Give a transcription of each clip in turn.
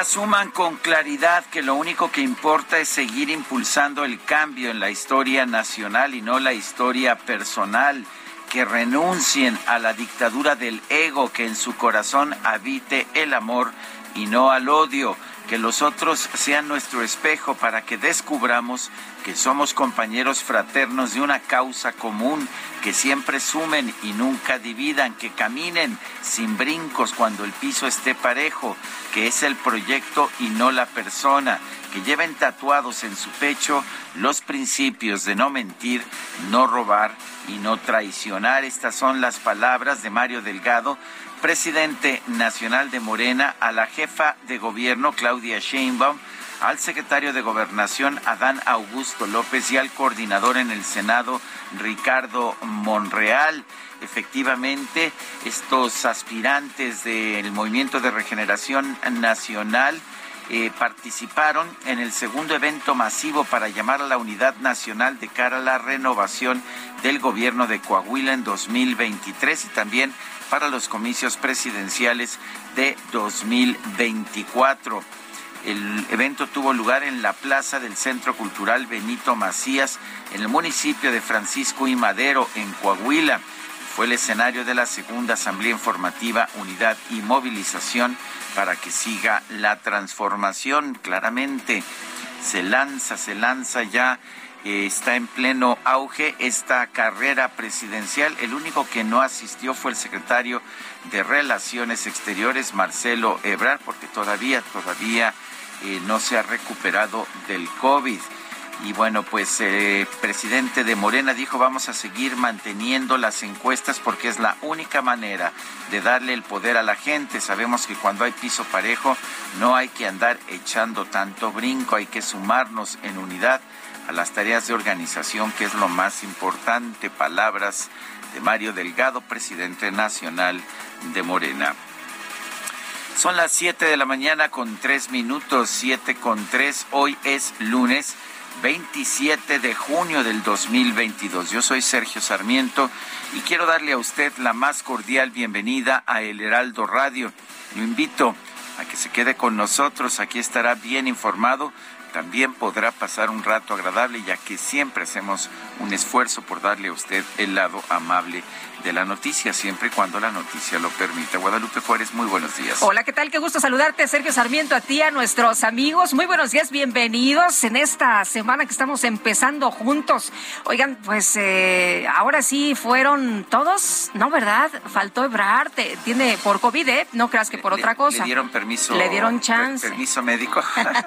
Asuman con claridad que lo único que importa es seguir impulsando el cambio en la historia nacional y no la historia personal, que renuncien a la dictadura del ego, que en su corazón habite el amor y no al odio, que los otros sean nuestro espejo para que descubramos que somos compañeros fraternos de una causa común, que siempre sumen y nunca dividan, que caminen sin brincos cuando el piso esté parejo, que es el proyecto y no la persona, que lleven tatuados en su pecho los principios de no mentir, no robar y no traicionar. Estas son las palabras de Mario Delgado, presidente nacional de Morena, a la jefa de gobierno Claudia Sheinbaum, al secretario de Gobernación Adán Augusto López y al coordinador en el Senado Ricardo Monreal. Efectivamente, estos aspirantes del Movimiento de Regeneración Nacional eh, participaron en el segundo evento masivo para llamar a la unidad nacional de cara a la renovación del gobierno de Coahuila en 2023 y también para los comicios presidenciales de 2024. El evento tuvo lugar en la plaza del Centro Cultural Benito Macías, en el municipio de Francisco y Madero, en Coahuila. Fue el escenario de la segunda Asamblea Informativa Unidad y Movilización para que siga la transformación. Claramente se lanza, se lanza ya está en pleno auge esta carrera presidencial. El único que no asistió fue el secretario de Relaciones Exteriores, Marcelo Ebrard, porque todavía, todavía eh, no se ha recuperado del COVID. Y bueno, pues el eh, presidente de Morena dijo vamos a seguir manteniendo las encuestas porque es la única manera de darle el poder a la gente. Sabemos que cuando hay piso parejo no hay que andar echando tanto brinco, hay que sumarnos en unidad a las tareas de organización, que es lo más importante. Palabras de Mario Delgado, presidente nacional de Morena. Son las 7 de la mañana con 3 minutos, 7 con 3. Hoy es lunes 27 de junio del 2022. Yo soy Sergio Sarmiento y quiero darle a usted la más cordial bienvenida a El Heraldo Radio. Lo invito a que se quede con nosotros, aquí estará bien informado también podrá pasar un rato agradable, ya que siempre hacemos un esfuerzo por darle a usted el lado amable de la noticia, siempre y cuando la noticia lo permita. Guadalupe Juárez, muy buenos días. Hola, ¿qué tal? Qué gusto saludarte, Sergio Sarmiento, a ti, a nuestros amigos. Muy buenos días, bienvenidos en esta semana que estamos empezando juntos. Oigan, pues eh, ahora sí fueron todos, ¿no, verdad? Faltó Ebrard, tiene por COVID, ¿eh? No creas que por otra cosa. Le dieron permiso. Le dieron chance. permiso médico.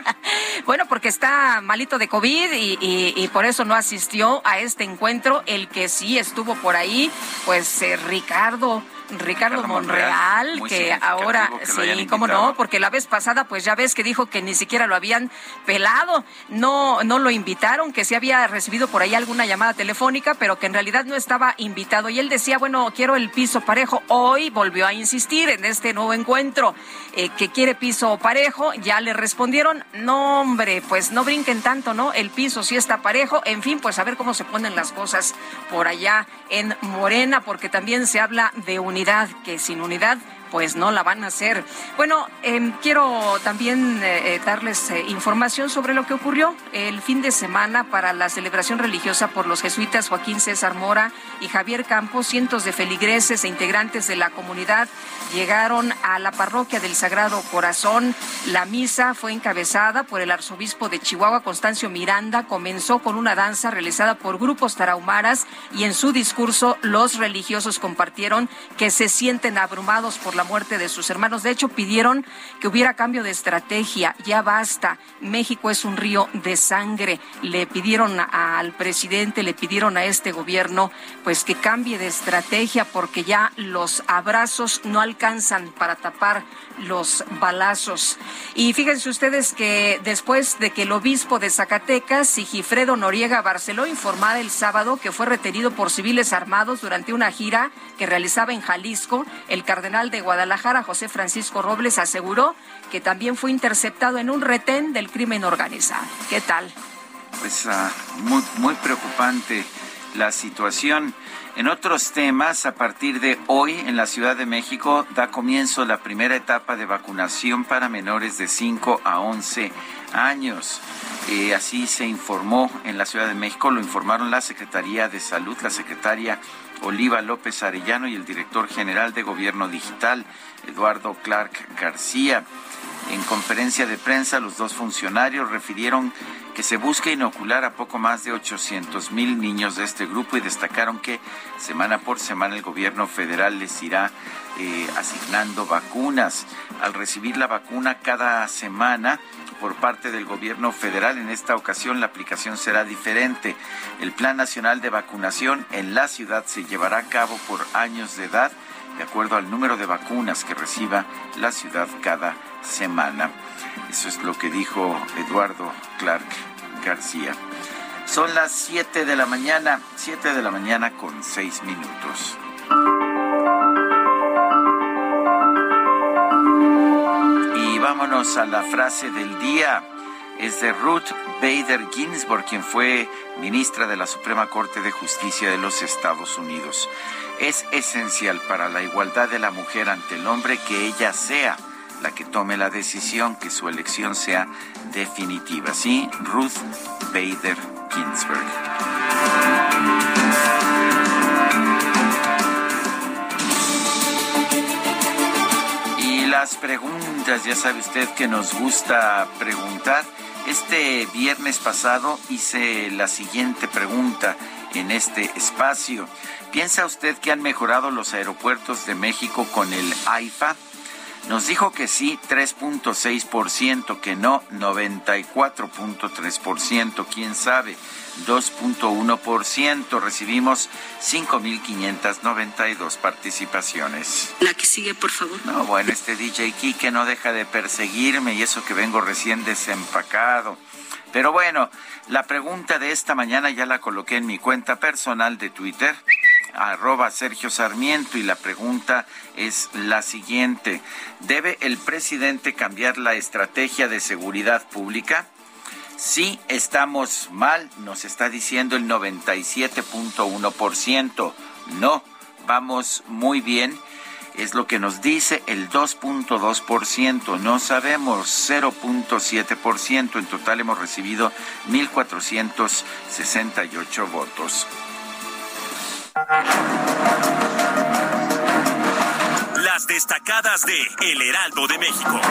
bueno, porque está malito de COVID y, y por eso no asistió a este encuentro. El que sí estuvo por ahí, pues eh, Ricardo Ricardo, Monreal, que ahora, sí, cómo no, porque la vez pasada, pues ya ves que dijo que ni siquiera lo habían pelado, no, no lo invitaron, que sí había recibido por ahí alguna llamada telefónica, pero que en realidad no estaba invitado. Y él decía, bueno, quiero el piso parejo. Hoy volvió a insistir en este nuevo encuentro, eh, que quiere piso parejo. Ya le respondieron, no, hombre, pues no brinquen tanto, ¿no? El piso sí está parejo. En fin, pues a ver cómo se ponen las cosas por allá en Morena, porque también se habla de unidad, que sin unidad pues no la van a hacer. Bueno, em, quiero también eh, eh, darles eh, información sobre lo que ocurrió el fin de semana para la celebración religiosa por los jesuitas Joaquín César Mora y Javier Campos. Cientos de feligreses e integrantes de la comunidad llegaron a la parroquia del Sagrado Corazón. La misa fue encabezada por el arzobispo de Chihuahua, Constancio Miranda. Comenzó con una danza realizada por grupos tarahumaras y en su discurso los religiosos compartieron que se sienten abrumados por la muerte de sus hermanos. De hecho, pidieron que hubiera cambio de estrategia. Ya basta. México es un río de sangre. Le pidieron al presidente, le pidieron a este gobierno, pues que cambie de estrategia porque ya los abrazos no alcanzan para tapar los balazos. Y fíjense ustedes que después de que el obispo de Zacatecas, Sigifredo Noriega Barceló, informara el sábado que fue retenido por civiles armados durante una gira que realizaba en Jalisco, el cardenal de Guadalajara, José Francisco Robles, aseguró que también fue interceptado en un retén del crimen organizado. ¿Qué tal? Pues muy, muy preocupante la situación. En otros temas, a partir de hoy en la Ciudad de México da comienzo la primera etapa de vacunación para menores de 5 a 11 años. Eh, así se informó en la Ciudad de México, lo informaron la Secretaría de Salud, la secretaria Oliva López Arellano y el director general de Gobierno Digital, Eduardo Clark García. En conferencia de prensa, los dos funcionarios refirieron que se busca inocular a poco más de 800 mil niños de este grupo y destacaron que semana por semana el gobierno federal les irá eh, asignando vacunas. Al recibir la vacuna cada semana por parte del gobierno federal, en esta ocasión la aplicación será diferente. El Plan Nacional de Vacunación en la ciudad se llevará a cabo por años de edad, de acuerdo al número de vacunas que reciba la ciudad cada semana. Eso es lo que dijo Eduardo Clark García. Son las 7 de la mañana, 7 de la mañana con 6 minutos. Y vámonos a la frase del día. Es de Ruth Bader Ginsburg, quien fue ministra de la Suprema Corte de Justicia de los Estados Unidos. Es esencial para la igualdad de la mujer ante el hombre que ella sea la que tome la decisión, que su elección sea definitiva. Sí, Ruth Bader Ginsburg. Y las preguntas, ya sabe usted que nos gusta preguntar. Este viernes pasado hice la siguiente pregunta en este espacio. ¿Piensa usted que han mejorado los aeropuertos de México con el AIFA? Nos dijo que sí 3.6%, que no 94.3%, quién sabe 2.1%. Recibimos 5.592 participaciones. La que sigue, por favor. No, bueno, este DJ Kike no deja de perseguirme y eso que vengo recién desempacado. Pero bueno, la pregunta de esta mañana ya la coloqué en mi cuenta personal de Twitter arroba Sergio Sarmiento y la pregunta es la siguiente. ¿Debe el presidente cambiar la estrategia de seguridad pública? Sí, estamos mal, nos está diciendo el 97.1%. No, vamos muy bien. Es lo que nos dice el 2.2%. No sabemos 0.7%. En total hemos recibido 1.468 votos. Las destacadas de El Heraldo de México.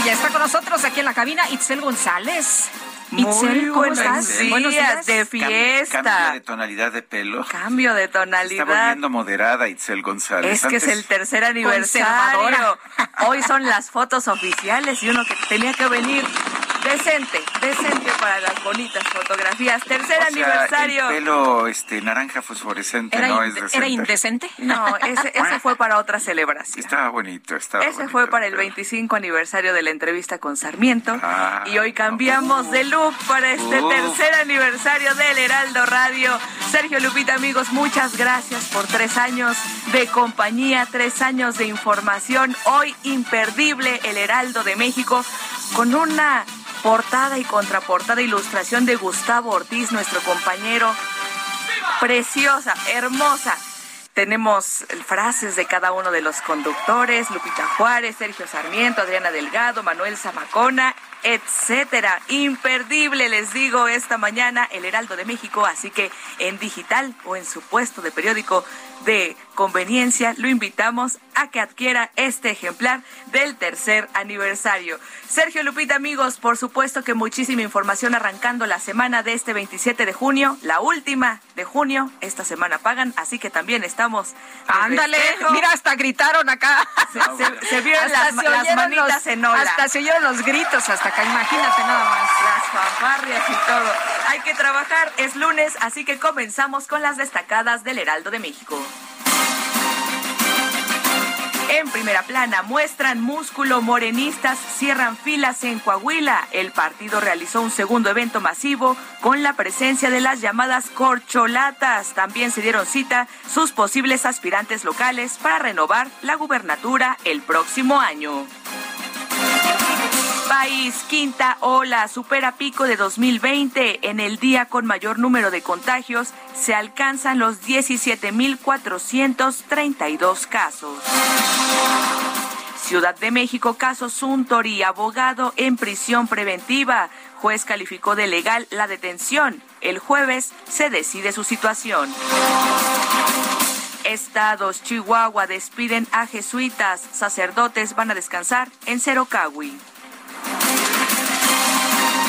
Y ya está con nosotros aquí en la cabina Itzel González. Muy ¿cómo estás? Buenos días de fiesta. Cambio de tonalidad de pelo. Cambio de tonalidad. Está volviendo moderada Itzel González. Es que es el tercer aniversario. Hoy son las fotos oficiales y uno que tenía que venir decente, decente para las bonitas fotografías. Tercer aniversario. El pelo este naranja fosforescente no es decente. ¿Era indecente? No, ese, ese fue para otra celebración. Estaba bonito, estaba Ese fue para el 25 aniversario de la entrevista con Sarmiento. Ah, y hoy cambiamos de look para este tercer aniversario del Heraldo Radio. Sergio Lupita, amigos, muchas gracias por tres años de compañía, tres años de información. Hoy imperdible el Heraldo de México con una portada y contraportada ilustración de Gustavo Ortiz, nuestro compañero. Preciosa, hermosa. Tenemos frases de cada uno de los conductores, Lupita Juárez, Sergio Sarmiento, Adriana Delgado, Manuel Zamacona, etcétera. Imperdible, les digo, esta mañana el Heraldo de México, así que en digital o en su puesto de periódico de conveniencia, lo invitamos a que adquiera este ejemplar del tercer aniversario. Sergio Lupita, amigos, por supuesto que muchísima información arrancando la semana de este 27 de junio, la última de junio, esta semana pagan, así que también estamos. Ándale, mira, hasta gritaron acá. Se, vieron las, manitas en ola. Hasta se oyeron los gritos hasta imagínate nada más. Las fanfarrias y todo. Hay que trabajar, es lunes, así que comenzamos con las destacadas del Heraldo de México. En primera plana muestran músculo morenistas, cierran filas en Coahuila. El partido realizó un segundo evento masivo con la presencia de las llamadas corcholatas. También se dieron cita sus posibles aspirantes locales para renovar la gubernatura el próximo año país, quinta ola, supera pico de 2020. En el día con mayor número de contagios se alcanzan los 17.432 casos. Ciudad de México, caso Suntory, abogado en prisión preventiva. Juez calificó de legal la detención. El jueves se decide su situación. Estados, Chihuahua despiden a jesuitas. Sacerdotes van a descansar en Cerocahui.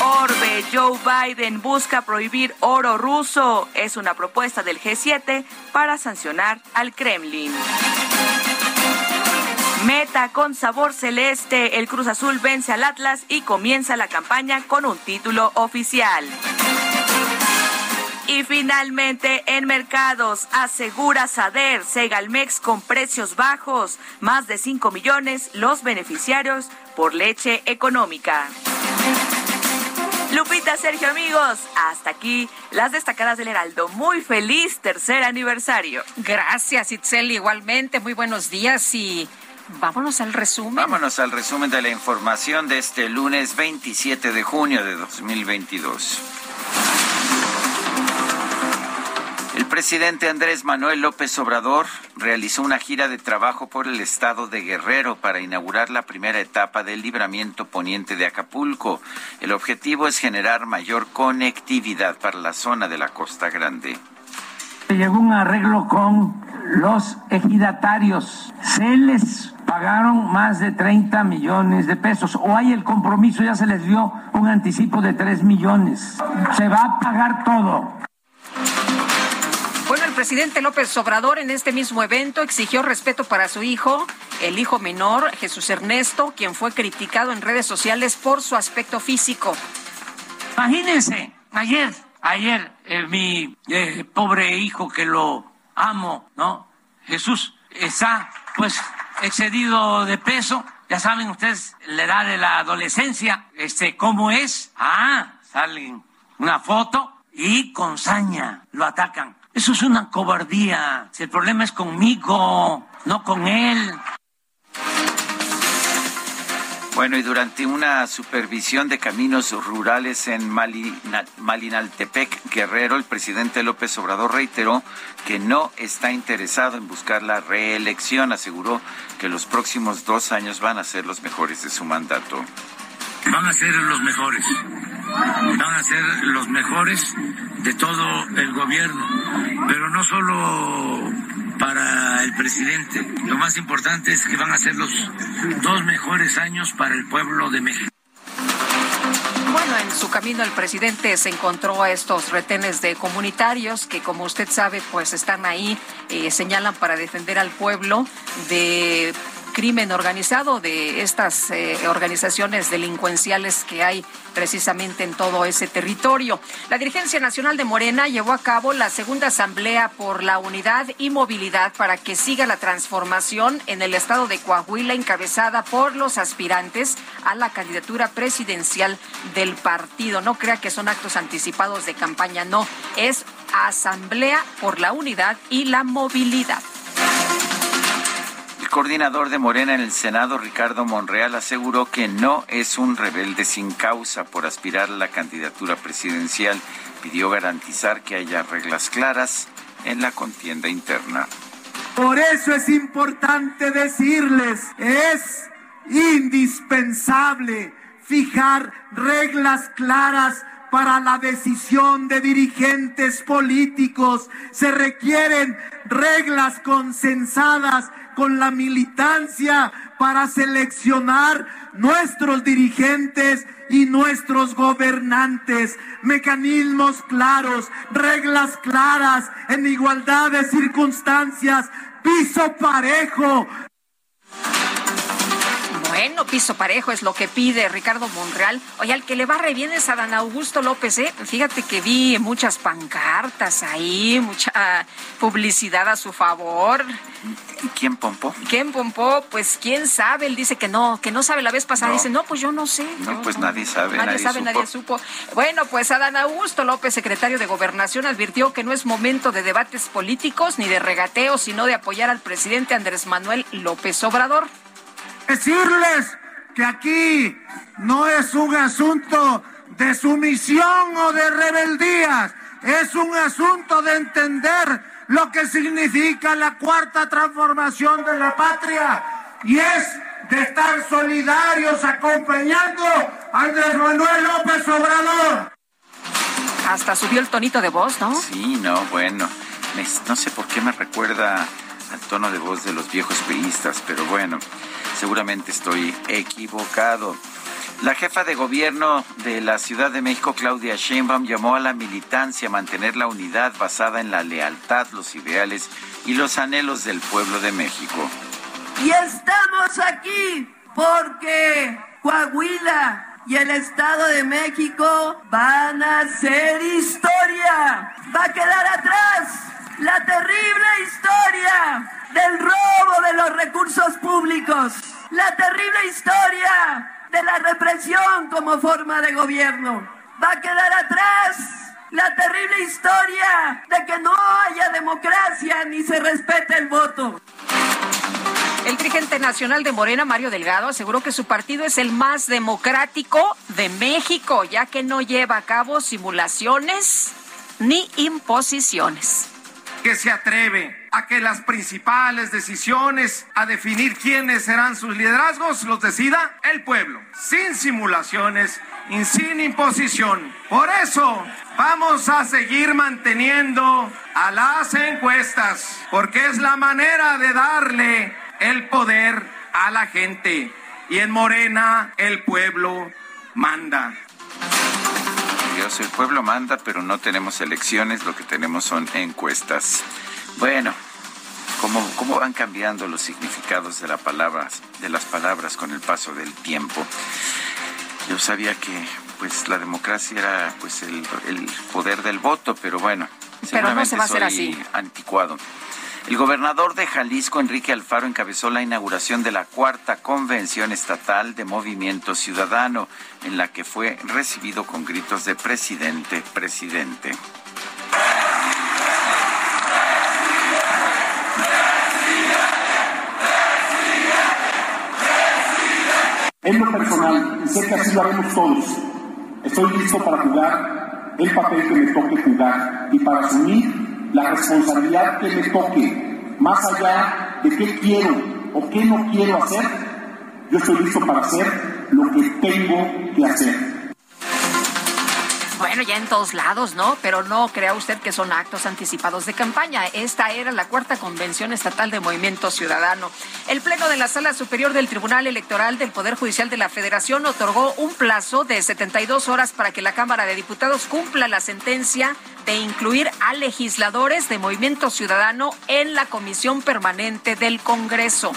Orbe, Joe Biden busca prohibir oro ruso. Es una propuesta del G7 para sancionar al Kremlin. Meta con sabor celeste. El Cruz Azul vence al Atlas y comienza la campaña con un título oficial. Y finalmente, en mercados, asegura Sader, Segalmex con precios bajos, más de 5 millones los beneficiarios por leche económica. Lupita, Sergio, amigos, hasta aquí las destacadas del Heraldo. Muy feliz tercer aniversario. Gracias, Itzel, igualmente. Muy buenos días y vámonos al resumen. Vámonos al resumen de la información de este lunes 27 de junio de 2022. Presidente Andrés Manuel López Obrador realizó una gira de trabajo por el estado de Guerrero para inaugurar la primera etapa del libramiento poniente de Acapulco. El objetivo es generar mayor conectividad para la zona de la Costa Grande. Llegó un arreglo con los ejidatarios. Se les pagaron más de 30 millones de pesos. O hay el compromiso, ya se les dio un anticipo de 3 millones. Se va a pagar todo. Bueno, el presidente López Obrador en este mismo evento exigió respeto para su hijo, el hijo menor, Jesús Ernesto, quien fue criticado en redes sociales por su aspecto físico. Imagínense, ayer, ayer, eh, mi eh, pobre hijo que lo amo, ¿no? Jesús está pues excedido de peso. Ya saben ustedes la edad de la adolescencia, este, cómo es. Ah, salen una foto y con saña lo atacan. Eso es una cobardía. Si el problema es conmigo, no con él. Bueno, y durante una supervisión de caminos rurales en Malinaltepec, Guerrero, el presidente López Obrador reiteró que no está interesado en buscar la reelección. Aseguró que los próximos dos años van a ser los mejores de su mandato. Van a ser los mejores van a ser los mejores de todo el gobierno, pero no solo para el presidente. Lo más importante es que van a ser los dos mejores años para el pueblo de México. Bueno, en su camino el presidente se encontró a estos retenes de comunitarios que, como usted sabe, pues están ahí, eh, señalan para defender al pueblo de crimen organizado, de estas eh, organizaciones delincuenciales que hay precisamente en todo ese territorio. La dirigencia nacional de Morena llevó a cabo la segunda asamblea por la unidad y movilidad para que siga la transformación en el estado de Coahuila encabezada por los aspirantes a la candidatura presidencial del partido. No crea que son actos anticipados de campaña, no, es asamblea por la unidad y la movilidad. Coordinador de Morena en el Senado, Ricardo Monreal, aseguró que no es un rebelde sin causa por aspirar a la candidatura presidencial. Pidió garantizar que haya reglas claras en la contienda interna. Por eso es importante decirles, es indispensable fijar reglas claras para la decisión de dirigentes políticos. Se requieren reglas consensadas con la militancia para seleccionar nuestros dirigentes y nuestros gobernantes. Mecanismos claros, reglas claras, en igualdad de circunstancias, piso parejo. Bueno, piso parejo es lo que pide Ricardo Monreal. Oye, al que le va re bien es a Dan Augusto López, ¿eh? Fíjate que vi muchas pancartas ahí, mucha publicidad a su favor. ¿Quién pompó? ¿Quién pompó? Pues quién sabe, él dice que no, que no sabe la vez pasada. Dice, no, pues yo no sé. No, pues nadie sabe. Nadie, sabe, nadie supo. Bueno, pues Adán Augusto López, secretario de Gobernación, advirtió que no es momento de debates políticos ni de regateos, sino de apoyar al presidente Andrés Manuel López Obrador. Decirles que aquí no es un asunto de sumisión o de rebeldías, es un asunto de entender lo que significa la cuarta transformación de la patria y es de estar solidarios acompañando a Andrés Manuel López Obrador. Hasta subió el tonito de voz, ¿no? Sí, no, bueno, no sé por qué me recuerda al tono de voz de los viejos peístas, pero bueno, seguramente estoy equivocado. La jefa de gobierno de la Ciudad de México, Claudia Sheinbaum, llamó a la militancia a mantener la unidad basada en la lealtad, los ideales y los anhelos del pueblo de México. Y estamos aquí porque Coahuila y el Estado de México van a hacer historia. Va a quedar atrás la terrible historia del robo de los recursos públicos, la terrible historia de la represión como forma de gobierno. Va a quedar atrás la terrible historia de que no haya democracia ni se respete el voto. El dirigente nacional de Morena, Mario Delgado, aseguró que su partido es el más democrático de México, ya que no lleva a cabo simulaciones ni imposiciones. Que se atreve a que las principales decisiones a definir quiénes serán sus liderazgos los decida el pueblo, sin simulaciones y sin imposición. Por eso vamos a seguir manteniendo a las encuestas, porque es la manera de darle el poder a la gente. Y en Morena el pueblo manda. Dios, el pueblo manda, pero no tenemos elecciones, lo que tenemos son encuestas. Bueno, ¿cómo, cómo van cambiando los significados de, la palabras, de las palabras con el paso del tiempo? Yo sabía que pues la democracia era pues el, poder del voto, pero bueno, pero no se va a hacer así. anticuado. El gobernador de Jalisco, Enrique Alfaro, encabezó la inauguración de la cuarta convención estatal de Movimiento Ciudadano, en la que fue recibido con gritos de presidente, presidente. En lo personal, y sé que así lo haremos todos, estoy listo para jugar el papel que me toque jugar y para asumir la responsabilidad que me toque, más allá de qué quiero o qué no quiero hacer, yo estoy listo para hacer lo que tengo que hacer. Bueno, ya en todos lados, ¿no? Pero no crea usted que son actos anticipados de campaña. Esta era la cuarta convención estatal de Movimiento Ciudadano. El Pleno de la Sala Superior del Tribunal Electoral del Poder Judicial de la Federación otorgó un plazo de 72 horas para que la Cámara de Diputados cumpla la sentencia de incluir a legisladores de Movimiento Ciudadano en la Comisión Permanente del Congreso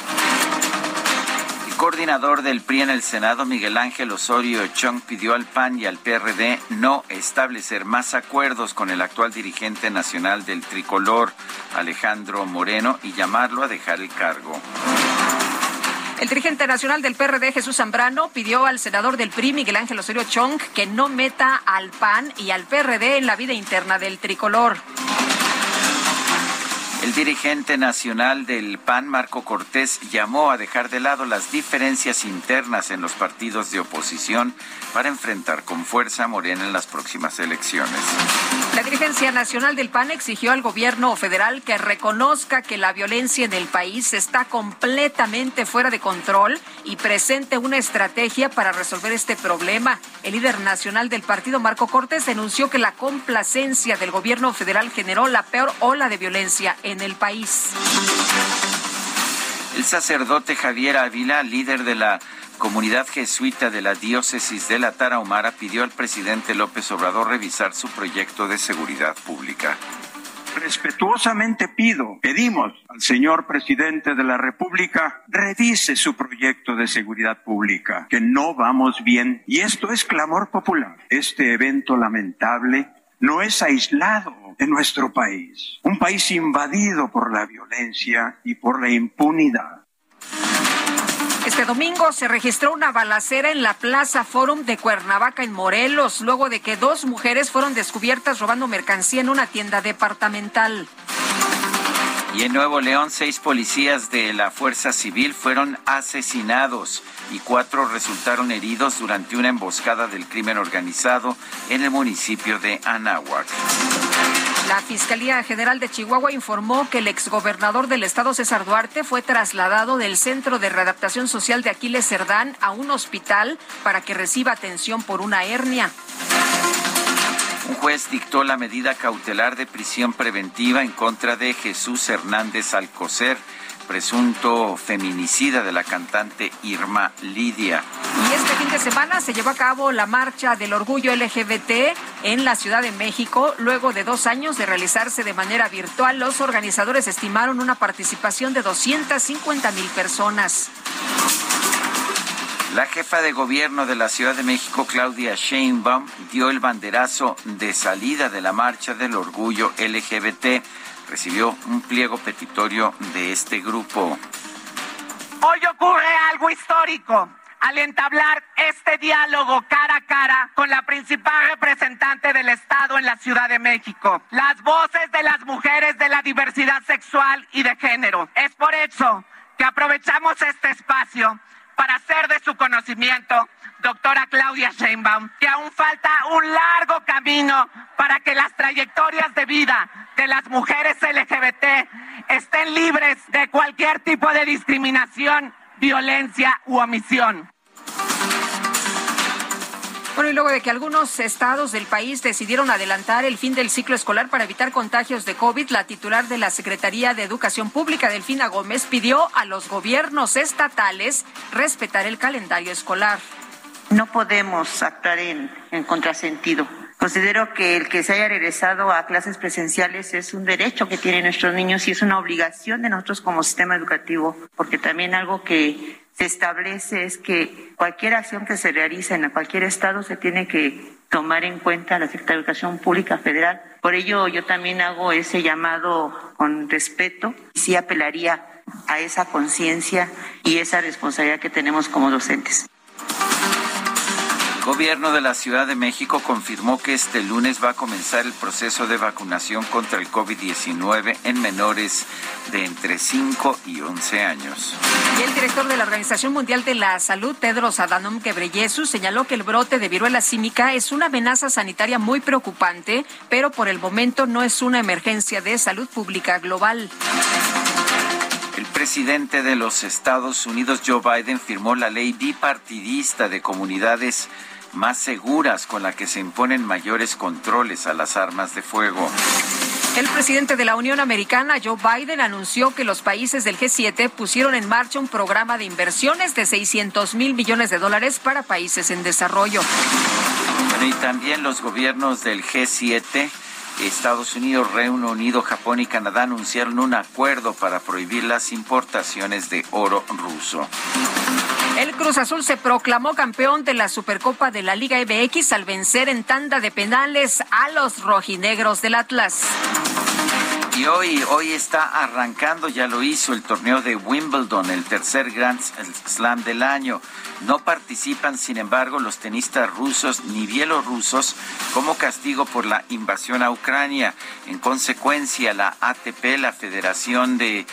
coordinador del PRI en el Senado, Miguel Ángel Osorio Chong, pidió al PAN y al PRD no establecer más acuerdos con el actual dirigente nacional del tricolor, Alejandro Moreno, y llamarlo a dejar el cargo. El dirigente nacional del PRD, Jesús Zambrano, pidió al senador del PRI, Miguel Ángel Osorio Chong, que no meta al PAN y al PRD en la vida interna del tricolor. El dirigente nacional del PAN, Marco Cortés, llamó a dejar de lado las diferencias internas en los partidos de oposición para enfrentar con fuerza a Morena en las próximas elecciones. La dirigencia nacional del PAN exigió al gobierno federal que reconozca que la violencia en el país está completamente fuera de control y presente una estrategia para resolver este problema. El líder nacional del partido, Marco Cortés, denunció que la complacencia del gobierno federal generó la peor ola de violencia en el país. El sacerdote Javier Ávila, líder de la comunidad jesuita de la diócesis de la Tarahumara, pidió al presidente López Obrador revisar su proyecto de seguridad pública. Respetuosamente pido, pedimos al señor presidente de la República, revise su proyecto de seguridad pública, que no vamos bien. Y esto es clamor popular. Este evento lamentable no es aislado en nuestro país, un país invadido por la violencia y por la impunidad. Este domingo se registró una balacera en la Plaza Forum de Cuernavaca en Morelos, luego de que dos mujeres fueron descubiertas robando mercancía en una tienda departamental. Y en Nuevo León, seis policías de la Fuerza Civil fueron asesinados y cuatro resultaron heridos durante una emboscada del crimen organizado en el municipio de Anáhuac. La Fiscalía General de Chihuahua informó que el exgobernador del estado César Duarte fue trasladado del Centro de Readaptación Social de Aquiles Cerdán a un hospital para que reciba atención por una hernia. Un juez dictó la medida cautelar de prisión preventiva en contra de Jesús Hernández Alcocer presunto feminicida de la cantante Irma Lidia. Y este fin de semana se llevó a cabo la marcha del orgullo LGBT en la Ciudad de México. Luego de dos años de realizarse de manera virtual, los organizadores estimaron una participación de 250 mil personas. La jefa de gobierno de la Ciudad de México, Claudia Sheinbaum, dio el banderazo de salida de la marcha del orgullo LGBT recibió un pliego petitorio de este grupo. Hoy ocurre algo histórico al entablar este diálogo cara a cara con la principal representante del Estado en la Ciudad de México, las voces de las mujeres de la diversidad sexual y de género. Es por eso que aprovechamos este espacio para hacer de su conocimiento doctora Claudia Sheinbaum, que aún falta un largo camino para que las trayectorias de vida de las mujeres LGBT estén libres de cualquier tipo de discriminación, violencia u omisión. Bueno, y luego de que algunos estados del país decidieron adelantar el fin del ciclo escolar para evitar contagios de COVID, la titular de la Secretaría de Educación Pública, Delfina Gómez, pidió a los gobiernos estatales respetar el calendario escolar. No podemos actuar en, contrasentido. Considero que el que se haya regresado a clases presenciales es un derecho que tienen nuestros niños y es una obligación de nosotros como sistema educativo, porque también algo que se establece es que cualquier acción que se realice en cualquier estado se tiene que tomar en cuenta la Secretaría de Educación Pública Federal. Por ello yo también hago ese llamado con respeto y sí apelaría a esa conciencia y esa responsabilidad que tenemos como docentes gobierno de la Ciudad de México confirmó que este lunes va a comenzar el proceso de vacunación contra el COVID-19 en menores de entre 5 y 11 años. Y el director de la Organización Mundial de la Salud, Tedros Adhanom Ghebreyesus, señaló que el brote de viruela símica es una amenaza sanitaria muy preocupante, pero por el momento no es una emergencia de salud pública global. El presidente de los Estados Unidos, Joe Biden, firmó la ley bipartidista de comunidades más seguras con la que se imponen mayores controles a las armas de fuego. El presidente de la Unión Americana, Joe Biden, anunció que los países del G7 pusieron en marcha un programa de inversiones de 600 mil millones de dólares para países en desarrollo. y también los gobiernos del G7 Estados Unidos, Reino Unido, Japón y Canadá anunciaron un acuerdo para prohibir las importaciones de oro ruso. El Cruz Azul se proclamó campeón de la Supercopa de la Liga MX al vencer en tanda de penales a los rojinegros del Atlas. Y hoy, hoy está arrancando, ya lo hizo, el torneo de Wimbledon, el tercer Grand Slam del año. No participan, sin embargo, los tenistas rusos ni bielorrusos como castigo por la invasión a Ucrania. En consecuencia, la ATP, la Federación de,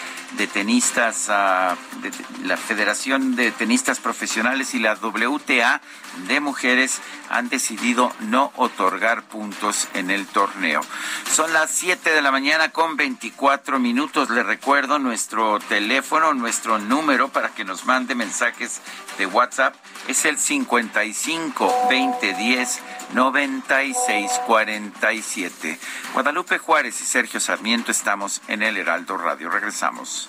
Tenistas, ah, la Federación de Tenistas Profesionales y la WTA de Mujeres han decidido no otorgar puntos en el torneo. Son las 7 de la mañana con 24 minutos. Le recuerdo nuestro teléfono, nuestro número para que nos mande mensajes de WhatsApp. Es el 55 20 10 96 47. Guadalupe Juárez y Sergio Sarmiento estamos en el Heraldo Radio. Regresamos.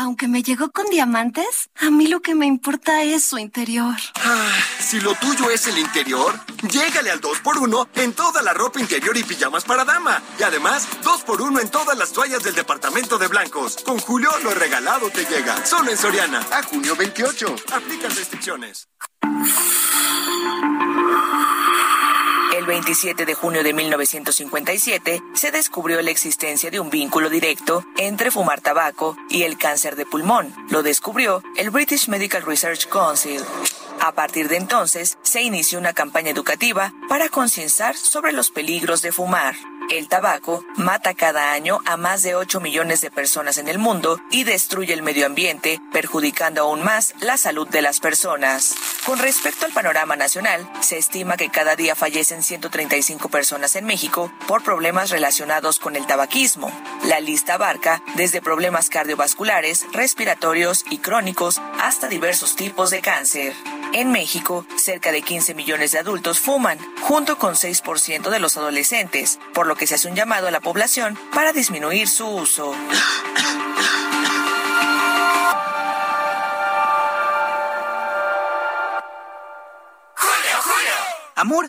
Aunque me llegó con diamantes, a mí lo que me importa es su interior. Ah, si lo tuyo es el interior, llégale al 2x1 en toda la ropa interior y pijamas para dama. Y además, 2x1 en todas las toallas del departamento de blancos. Con Julio, lo regalado te llega. Solo en Soriana. A junio 28. Aplican restricciones. El 27 de junio de 1957 se descubrió la existencia de un vínculo directo entre fumar tabaco y el cáncer de pulmón. Lo descubrió el British Medical Research Council. A partir de entonces, se inició una campaña educativa para concienciar sobre los peligros de fumar. El tabaco mata cada año a más de 8 millones de personas en el mundo y destruye el medio ambiente, perjudicando aún más la salud de las personas. Con respecto al panorama nacional, se estima que cada día fallecen 135 personas en México por problemas relacionados con el tabaquismo. La lista abarca desde problemas cardiovasculares, respiratorios y crónicos hasta diversos tipos de cáncer. En México, cerca de 15 millones de adultos fuman, junto con 6% de los adolescentes, por lo que se hace un llamado a la población para disminuir su uso. Amor,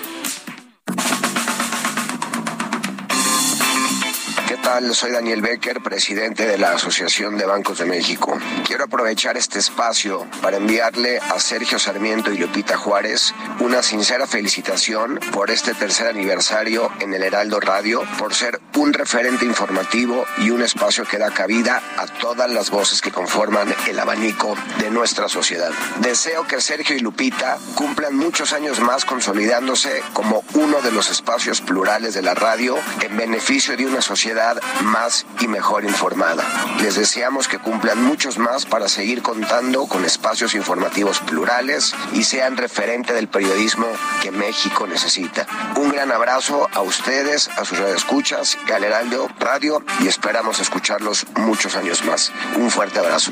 Tal? Soy Daniel Becker, presidente de la Asociación de Bancos de México. Quiero aprovechar este espacio para enviarle a Sergio Sarmiento y Lupita Juárez una sincera felicitación por este tercer aniversario en el Heraldo Radio, por ser un referente informativo y un espacio que da cabida a todas las voces que conforman el abanico de nuestra sociedad. Deseo que Sergio y Lupita cumplan muchos años más consolidándose como uno de los espacios plurales de la radio en beneficio de una sociedad más y mejor informada. Les deseamos que cumplan muchos más para seguir contando con espacios informativos plurales y sean referente del periodismo que México necesita. Un gran abrazo a ustedes, a sus radioescuchas y al Heraldo Radio y esperamos escucharlos muchos años más. Un fuerte abrazo.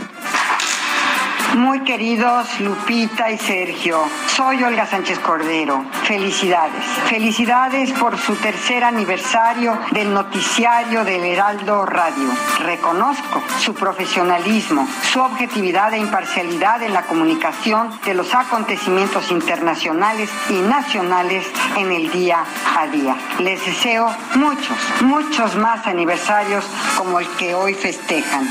Muy queridos Lupita y Sergio, soy Olga Sánchez Cordero. Felicidades. Felicidades por su tercer aniversario del noticiario del Heraldo Radio. Reconozco su profesionalismo, su objetividad e imparcialidad en la comunicación de los acontecimientos internacionales y nacionales en el día a día. Les deseo muchos, muchos más aniversarios como el que hoy festejan.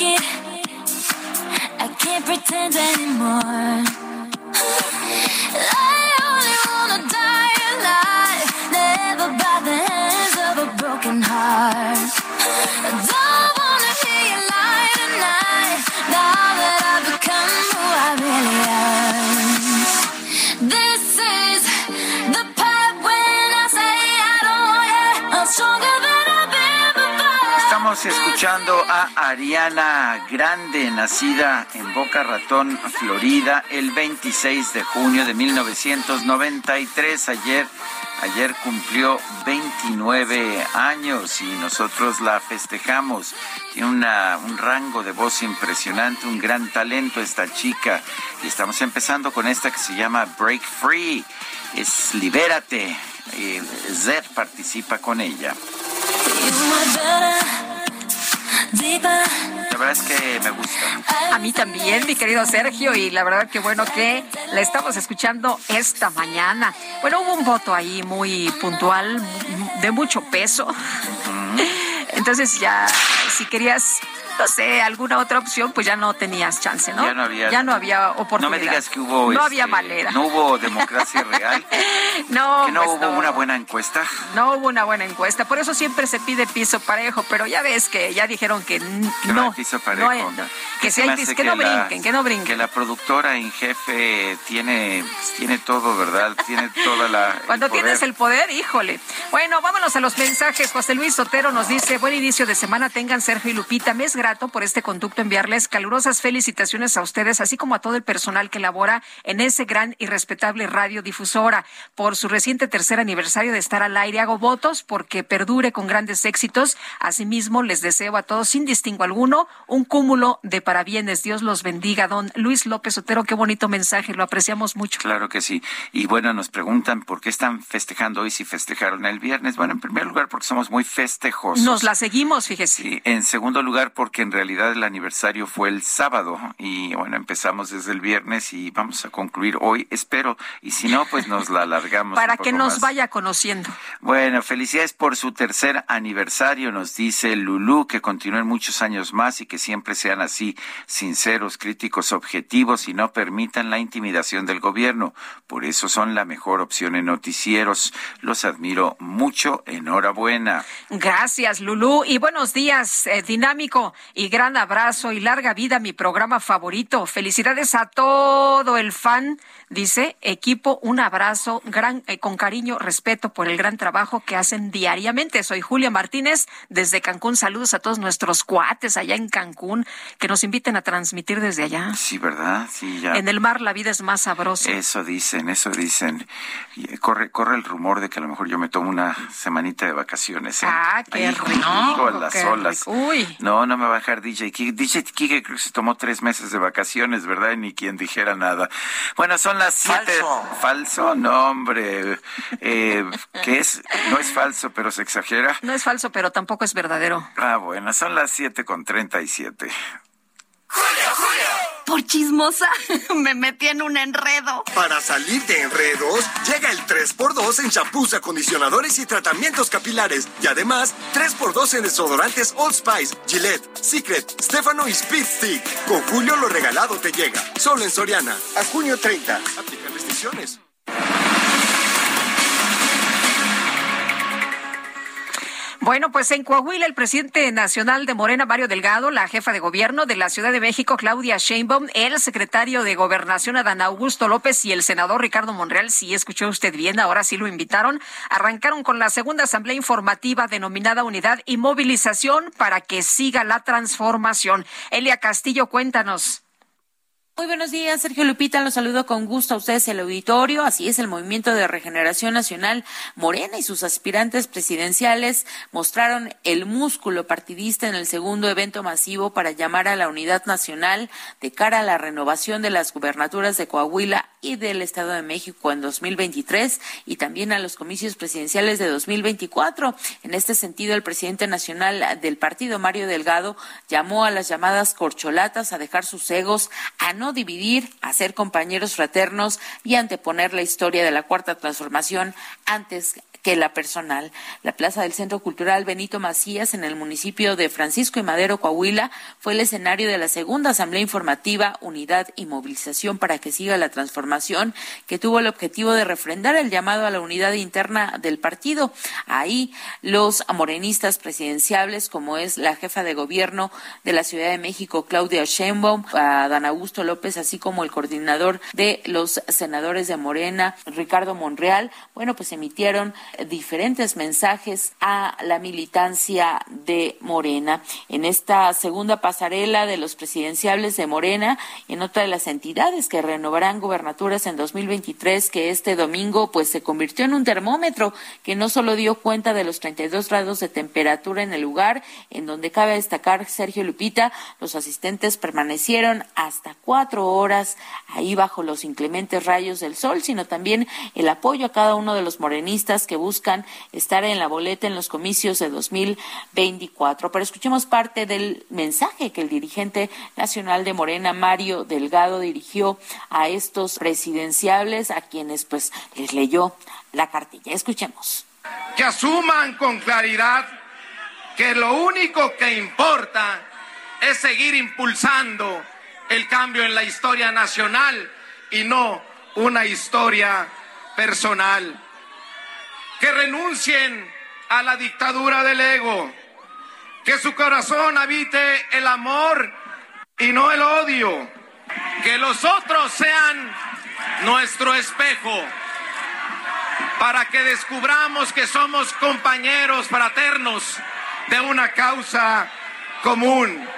it. I can't pretend anymore. Estamos escuchando a Ariana Grande, nacida en Boca Ratón, Florida, el 26 de junio de 1993. Ayer, ayer cumplió 29 años y nosotros la festejamos. Tiene un rango de voz impresionante, un gran talento esta chica. Y estamos empezando con esta que se llama Break Free. Es Libérate. Y Zed participa con ella. La verdad es que me gusta. A mí también, mi querido Sergio, y la verdad que bueno que la estamos escuchando esta mañana. Bueno, hubo un voto ahí muy puntual, de mucho peso. Entonces ya, si querías no sé, alguna otra opción, pues ya no tenías chance, ¿no? Ya no había, ya no había oportunidad. No me digas que hubo... No este, había manera. No hubo democracia real. no, Que no pues hubo una buena encuesta. No hubo una buena encuesta. Por eso siempre se pide piso parejo, pero ya ves que ya dijeron que Que no, no. hay piso parejo. no hay- no. Que, si hay pis- que no la- brinquen, que no brinquen. Que la productora en jefe tiene, tiene todo, ¿verdad? Tiene toda la... Cuando tienes el poder, híjole. Bueno, vámonos a los mensajes. José Luis Sotero nos dice, buen inicio de semana tengan Sergio y Lupita. Me es grato por este conducto enviarles calurosas felicitaciones a ustedes, así como a todo el personal que labora en ese gran y respetable radiodifusora. Por su reciente tercer aniversario de estar al aire, hago votos porque perdure con grandes éxitos. Asimismo, les deseo a todos, sin distingo alguno, un cúmulo de parabienes. Dios los bendiga. Don Luis López Sotero, qué bonito mensaje, lo apreciamos mucho. Claro que sí. Y bueno, nos preguntan por qué están festejando hoy si festejaron el viernes. Bueno, en primer lugar, porque somos muy festejosos. Nos la seguimos, fíjese. Y en segundo lugar, porque en realidad el aniversario fue el sábado y bueno, empezamos desde el viernes y vamos a concluir hoy, espero, y si no, pues nos la alargamos. Para que nos más. vaya conociendo. Bueno, felicidades por su tercer aniversario, nos dice Lulú, que continúen muchos años más y que siempre sean así, sinceros, críticos, objetivos y no permitan la intimidación del gobierno. Por eso son la mejor opción en noticieros. Los admiro mucho. Enhorabuena. Gracias, Lulú. Y buenos días, eh, dinámico y gran abrazo y larga vida, mi programa favorito. Felicidades a todo el fan, dice equipo. Un abrazo gran, eh, con cariño, respeto por el gran trabajo que hacen diariamente. Soy Julia Martínez desde Cancún. Saludos a todos nuestros cuates allá en Cancún que nos inviten a transmitir desde allá. Sí, ¿verdad? Sí, ya. En el mar la vida es más sabrosa. Eso dicen, eso dicen. Eh, corre, corre el rumor de que a lo mejor yo me tomo una semanita de vacaciones. ¿eh? Ah, qué Ahí, rico, a las qué olas. rico. Uy. No, no me va a dejar DJ Kike. DJ Kike creo que se tomó tres meses de vacaciones, ¿verdad? Y ni quien dijera nada. Bueno, son las siete. Falso. Falso, no, hombre. Eh, ¿Qué es? No es falso, pero se exagera. No es falso, pero tampoco es verdadero. Ah, bueno, son las siete con treinta y siete. Por chismosa, me metí en un enredo. Para salir de enredos, llega el 3x2 en champús, acondicionadores y tratamientos capilares. Y además, 3x2 en desodorantes Old Spice, Gillette, Secret, Stefano y Speed Stick. Con Julio lo regalado te llega. Solo en Soriana. A junio 30. Aplican restricciones. Bueno, pues en Coahuila, el presidente nacional de Morena, Mario Delgado, la jefa de gobierno de la Ciudad de México, Claudia Sheinbaum, el secretario de Gobernación, Adán Augusto López, y el senador Ricardo Monreal, si escuchó usted bien, ahora sí lo invitaron, arrancaron con la segunda asamblea informativa denominada Unidad y Movilización para que siga la transformación. Elia Castillo, cuéntanos. Muy buenos días, Sergio Lupita. Los saludo con gusto a ustedes el auditorio. Así es, el Movimiento de Regeneración Nacional Morena y sus aspirantes presidenciales mostraron el músculo partidista en el segundo evento masivo para llamar a la unidad nacional de cara a la renovación de las gubernaturas de Coahuila y del Estado de México en 2023 y también a los comicios presidenciales de 2024. En este sentido, el presidente nacional del partido, Mario Delgado, llamó a las llamadas corcholatas a dejar sus egos, a no dividir, a ser compañeros fraternos y anteponer la historia de la cuarta transformación antes que la personal. La plaza del Centro Cultural Benito Macías en el municipio de Francisco y Madero, Coahuila, fue el escenario de la segunda asamblea informativa Unidad y Movilización para que siga la transformación, que tuvo el objetivo de refrendar el llamado a la unidad interna del partido. Ahí los morenistas presidenciables, como es la jefa de gobierno de la Ciudad de México, Claudia Sheinbaum, a Dan Augusto López así como el coordinador de los senadores de Morena, Ricardo Monreal, bueno, pues emitieron diferentes mensajes a la militancia de Morena. En esta segunda pasarela de los presidenciables de Morena, en otra de las entidades que renovarán gubernaturas en 2023, que este domingo pues se convirtió en un termómetro que no solo dio cuenta de los 32 grados de temperatura en el lugar, en donde cabe destacar Sergio Lupita, los asistentes permanecieron hasta cuatro horas ahí bajo los inclementes rayos del sol, sino también el apoyo a cada uno de los morenistas que buscan estar en la boleta en los comicios de 2024. Pero escuchemos parte del mensaje que el dirigente nacional de Morena, Mario Delgado, dirigió a estos presidenciables a quienes pues les leyó la cartilla. Escuchemos. Que asuman con claridad que lo único que importa es seguir impulsando el cambio en la historia nacional y no una historia personal. Que renuncien a la dictadura del ego, que su corazón habite el amor y no el odio, que los otros sean nuestro espejo para que descubramos que somos compañeros fraternos de una causa común.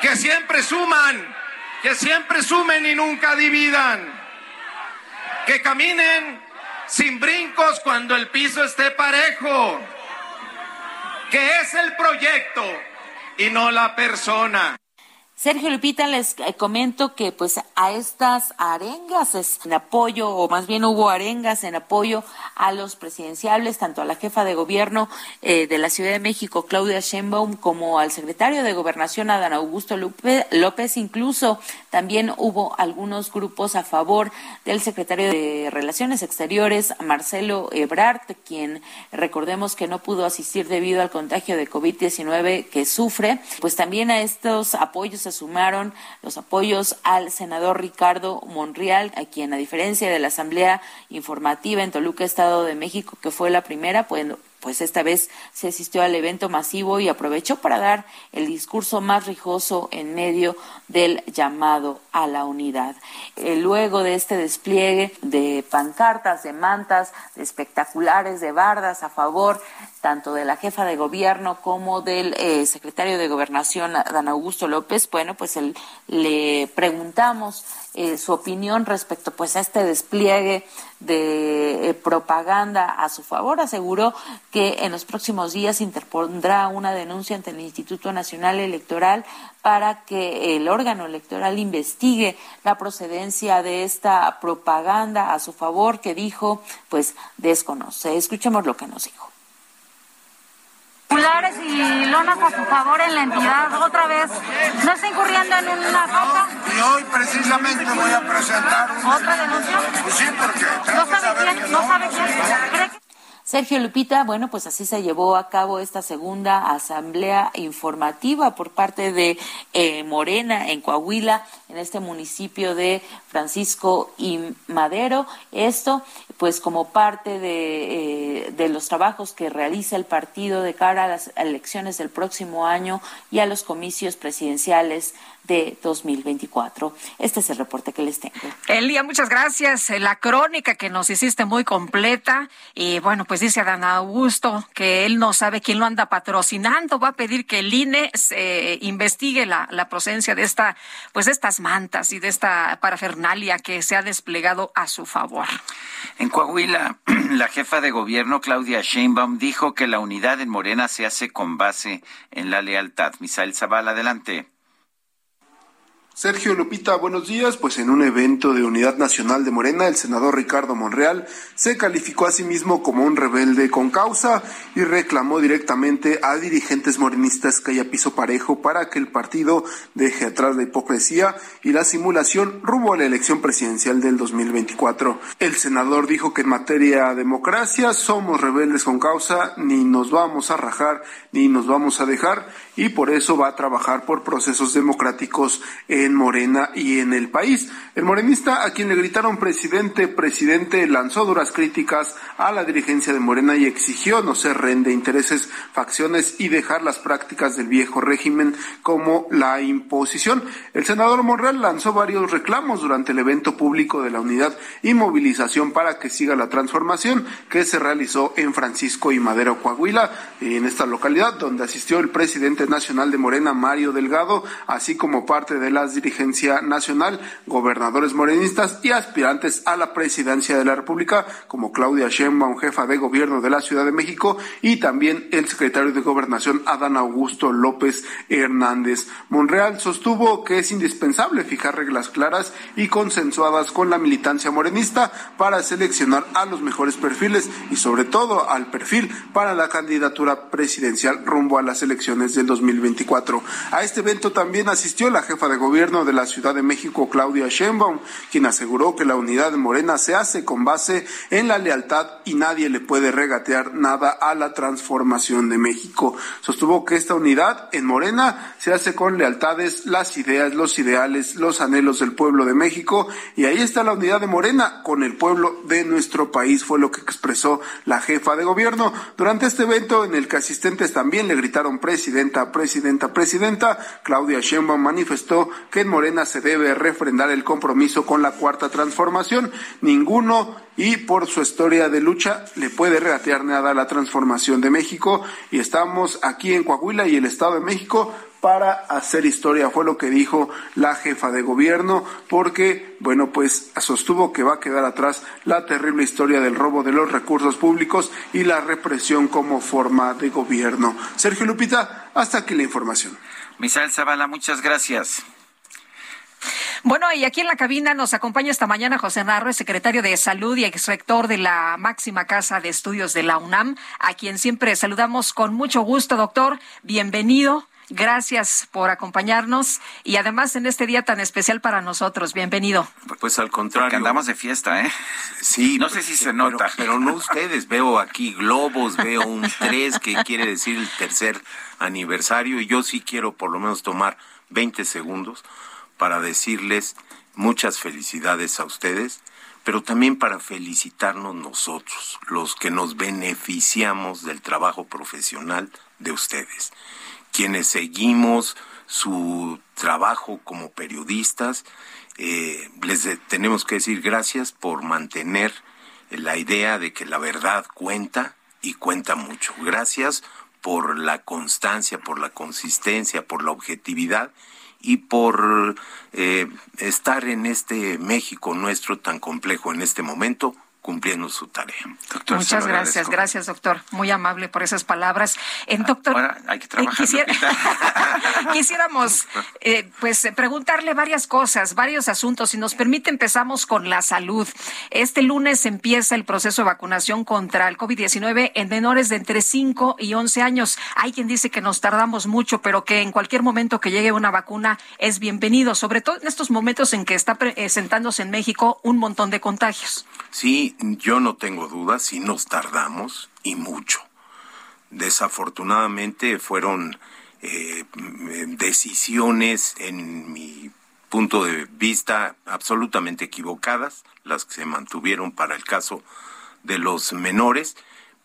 Que siempre suman, que siempre sumen y nunca dividan. Que caminen sin brincos cuando el piso esté parejo. Que es el proyecto y no la persona. Sergio Lupita, les eh, comento que pues a estas arengas es en apoyo, o más bien hubo arengas en apoyo a los presidenciables, tanto a la jefa de gobierno eh, de la Ciudad de México, Claudia Sheinbaum, como al secretario de Gobernación, Adán Augusto López. Incluso también hubo algunos grupos a favor del secretario de Relaciones Exteriores, Marcelo Ebrard, quien recordemos que no pudo asistir debido al contagio de COVID-19 que sufre. Pues también a estos apoyos sumaron los apoyos al senador Ricardo Monreal, a quien, a diferencia de la Asamblea Informativa en Toluca, Estado de México, que fue la primera, pues pues esta vez se asistió al evento masivo y aprovechó para dar el discurso más rijoso en medio del llamado a la unidad. Eh, luego de este despliegue de pancartas, de mantas, de espectaculares, de bardas a favor tanto de la jefa de gobierno como del eh, secretario de gobernación, Dan Augusto López, bueno, pues le preguntamos eh, su opinión respecto pues a este despliegue de eh, propaganda a su favor. Aseguró que en los próximos días interpondrá una denuncia ante el Instituto Nacional Electoral para que el órgano electoral investigue la procedencia de esta propaganda a su favor que dijo pues desconoce. Escuchemos lo que nos dijo y lonas a su favor en la entidad otra vez. ¿No está incurriendo en una cosa? y hoy precisamente voy a presentar ¿Otra denuncia? Pues sí, porque Sergio Lupita, bueno, pues así se llevó a cabo esta segunda asamblea informativa por parte de eh, Morena en Coahuila, en este municipio de Francisco y Madero. Esto, pues como parte de, eh, de los trabajos que realiza el partido de cara a las elecciones del próximo año y a los comicios presidenciales de 2024. Este es el reporte que les tengo. Elía, muchas gracias. La crónica que nos hiciste muy completa. Y bueno, pues dice Adán Augusto que él no sabe quién lo anda patrocinando. Va a pedir que el INE se investigue la, la procedencia de esta, pues de estas mantas y de esta parafernalia que se ha desplegado a su favor. En Coahuila, la jefa de gobierno, Claudia Sheinbaum, dijo que la unidad en Morena se hace con base en la lealtad. Misael Zavala, adelante. Sergio Lupita, buenos días. Pues en un evento de Unidad Nacional de Morena, el senador Ricardo Monreal se calificó a sí mismo como un rebelde con causa y reclamó directamente a dirigentes morenistas que haya piso parejo para que el partido deje atrás la hipocresía y la simulación rumbo a la elección presidencial del 2024. El senador dijo que en materia de democracia somos rebeldes con causa, ni nos vamos a rajar ni nos vamos a dejar y por eso va a trabajar por procesos democráticos. en Morena y en el país. El morenista, a quien le gritaron presidente, presidente, lanzó duras críticas a la dirigencia de Morena y exigió no ser rehén de intereses, facciones y dejar las prácticas del viejo régimen como la imposición. El senador Monreal lanzó varios reclamos durante el evento público de la unidad y movilización para que siga la transformación que se realizó en Francisco y Madero, Coahuila, en esta localidad donde asistió el presidente nacional de Morena, Mario Delgado, así como parte de dirigencia nacional, gobernador gobernadores morenistas y aspirantes a la presidencia de la República, como Claudia Sheinbaum, jefa de gobierno de la Ciudad de México, y también el secretario de Gobernación, Adán Augusto López Hernández. Monreal sostuvo que es indispensable fijar reglas claras y consensuadas con la militancia morenista para seleccionar a los mejores perfiles y sobre todo al perfil para la candidatura presidencial rumbo a las elecciones del 2024. A este evento también asistió la jefa de gobierno de la Ciudad de México, Claudia Sheinbaum, quien aseguró que la unidad de Morena se hace con base en la lealtad y nadie le puede regatear nada a la transformación de México. Sostuvo que esta unidad en Morena se hace con lealtades, las ideas, los ideales, los anhelos del pueblo de México y ahí está la unidad de Morena con el pueblo de nuestro país, fue lo que expresó la jefa de gobierno. Durante este evento en el que asistentes también le gritaron presidenta, presidenta, presidenta, Claudia Sheinbaum manifestó que en Morena se debe refrendar el compromiso con la cuarta transformación. Ninguno y por su historia de lucha le puede regatear nada a la transformación de México y estamos aquí en Coahuila y el Estado de México para hacer historia, fue lo que dijo la jefa de gobierno, porque, bueno, pues sostuvo que va a quedar atrás la terrible historia del robo de los recursos públicos y la represión como forma de gobierno. Sergio Lupita, hasta aquí la información. Misael Zavala, muchas gracias. Bueno, y aquí en la cabina nos acompaña esta mañana José Narro, secretario de Salud y exrector de la máxima casa de estudios de la UNAM, a quien siempre saludamos con mucho gusto, doctor. Bienvenido. Gracias por acompañarnos y además en este día tan especial para nosotros. Bienvenido. Pues al contrario. Porque andamos de fiesta, ¿eh? Sí. No sé si se nota. Pero, no ustedes. Veo aquí globos, veo un 3 que quiere decir el tercer aniversario y yo sí quiero por lo menos tomar 20 segundos para decirles muchas felicidades a ustedes, pero también para felicitarnos nosotros, los que nos beneficiamos del trabajo profesional de ustedes, quienes seguimos su trabajo como periodistas. Eh, les tenemos que decir gracias por mantener la idea de que la verdad cuenta y cuenta mucho. Gracias por la constancia, por la consistencia, por la objetividad y por eh, estar en este México nuestro tan complejo en este momento cumpliendo su tarea. Muchas gracias, gracias doctor, muy amable por esas palabras. En doctor, Ahora hay que trabajar. quisiéramos eh, pues preguntarle varias cosas, varios asuntos. Si nos permite empezamos con la salud. Este lunes empieza el proceso de vacunación contra el COVID-19 en menores de entre 5 y 11 años. Hay quien dice que nos tardamos mucho, pero que en cualquier momento que llegue una vacuna es bienvenido, sobre todo en estos momentos en que está presentándose en México un montón de contagios. Sí, yo no tengo dudas, si nos tardamos y mucho. Desafortunadamente fueron eh, decisiones, en mi punto de vista, absolutamente equivocadas, las que se mantuvieron para el caso de los menores,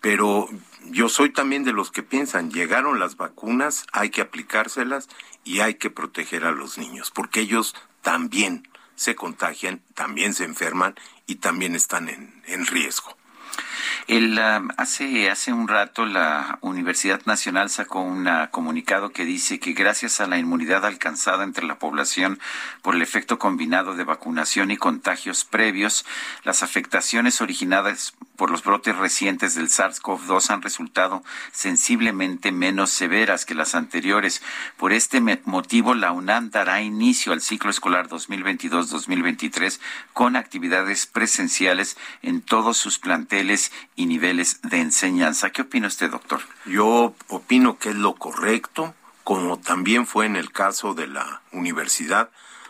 pero yo soy también de los que piensan, llegaron las vacunas, hay que aplicárselas y hay que proteger a los niños, porque ellos también se contagian, también se enferman y también están en, en riesgo. El, um, hace, hace un rato la Universidad Nacional sacó un comunicado que dice que gracias a la inmunidad alcanzada entre la población por el efecto combinado de vacunación y contagios previos, las afectaciones originadas por los brotes recientes del SARS-CoV-2 han resultado sensiblemente menos severas que las anteriores. Por este motivo, la UNAM dará inicio al ciclo escolar 2022-2023 con actividades presenciales en todos sus planteles y niveles de enseñanza. ¿Qué opina usted, doctor? Yo opino que es lo correcto, como también fue en el caso de la universidad,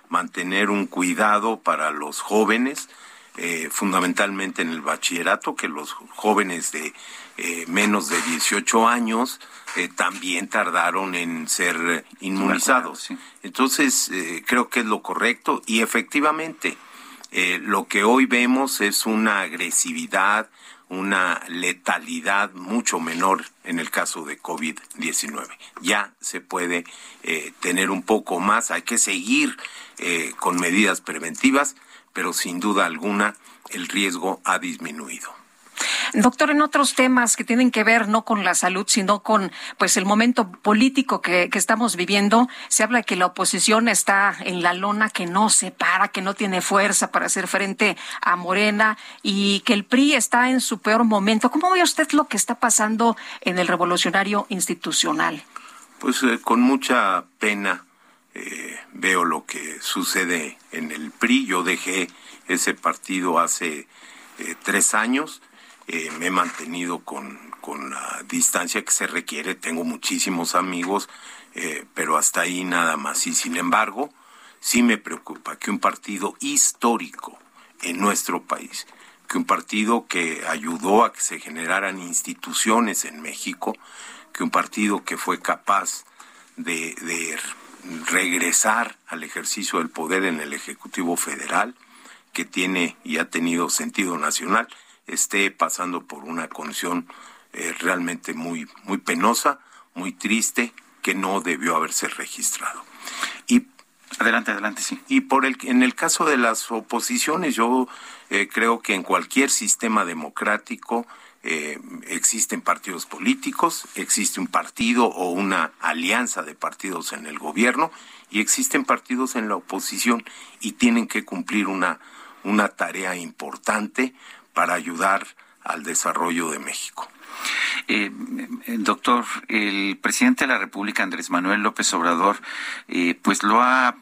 mantener un cuidado para los jóvenes, eh, fundamentalmente en el bachillerato, que los jóvenes de eh, menos de 18 años eh, también tardaron en ser inmunizados. Entonces, creo que es lo correcto y efectivamente lo que hoy vemos es una agresividad, una letalidad mucho menor en el caso de COVID-19. Ya se puede tener un poco más, hay que seguir con medidas preventivas, pero sin duda alguna el riesgo ha disminuido. Doctor, en otros temas que tienen que ver no con la salud, sino con pues el momento político que, estamos viviendo, se habla de que la oposición está en la lona que no se para, que no tiene fuerza para hacer frente a Morena y que el PRI está en su peor momento. ¿Cómo ve usted lo que está pasando en el revolucionario institucional? Pues eh, con mucha pena eh, veo lo que sucede en el PRI. Yo dejé ese partido hace eh, tres años. Eh, me he mantenido con, con, la distancia que se requiere. Tengo muchísimos amigos, pero hasta ahí nada más. Y sin embargo, sí me preocupa que un partido histórico en nuestro país, que un partido que ayudó a que se generaran instituciones en México, que un partido que fue capaz de regresar al ejercicio del poder en el Ejecutivo Federal, que tiene y ha tenido sentido nacional, esté pasando por una condición eh, realmente muy, muy penosa, muy triste, que no debió haberse registrado. Y Adelante, adelante, sí. Y por el, en el caso de las oposiciones, yo eh, creo que en cualquier sistema democrático eh, existen partidos políticos, existe un partido o una alianza de partidos en el gobierno y existen partidos en la oposición y tienen que cumplir una, una tarea importante para ayudar al desarrollo de México. Eh, doctor, el presidente de la República, Andrés Manuel López Obrador, eh, pues lo ha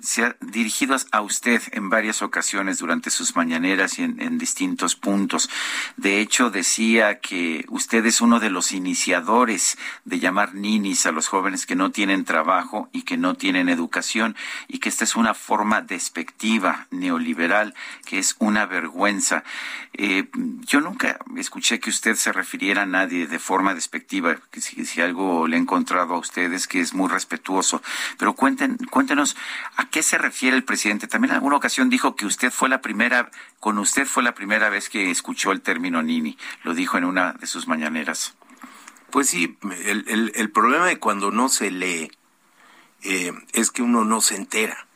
se ha dirigido a usted en varias ocasiones durante sus mañaneras y en, distintos puntos. De hecho, decía que usted es uno de los iniciadores de llamar ninis a los jóvenes que no tienen trabajo y que no tienen educación y que esta es una forma despectiva, neoliberal, que es una vergüenza. Eh, yo nunca escuché que usted se refiriera a nadie de forma despectiva, si, algo le he encontrado a ustedes que es muy respetuoso. Pero cuenten, cuéntenos ¿A qué se refiere el presidente? También en alguna ocasión dijo que usted fue la primera, con usted fue la primera vez que escuchó el término Nini. Lo dijo en una de sus mañaneras. Pues sí, el, problema de cuando no se lee eh, es que uno no se entera.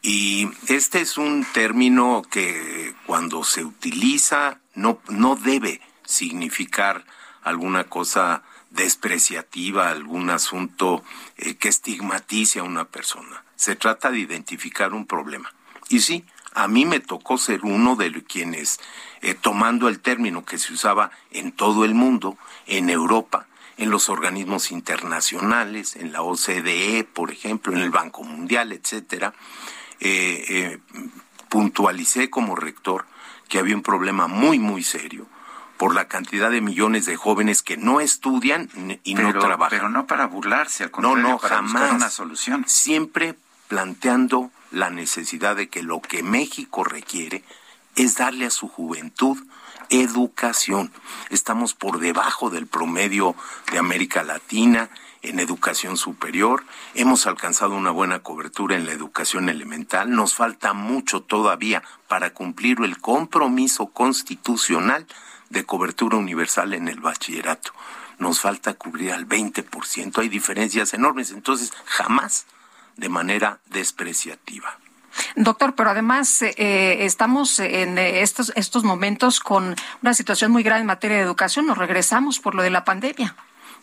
Y este es un término que cuando se utiliza no, no debe significar alguna cosa despreciativa, algún asunto eh, que estigmatice a una persona se trata de identificar un problema. Y sí, a mí me tocó ser uno de quienes, eh, tomando el término que se usaba en todo el mundo, en Europa, en los organismos internacionales, en la OCDE, por ejemplo, en el Banco Mundial, etcétera, eh, eh, puntualicé como rector que había un problema muy, muy serio por la cantidad de millones de jóvenes que no estudian y no trabajan. Pero no para burlarse, al contrario, no, no, para jamás. una solución. Siempre planteando la necesidad de que lo que México requiere es darle a su juventud educación. Estamos por debajo del promedio de América Latina en educación superior, hemos alcanzado una buena cobertura en la educación elemental, nos falta mucho todavía para cumplir el compromiso constitucional de cobertura universal en el bachillerato. Nos falta cubrir al 20%, hay diferencias enormes, entonces jamás de manera despreciativa. Doctor, pero además eh, estamos en estos, estos momentos con una situación muy grave en materia de educación. Nos regresamos por lo de la pandemia.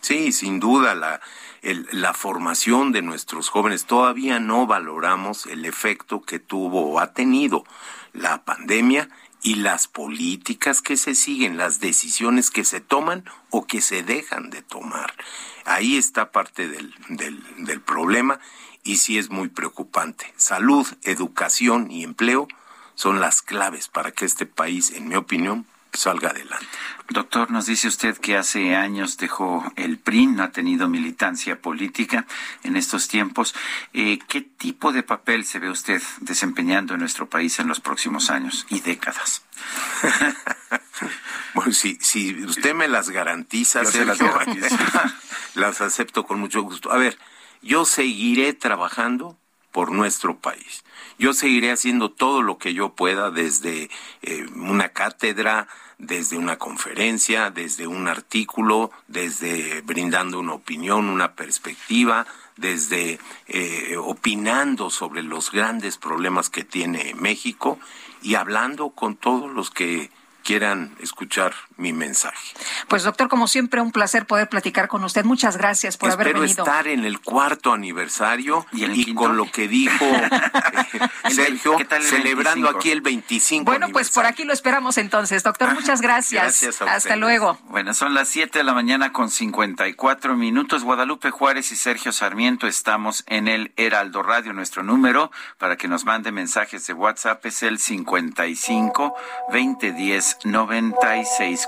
Sí, sin duda, la, la formación de nuestros jóvenes. Todavía no valoramos el efecto que tuvo o ha tenido la pandemia y las políticas que se siguen, las decisiones que se toman o que se dejan de tomar. Ahí está parte del, del, del problema y sí es muy preocupante. Salud, educación y empleo son las claves para que este país, en mi opinión, salga adelante. Doctor, nos dice usted que hace años dejó el PRI, no ha tenido militancia política en estos tiempos. Eh, ¿Qué tipo de papel se ve usted desempeñando en nuestro país en los próximos años y décadas? bueno, si, si usted me las garantiza, las, las acepto con mucho gusto. A ver, yo seguiré trabajando por nuestro país. Yo seguiré haciendo todo lo que yo pueda desde eh, una cátedra, desde una conferencia, desde un artículo, desde brindando una opinión, una perspectiva, desde eh, opinando sobre los grandes problemas que tiene México y hablando con todos los que quieran escuchar mi mensaje. Pues doctor, como siempre, un placer poder platicar con usted. Muchas gracias por haber venido. Espero estar en el cuarto aniversario y, con lo que dijo eh, Sergio, celebrando aquí el 25 Bueno, pues por aquí lo esperamos entonces. Doctor, muchas gracias. gracias Hasta luego. Bueno, son las 7 de la mañana con 54 minutos. Guadalupe Juárez y Sergio Sarmiento estamos en el Heraldo Radio. Nuestro número para que nos mande mensajes de WhatsApp es el 55 2010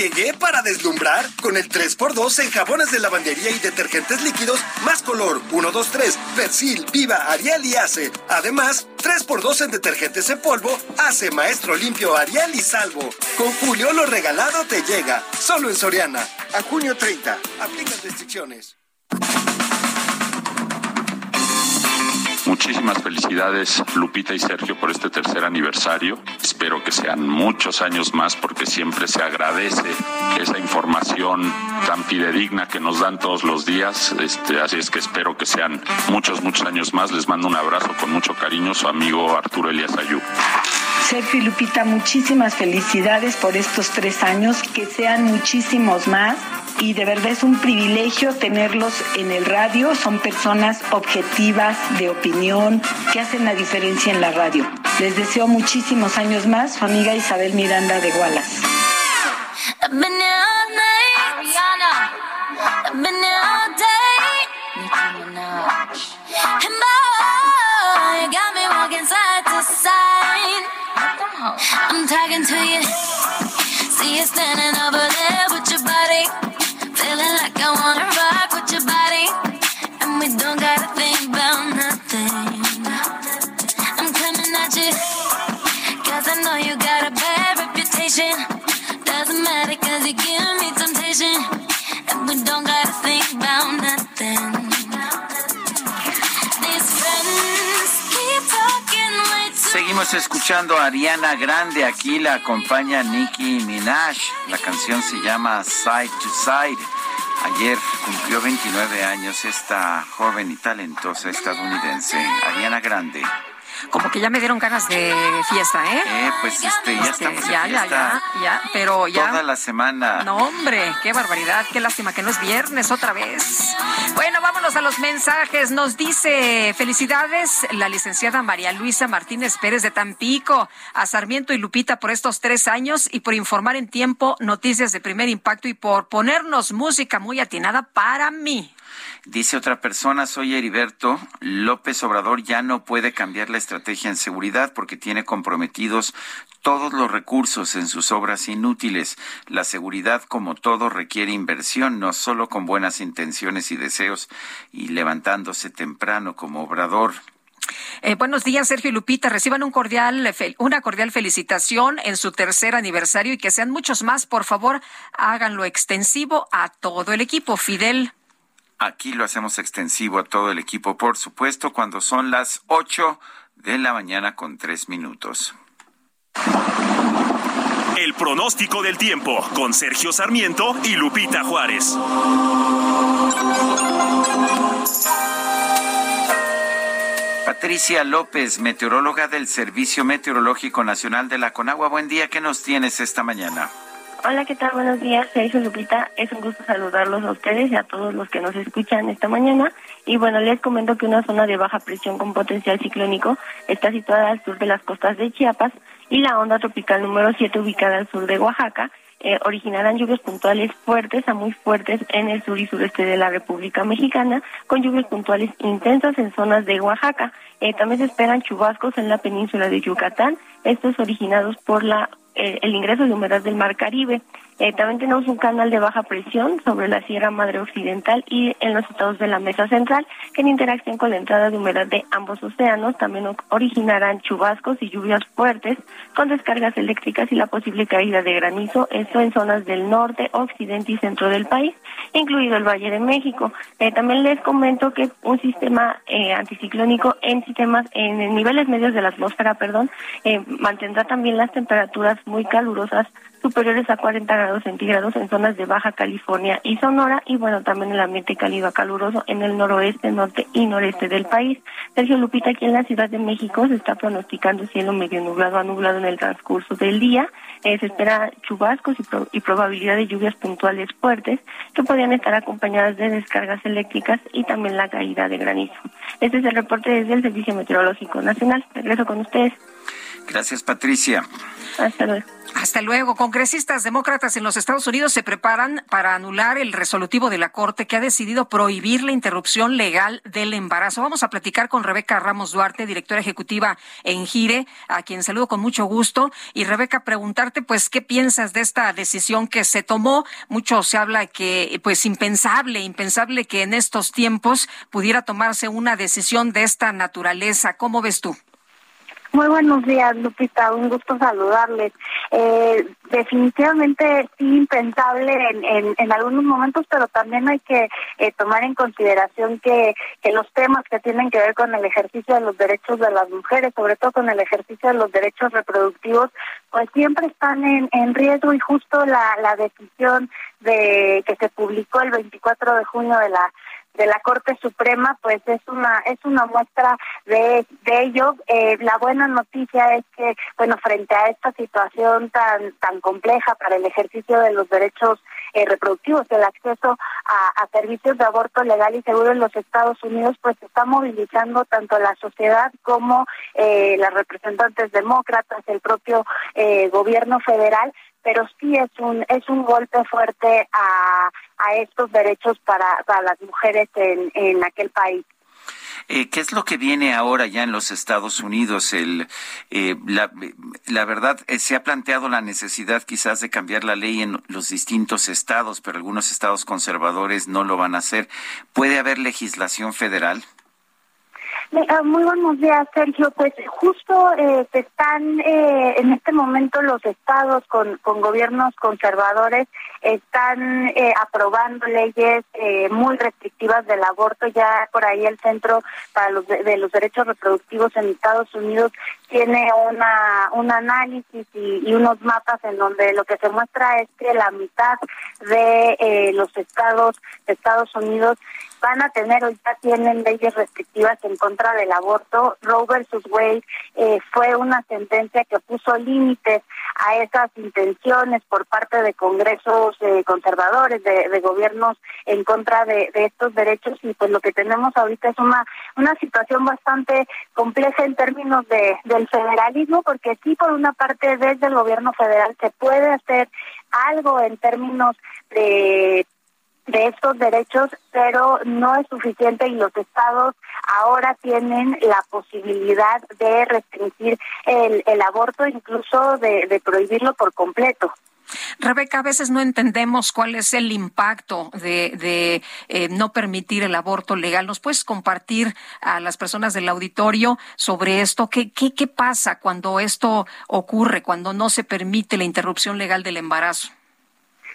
Llegué para deslumbrar con el 3x2 en jabones de lavandería y detergentes líquidos más color 1, 2, 3, Persil, Viva, Ariel y Ace. Además, 3x2 en detergentes en polvo, Ace, Maestro Limpio, Ariel y Salvo. Con Julio lo regalado te llega. Solo en Soriana. A junio 30. Aplica restricciones. Muchísimas felicidades Lupita y Sergio por este tercer aniversario. Espero que sean muchos años más porque siempre se agradece esa información tan fidedigna que nos dan todos los días. Este, así es que espero que sean muchos, muchos años más. Les mando un abrazo con mucho cariño, su amigo Arturo Elías Ayú. Sergio y Lupita, muchísimas felicidades por estos tres años, que sean muchísimos más y de verdad es un privilegio tenerlos en el radio. Son personas objetivas, de opinión, que hacen la diferencia en la radio. Les deseo muchísimos años más, su amiga Isabel Miranda de Gualas. Feeling Seguimos escuchando a Ariana Grande. Aquí la acompaña Nicki Minaj. La canción se llama Side to Side. Ayer cumplió 29 años esta joven y talentosa estadounidense, Ariana Grande. Como que ya me dieron ganas de fiesta, ¿eh? Eh, pues este, ya Este, estamos en ya, ya, ya, ya, pero ya. Toda la semana. No, hombre, qué barbaridad, qué lástima que no es viernes otra vez. Bueno, vámonos a los mensajes. Nos dice felicidades la licenciada María Luisa Martínez Pérez de Tampico, a Sarmiento y Lupita por estos tres años y por informar en tiempo noticias de primer impacto y por ponernos música muy atinada para mí. Dice otra persona, soy Heriberto, López Obrador ya no puede cambiar la estrategia en seguridad porque tiene comprometidos todos los recursos en sus obras inútiles. La seguridad, como todo, requiere inversión, no solo con buenas intenciones y deseos y levantándose temprano como obrador. Eh, buenos días, Sergio y Lupita. Reciban un cordial, una cordial felicitación en su tercer aniversario y que sean muchos más. Por favor, háganlo extensivo a todo el equipo. Fidel. Aquí lo hacemos extensivo a todo el equipo, por supuesto, cuando son las ocho de la mañana con tres minutos. El pronóstico del tiempo con Sergio Sarmiento y Lupita Juárez. Patricia López, meteoróloga del Servicio Meteorológico Nacional de la Conagua. Buen día, ¿qué nos tienes esta mañana? Hola, ¿qué tal? Buenos días, Sergio Lupita. Es un gusto saludarlos a ustedes y a todos los que nos escuchan esta mañana. Y bueno, les comento que una zona de baja presión con potencial ciclónico está situada al sur de las costas de Chiapas y la onda tropical número 7 ubicada al sur de Oaxaca eh, originarán lluvias puntuales fuertes a muy fuertes en el sur y sureste de la República Mexicana, con lluvias puntuales intensas en zonas de Oaxaca. Eh, también se esperan chubascos en la península de Yucatán, estos originados por la eh, el ingreso de humedad del Mar Caribe. Eh, también tenemos un canal de baja presión sobre la Sierra Madre Occidental y en los estados de la Mesa Central, que en interacción con la entrada de humedad de ambos océanos también originarán chubascos y lluvias fuertes con descargas eléctricas y la posible caída de granizo, esto en zonas del norte, occidente y centro del país, incluido el Valle de México. Eh, también les comento que un sistema eh, anticiclónico en sistemas en niveles medios de la atmósfera, perdón, mantendrá también las temperaturas muy calurosas superiores a 40 grados centígrados en zonas de Baja California y Sonora y bueno, también el ambiente cálido a caluroso en el noroeste, norte y noreste del país. Sergio Lupita, aquí en la Ciudad de México se está pronosticando cielo medio nublado a nublado en el transcurso del día. Eh, se espera chubascos y, y probabilidad de lluvias puntuales fuertes que podrían estar acompañadas de descargas eléctricas y también la caída de granizo. Este es el reporte desde el Servicio Meteorológico Nacional. Regreso con ustedes. Gracias, Patricia. Hasta luego. Hasta luego. Congresistas demócratas en los Estados Unidos se preparan para anular el resolutivo de la Corte que ha decidido prohibir la interrupción legal del embarazo. Vamos a platicar con Rebeca Ramos Duarte, directora ejecutiva en Gire, a quien saludo con mucho gusto. Y Rebeca, preguntarte, pues, ¿qué piensas de esta decisión que se tomó? Mucho se habla que, pues, impensable, impensable que en estos tiempos pudiera tomarse una decisión de esta naturaleza. ¿Cómo ves tú? Muy buenos días, Lupita. Un gusto saludarles. Eh, definitivamente sí impensable en, en, en, algunos momentos, pero también hay que eh, tomar en consideración que, que los temas que tienen que ver con el ejercicio de los derechos de las mujeres, sobre todo con el ejercicio de los derechos reproductivos, pues siempre están en, en riesgo y justo la, la decisión de que se publicó el 24 de junio de la de la Corte Suprema, pues es una es una muestra de, de ello. Eh, la buena noticia es que, bueno, frente a esta situación tan tan compleja para el ejercicio de los derechos eh, reproductivos, el acceso a, a, servicios de aborto legal y seguro en los Estados Unidos, pues está movilizando tanto la sociedad como eh, las representantes demócratas, el propio eh, gobierno federal, pero sí es un es un golpe fuerte a, a estos derechos para, para las mujeres en, en aquel país. Eh, ¿Qué es lo que viene ahora ya en los Estados Unidos? El, eh, la, la, verdad, eh, se ha planteado la necesidad quizás de cambiar la ley en los distintos estados, pero algunos estados conservadores no lo van a hacer. ¿Puede haber legislación federal? Ah, muy buenos días, Sergio. Pues justo eh, están eh, en este momento los estados con, con gobiernos conservadores están eh, aprobando leyes eh, muy restrictivas del aborto. Ya por ahí el Centro para los de, de, los Derechos Reproductivos en Estados Unidos tiene una un análisis y, y, unos mapas en donde lo que se muestra es que la mitad de eh, los estados de Estados Unidos van a tener o ya tienen leyes restrictivas en contra del aborto. Roe versus Wade eh, fue una sentencia que puso límites a esas intenciones por parte de congresos eh, conservadores, de, de, gobiernos en contra de, de, estos derechos y pues lo que tenemos ahorita es una una situación bastante compleja en términos de del federalismo porque sí por una parte desde el gobierno federal se puede hacer algo en términos de de estos derechos, pero no es suficiente y los estados ahora tienen la posibilidad de restringir el, el aborto, incluso de prohibirlo por completo. Rebeca, a veces no entendemos cuál es el impacto de, de eh, no permitir el aborto legal. ¿Nos puedes compartir a las personas del auditorio sobre esto? ¿Qué, qué, qué pasa cuando esto ocurre, cuando no se permite la interrupción legal del embarazo?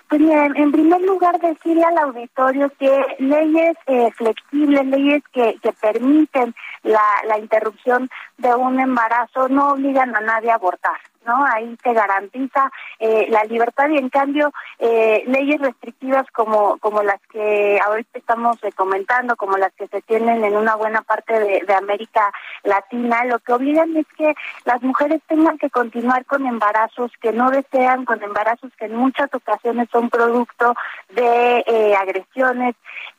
Pues Bien, en primer lugar decirle al auditorio que leyes eh, flexibles, leyes que, que permiten la, la interrupción de un embarazo no obligan a nadie a abortar. ¿No? Ahí se garantiza eh, la libertad y en cambio eh, leyes restrictivas como como las que ahorita estamos comentando, como las que se tienen en una buena parte de, de, América Latina, lo que obligan es que las mujeres tengan que continuar con embarazos que no desean, con embarazos que en muchas ocasiones son producto de eh, agresiones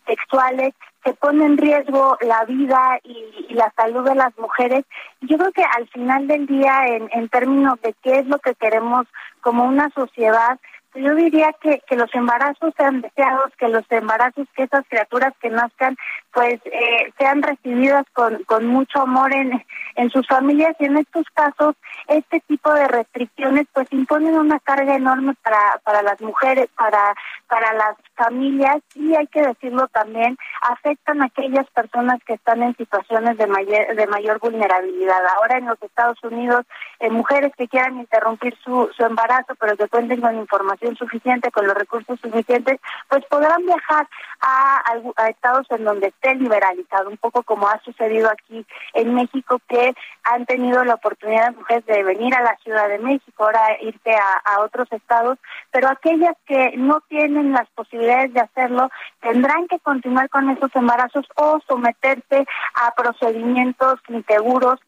sexuales que pone en riesgo la vida y, y, la salud de las mujeres. Yo creo que al final del día, en, en términos de qué es lo que queremos como una sociedad, yo diría que, que los embarazos sean deseados, que los embarazos, que esas criaturas que nazcan, pues eh, sean recibidas con, con mucho amor en, en sus familias y en estos casos este tipo de restricciones pues imponen una carga enorme para, para las mujeres, para, para las familias y hay que decirlo también, afectan a aquellas personas que están en situaciones de mayor, de mayor vulnerabilidad. Ahora en los Estados Unidos, eh, mujeres que quieran interrumpir su, su embarazo pero que cuenten con información suficiente, con los recursos suficientes, pues podrán viajar a, a, a estados en donde liberalizado, un poco como ha sucedido aquí en México, que han tenido la oportunidad de mujeres de venir a la Ciudad de México, ahora irse a, a otros estados, pero aquellas que no tienen las posibilidades de hacerlo tendrán que continuar con esos embarazos o someterse a procedimientos inseguros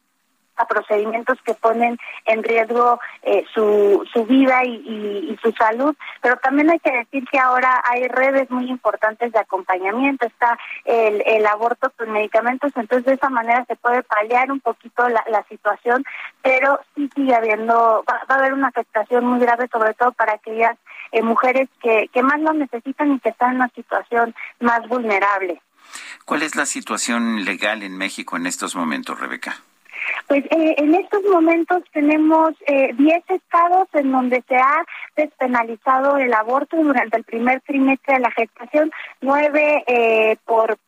a procedimientos que ponen en riesgo eh, su, su vida y, su salud, pero también hay que decir que ahora hay redes muy importantes de acompañamiento, está el, el aborto con medicamentos, entonces de esa manera se puede paliar un poquito la, la situación, pero sí sigue habiendo, va, va, a haber una afectación muy grave, sobre todo para aquellas eh, mujeres que, que más lo necesitan y que están en una situación más vulnerable. ¿Cuál es la situación legal en México en estos momentos, Rebeca? Pues eh, en estos momentos tenemos 10 eh, estados en donde se ha despenalizado el aborto durante el primer trimestre de la gestación, nueve eh, por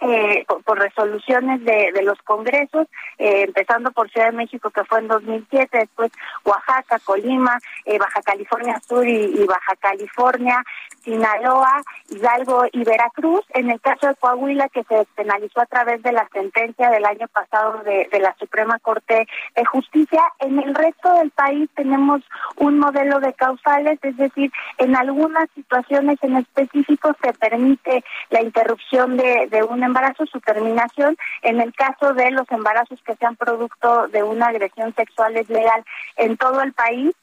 eh, por, resoluciones de, de los congresos, eh, empezando por Ciudad de México, que fue en 2007, después Oaxaca, Colima, eh, Baja California Sur y, Baja California, Sinaloa, Hidalgo y Veracruz. En el caso de Coahuila, que se despenalizó a través de la sentencia del año pasado de, de la Suprema Corte de Justicia, en el resto del país tenemos un modelo de causales, es decir, en algunas situaciones en específico se permite la interrupción de, de un embarazo, su terminación. En el caso de los embarazos que sean producto de una agresión sexual es legal en todo el país.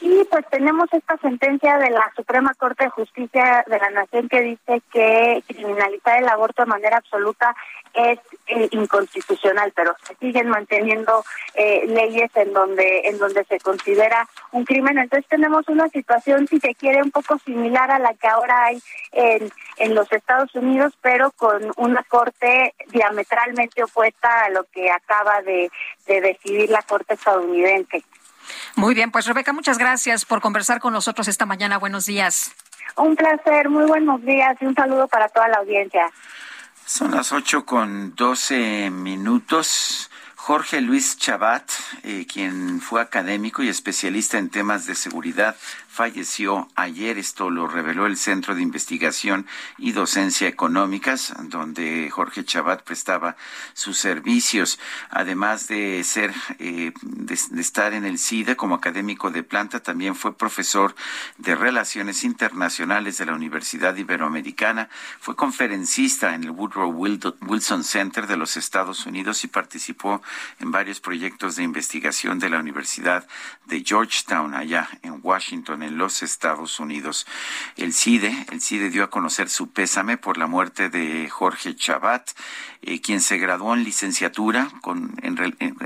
Y pues tenemos esta sentencia de la Suprema Corte de Justicia de la Nación que dice que criminalizar el aborto de manera absoluta es eh, inconstitucional, pero se siguen manteniendo eh, leyes en donde en donde se considera un crimen. Entonces tenemos una situación, si se quiere, un poco similar a la que ahora hay en, en los Estados Unidos, pero con una corte diametralmente opuesta a lo que acaba de, de decidir la Corte estadounidense. Muy bien, pues Rebeca, muchas gracias por conversar con nosotros esta mañana. Buenos días. Un placer, muy buenos días y un saludo para toda la audiencia. Son las ocho con doce minutos. Jorge Luis Chabat, eh, quien fue académico y especialista en temas de seguridad, falleció ayer. Esto lo reveló el Centro de Investigación y Docencia Económicas, donde Jorge Chabat prestaba sus servicios. Además de ser, eh, de, de, estar en el CIDE como académico de planta, también fue profesor de Relaciones Internacionales de la Universidad Iberoamericana. Fue conferencista en el Woodrow Wilson Center de los Estados Unidos y participó en varios proyectos de investigación de la Universidad de Georgetown, allá en Washington, en los Estados Unidos. El CIDE, el CIDE dio a conocer su pésame por la muerte de Jorge Chabat, eh, quien se graduó en licenciatura con,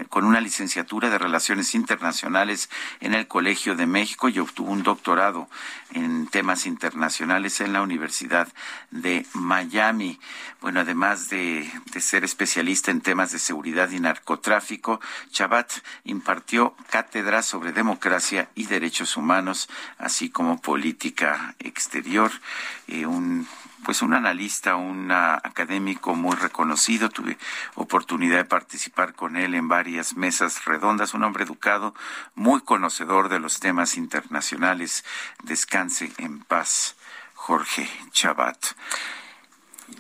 con una licenciatura de Relaciones Internacionales en el Colegio de México y obtuvo un doctorado en temas internacionales en la Universidad de Miami. Bueno, además de, ser especialista en temas de seguridad y narcotráfico, Chabat impartió cátedras sobre democracia y derechos humanos, así como política exterior. Eh, pues un analista, un académico muy reconocido. Tuve oportunidad de participar con él en varias mesas redondas. Un hombre educado, muy conocedor de los temas internacionales. Descanse en paz, Jorge Chabat.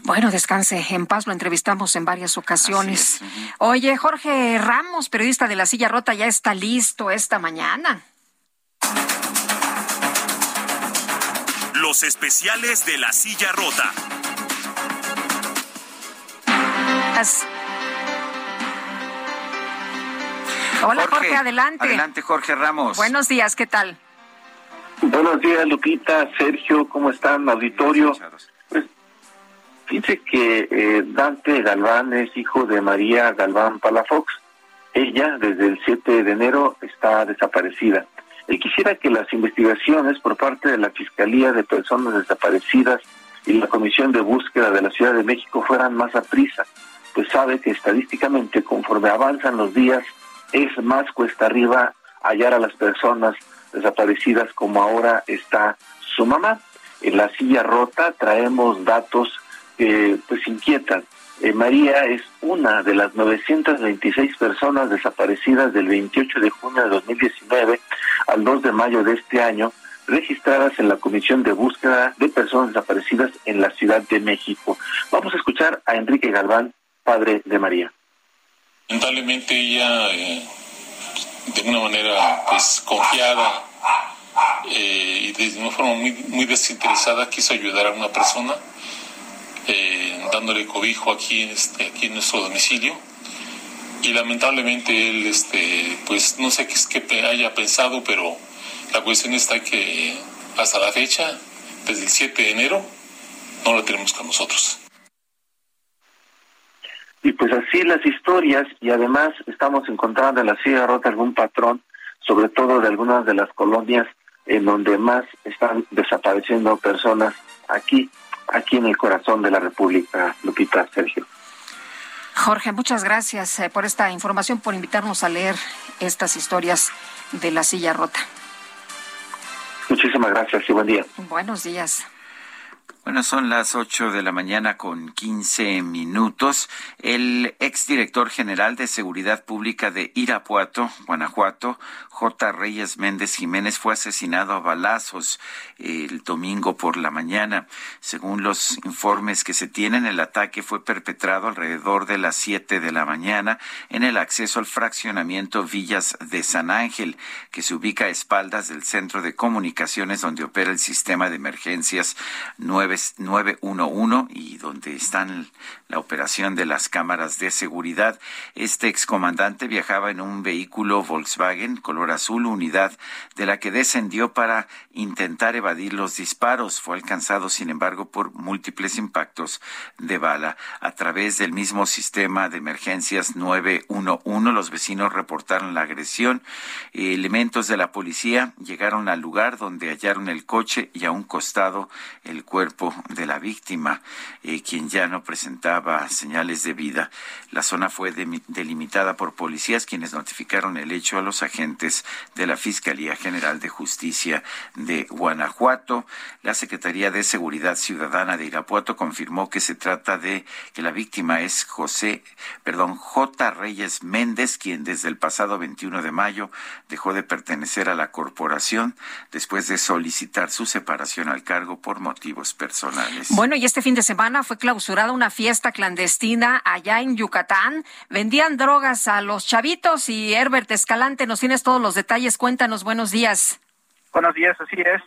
Bueno, descanse en paz, lo entrevistamos en varias ocasiones. Oye, Jorge Ramos, periodista de La Silla Rota, ya está listo esta mañana. Los especiales de La Silla Rota. Hola Jorge, adelante. Adelante Jorge Ramos. Buenos días, ¿qué tal? Buenos días Lupita, Sergio, ¿cómo están? Auditorio. Dice que eh, Dante Galván es hijo de María Galván Palafox. Ella, desde el 7 de enero, está desaparecida. Y quisiera que las investigaciones por parte de la Fiscalía de Personas Desaparecidas y la Comisión de Búsqueda de la Ciudad de México fueran más a prisa, pues sabe que estadísticamente, conforme avanzan los días, es más cuesta arriba hallar a las personas desaparecidas como ahora está su mamá. En la silla rota traemos datos que pues inquietan. Eh, María es una de las 926 personas desaparecidas del 28 de junio de 2019 al 2 de mayo de este año, registradas en la Comisión de Búsqueda de Personas Desaparecidas en la Ciudad de México. Vamos a escuchar a Enrique Galván, padre de María. Lamentablemente ella, eh, de una manera pues confiada eh, y de una forma muy, muy desinteresada, quiso ayudar a una persona eh, dándole cobijo aquí este, aquí en nuestro domicilio. Y lamentablemente él, este, pues no sé qué es que haya pensado, pero la cuestión está que hasta la fecha, desde el 7 de enero, no lo tenemos con nosotros. Y pues así las historias, y además estamos encontrando en la silla rota algún patrón, sobre todo de algunas de las colonias en donde más están desapareciendo personas aquí aquí en el corazón de la República, Lupita, Sergio. Jorge, muchas gracias eh, por esta información, por invitarnos a leer estas historias de la silla rota. Muchísimas gracias y buen día. Buenos días. Bueno, son las ocho de la mañana con quince minutos. El exdirector general de Seguridad Pública de Irapuato, Guanajuato, J. Reyes Méndez Jiménez, fue asesinado a balazos el domingo por la mañana. Según los informes que se tienen, el ataque fue perpetrado alrededor de las siete de la mañana en el acceso al fraccionamiento Villas de San Ángel, que se ubica a espaldas del centro de comunicaciones donde opera el sistema de emergencias 911 y donde están la operación de las cámaras de seguridad. Este excomandante viajaba en un vehículo Volkswagen color azul, unidad de la que descendió para intentar evadir los disparos. Fue alcanzado, sin embargo, por múltiples impactos de bala. A través del mismo sistema de emergencias 911, los vecinos reportaron la agresión. Elementos de la policía llegaron al lugar donde hallaron el coche y a un costado el cuerpo de la víctima, eh, quien ya no presentaba señales de vida. La zona fue delimitada por policías quienes notificaron el hecho a los agentes de la Fiscalía General de Justicia de Guanajuato. La Secretaría de Seguridad Ciudadana de Irapuato confirmó que se trata de que la víctima es José, perdón, J. Reyes Méndez, quien desde el pasado 21 de mayo dejó de pertenecer a la corporación después de solicitar su separación al cargo por motivos personales. Bueno, y este fin de semana fue clausurada una fiesta clandestina allá en Yucatán. Vendían drogas a los chavitos y Herbert Escalante, nos tienes todos los detalles. Cuéntanos, buenos días. Buenos días, así es.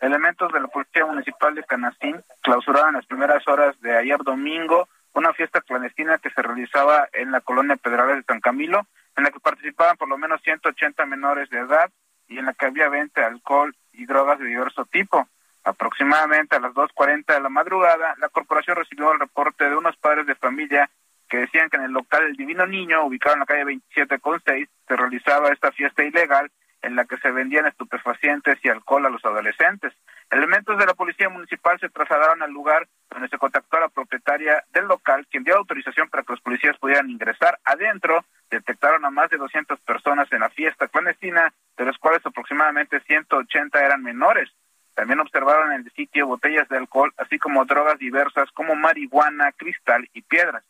Elementos de la Policía Municipal de Canastín clausuraron en las primeras horas de ayer domingo una fiesta clandestina que se realizaba en la colonia Pedrales de San Camilo, en la que participaban por lo menos 180 menores de edad y en la que había venta de alcohol y drogas de diverso tipo. Aproximadamente a las 2.40 de la madrugada, la corporación recibió el reporte de unos padres de familia que decían que en el local El Divino Niño, ubicado en la calle 27 con 6, se realizaba esta fiesta ilegal en la que se vendían estupefacientes y alcohol a los adolescentes. Elementos de la policía municipal se trasladaron al lugar donde se contactó a la propietaria del local, quien dio autorización para que los policías pudieran ingresar adentro. Detectaron a más de 200 personas en la fiesta clandestina, de los cuales aproximadamente 180 eran menores. También observaron en el sitio botellas de alcohol, así como drogas diversas como marihuana, cristal y piedras.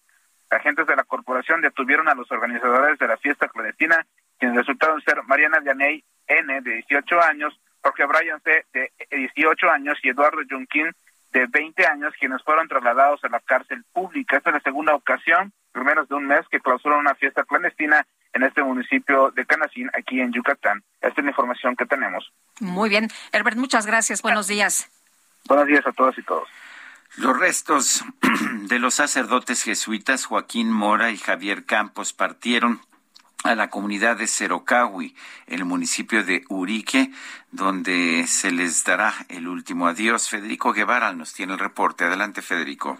Agentes de la corporación detuvieron a los organizadores de la fiesta clandestina, quienes resultaron ser Mariana Vianey N, de 18 años, Jorge Bryan C, de 18 años, y Eduardo Junquín, de 20 años, quienes fueron trasladados a la cárcel pública. Esta es la segunda ocasión, en menos de un mes, que clausuran una fiesta clandestina en este municipio de Canacín, aquí en Yucatán. Esta es la información que tenemos. Muy bien. Herbert, muchas gracias. Buenos días. Buenos días a todos y todos. Los restos de los sacerdotes jesuitas Joaquín Mora y Javier Campos partieron a la comunidad de Cerocahui, el municipio de Urique, donde se les dará el último adiós. Federico Guevara nos tiene el reporte. Adelante, Federico.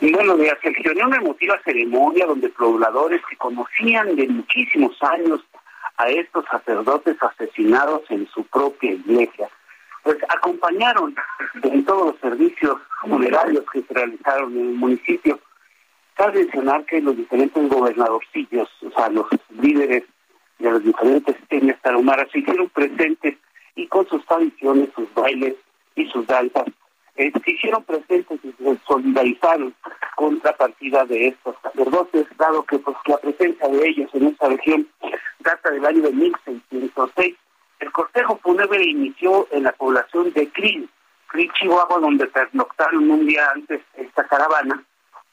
Buenos días, Sergio. Una emotiva ceremonia donde pobladores que conocían de muchísimos años a estos sacerdotes asesinados en su propia iglesia, pues acompañaron en todos los servicios funerarios que se realizaron en el municipio. Cabe mencionar que los diferentes gobernadorcillos, o sea, los líderes de las diferentes etnias tarahumaras se hicieron presentes y con sus tradiciones, sus bailes y sus danzas, eh, se hicieron presentes y se solidarizaron contra partida de estos sacerdotes, dado que pues la presencia de ellos en esta región data del año de 1606 el cortejo fúnebre inició en la población de Crin, Crin, Chihuahua, donde pernoctaron un día antes esta caravana,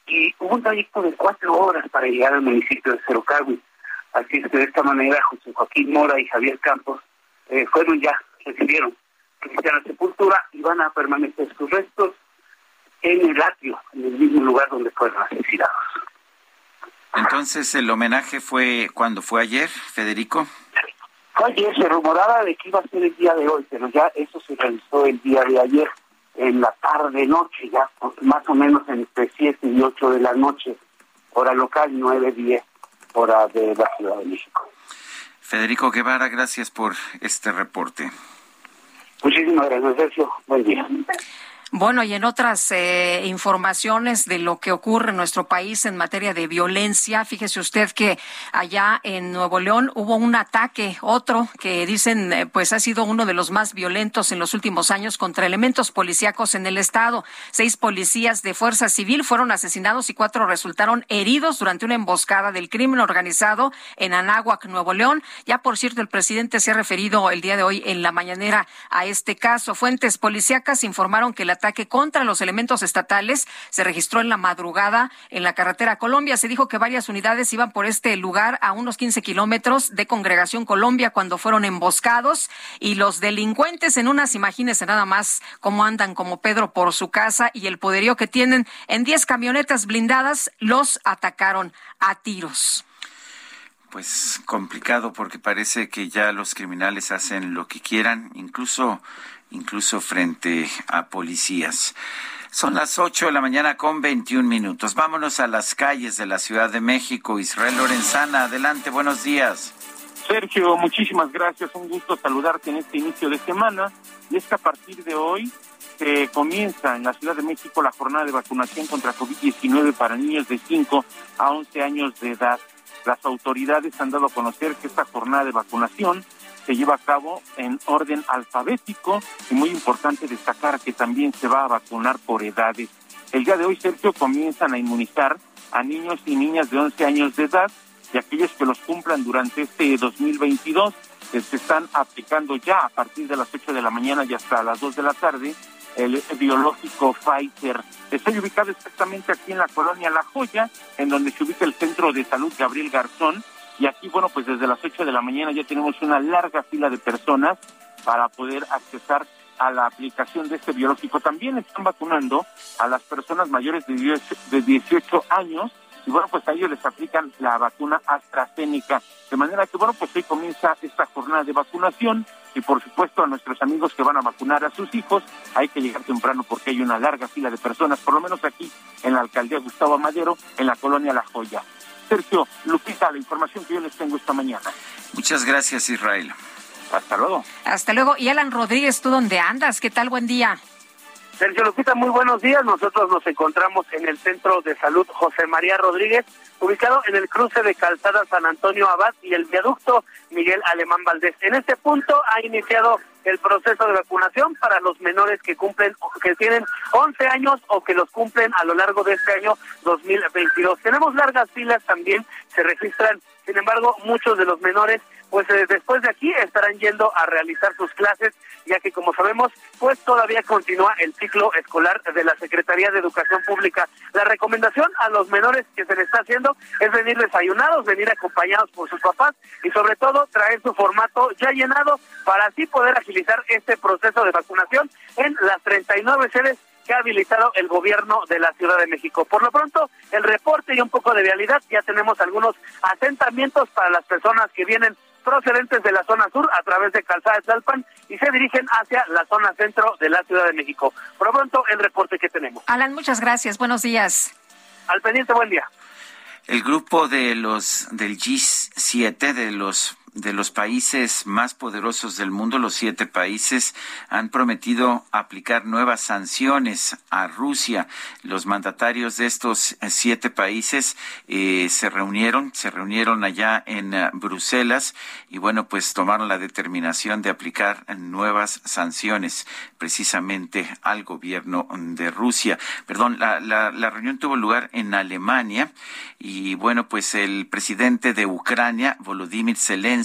y hubo un trayecto de cuatro horas para llegar al municipio de Cerocagui. Así es que de esta manera José Joaquín Mora y Javier Campos eh, fueron ya, recibieron cristiana sepultura y van a permanecer sus restos en el atrio, en el mismo lugar donde fueron asesinados. Entonces, ¿el homenaje fue cuando fue ayer, Federico? Ayer se rumoraba de que iba a ser el día de hoy, pero ya eso se realizó el día de ayer, en la tarde noche, ya más o menos entre 7 y 8 de la noche, hora local, 9, 10, hora de la Ciudad de México. Federico Guevara, gracias por este reporte. Muchísimas gracias, Sergio. Buen día. Bueno, y en otras eh, informaciones de lo que ocurre en nuestro país en materia de violencia, fíjese usted que allá en Nuevo León hubo un ataque, otro que dicen eh, pues ha sido uno de los más violentos en los últimos años contra elementos policíacos en el estado. Seis policías de fuerza civil fueron asesinados y cuatro resultaron heridos durante una emboscada del crimen organizado en Anáhuac, Nuevo León. Ya por cierto, el presidente se ha referido el día de hoy en la mañanera a este caso. Fuentes policíacas informaron que la ataque contra los elementos estatales se registró en la madrugada en la carretera Colombia. Se dijo que varias unidades iban por este lugar a unos 15 kilómetros de Congregación Colombia cuando fueron emboscados y los delincuentes en unas, imagínense nada más cómo andan como Pedro por su casa y el poderío que tienen en 10 camionetas blindadas, los atacaron a tiros. Pues complicado porque parece que ya los criminales hacen lo que quieran, incluso incluso frente a policías. Son las 8 de la mañana con 21 minutos. Vámonos a las calles de la Ciudad de México. Israel Lorenzana, adelante, buenos días. Sergio, muchísimas gracias. Un gusto saludarte en este inicio de semana. Y es que a partir de hoy se comienza en la Ciudad de México la jornada de vacunación contra COVID-19 para niños de 5 a 11 años de edad. Las autoridades han dado a conocer que esta jornada de vacunación se lleva a cabo en orden alfabético y muy importante destacar que también se va a vacunar por edades. El día de hoy, Sergio, comienzan a inmunizar a niños y niñas de 11 años de edad y aquellos que los cumplan durante este 2022 que se están aplicando ya a partir de las 8 de la mañana y hasta las 2 de la tarde el biológico Pfizer. Estoy ubicado exactamente aquí en la colonia La Joya, en donde se ubica el Centro de Salud Gabriel Garzón, y aquí, bueno, pues desde las 8 de la mañana ya tenemos una larga fila de personas para poder accesar a la aplicación de este biológico. También están vacunando a las personas mayores de 18 años y bueno, pues a ellos les aplican la vacuna AstraZeneca. De manera que, bueno, pues hoy comienza esta jornada de vacunación y por supuesto a nuestros amigos que van a vacunar a sus hijos hay que llegar temprano porque hay una larga fila de personas, por lo menos aquí en la alcaldía Gustavo Madero, en la colonia La Joya. Sergio, Lupita, la información que yo les tengo esta mañana. Muchas gracias, Israel. Hasta luego. Hasta luego. Y Alan Rodríguez, ¿tú dónde andas? ¿Qué tal? Buen día. Sergio Lupita, muy buenos días. Nosotros nos encontramos en el Centro de Salud José María Rodríguez, ubicado en el cruce de Calzada San Antonio Abad y el viaducto Miguel Alemán Valdés. En este punto ha iniciado el proceso de vacunación para los menores que cumplen, que tienen 11 años o que los cumplen a lo largo de este año 2022. Tenemos largas filas también, se registran, sin embargo, muchos de los menores pues eh, después de aquí estarán yendo a realizar sus clases, ya que como sabemos, pues todavía continúa el ciclo escolar de la Secretaría de Educación Pública. La recomendación a los menores que se les está haciendo es venir desayunados, venir acompañados por sus papás y sobre todo traer su formato ya llenado para así poder agilizar este proceso de vacunación en las 39 sedes que ha habilitado el gobierno de la Ciudad de México. Por lo pronto, el reporte y un poco de vialidad, ya tenemos algunos asentamientos para las personas que vienen procedentes de la zona sur a través de Calzada de Tlalpan y se dirigen hacia la zona centro de la Ciudad de México. Por pronto, el reporte que tenemos. Alan, muchas gracias. Buenos días. Al pendiente, buen día. El grupo de los del G7 de los de los países más poderosos del mundo, los siete países, han prometido aplicar nuevas sanciones a Rusia. Los mandatarios de estos eh, siete países eh, se reunieron, se reunieron allá en uh, Bruselas y bueno, pues tomaron la determinación de aplicar nuevas sanciones precisamente al gobierno de Rusia. Perdón, la, la, la reunión tuvo lugar en Alemania y bueno, pues el presidente de Ucrania, Volodymyr Zelensky,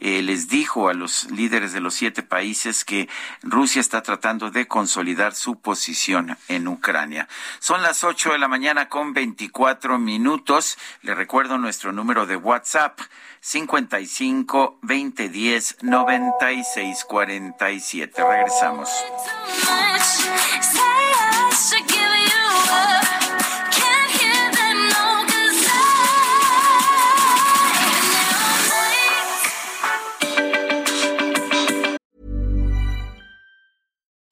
eh, les dijo a los líderes de los siete países que Rusia está tratando de consolidar su posición en Ucrania. Son las ocho de la mañana con veinticuatro minutos. Le recuerdo nuestro número de WhatsApp. 55 2010 96 47. Regresamos.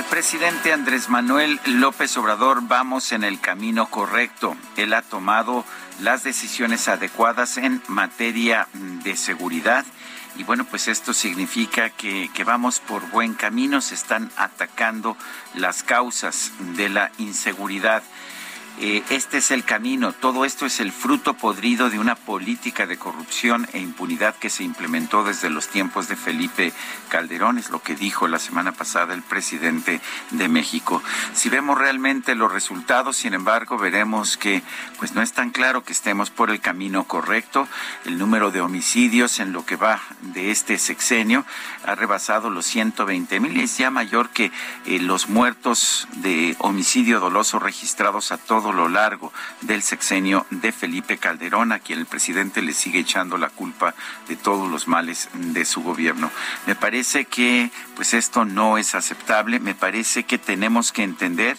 El presidente Andrés Manuel López Obrador vamos en el camino correcto. Él ha tomado las decisiones adecuadas en materia de seguridad y bueno, pues esto significa que, que, vamos por buen camino, se están atacando las causas de la inseguridad. Eh, este es el camino, todo esto es el fruto podrido de una política de corrupción e impunidad que se implementó desde los tiempos de Felipe Calderón, es lo que dijo la semana pasada el presidente de México. Si vemos realmente los resultados, sin embargo, veremos que pues no es tan claro que estemos por el camino correcto. El número de homicidios en lo que va de este sexenio ha rebasado los 120 mil y es ya mayor que eh, los muertos de homicidio doloso registrados a todo lo largo del sexenio de Felipe Calderón, a quien el presidente le sigue echando la culpa de todos los males de su gobierno. Me parece que pues esto no es aceptable, me parece que tenemos que entender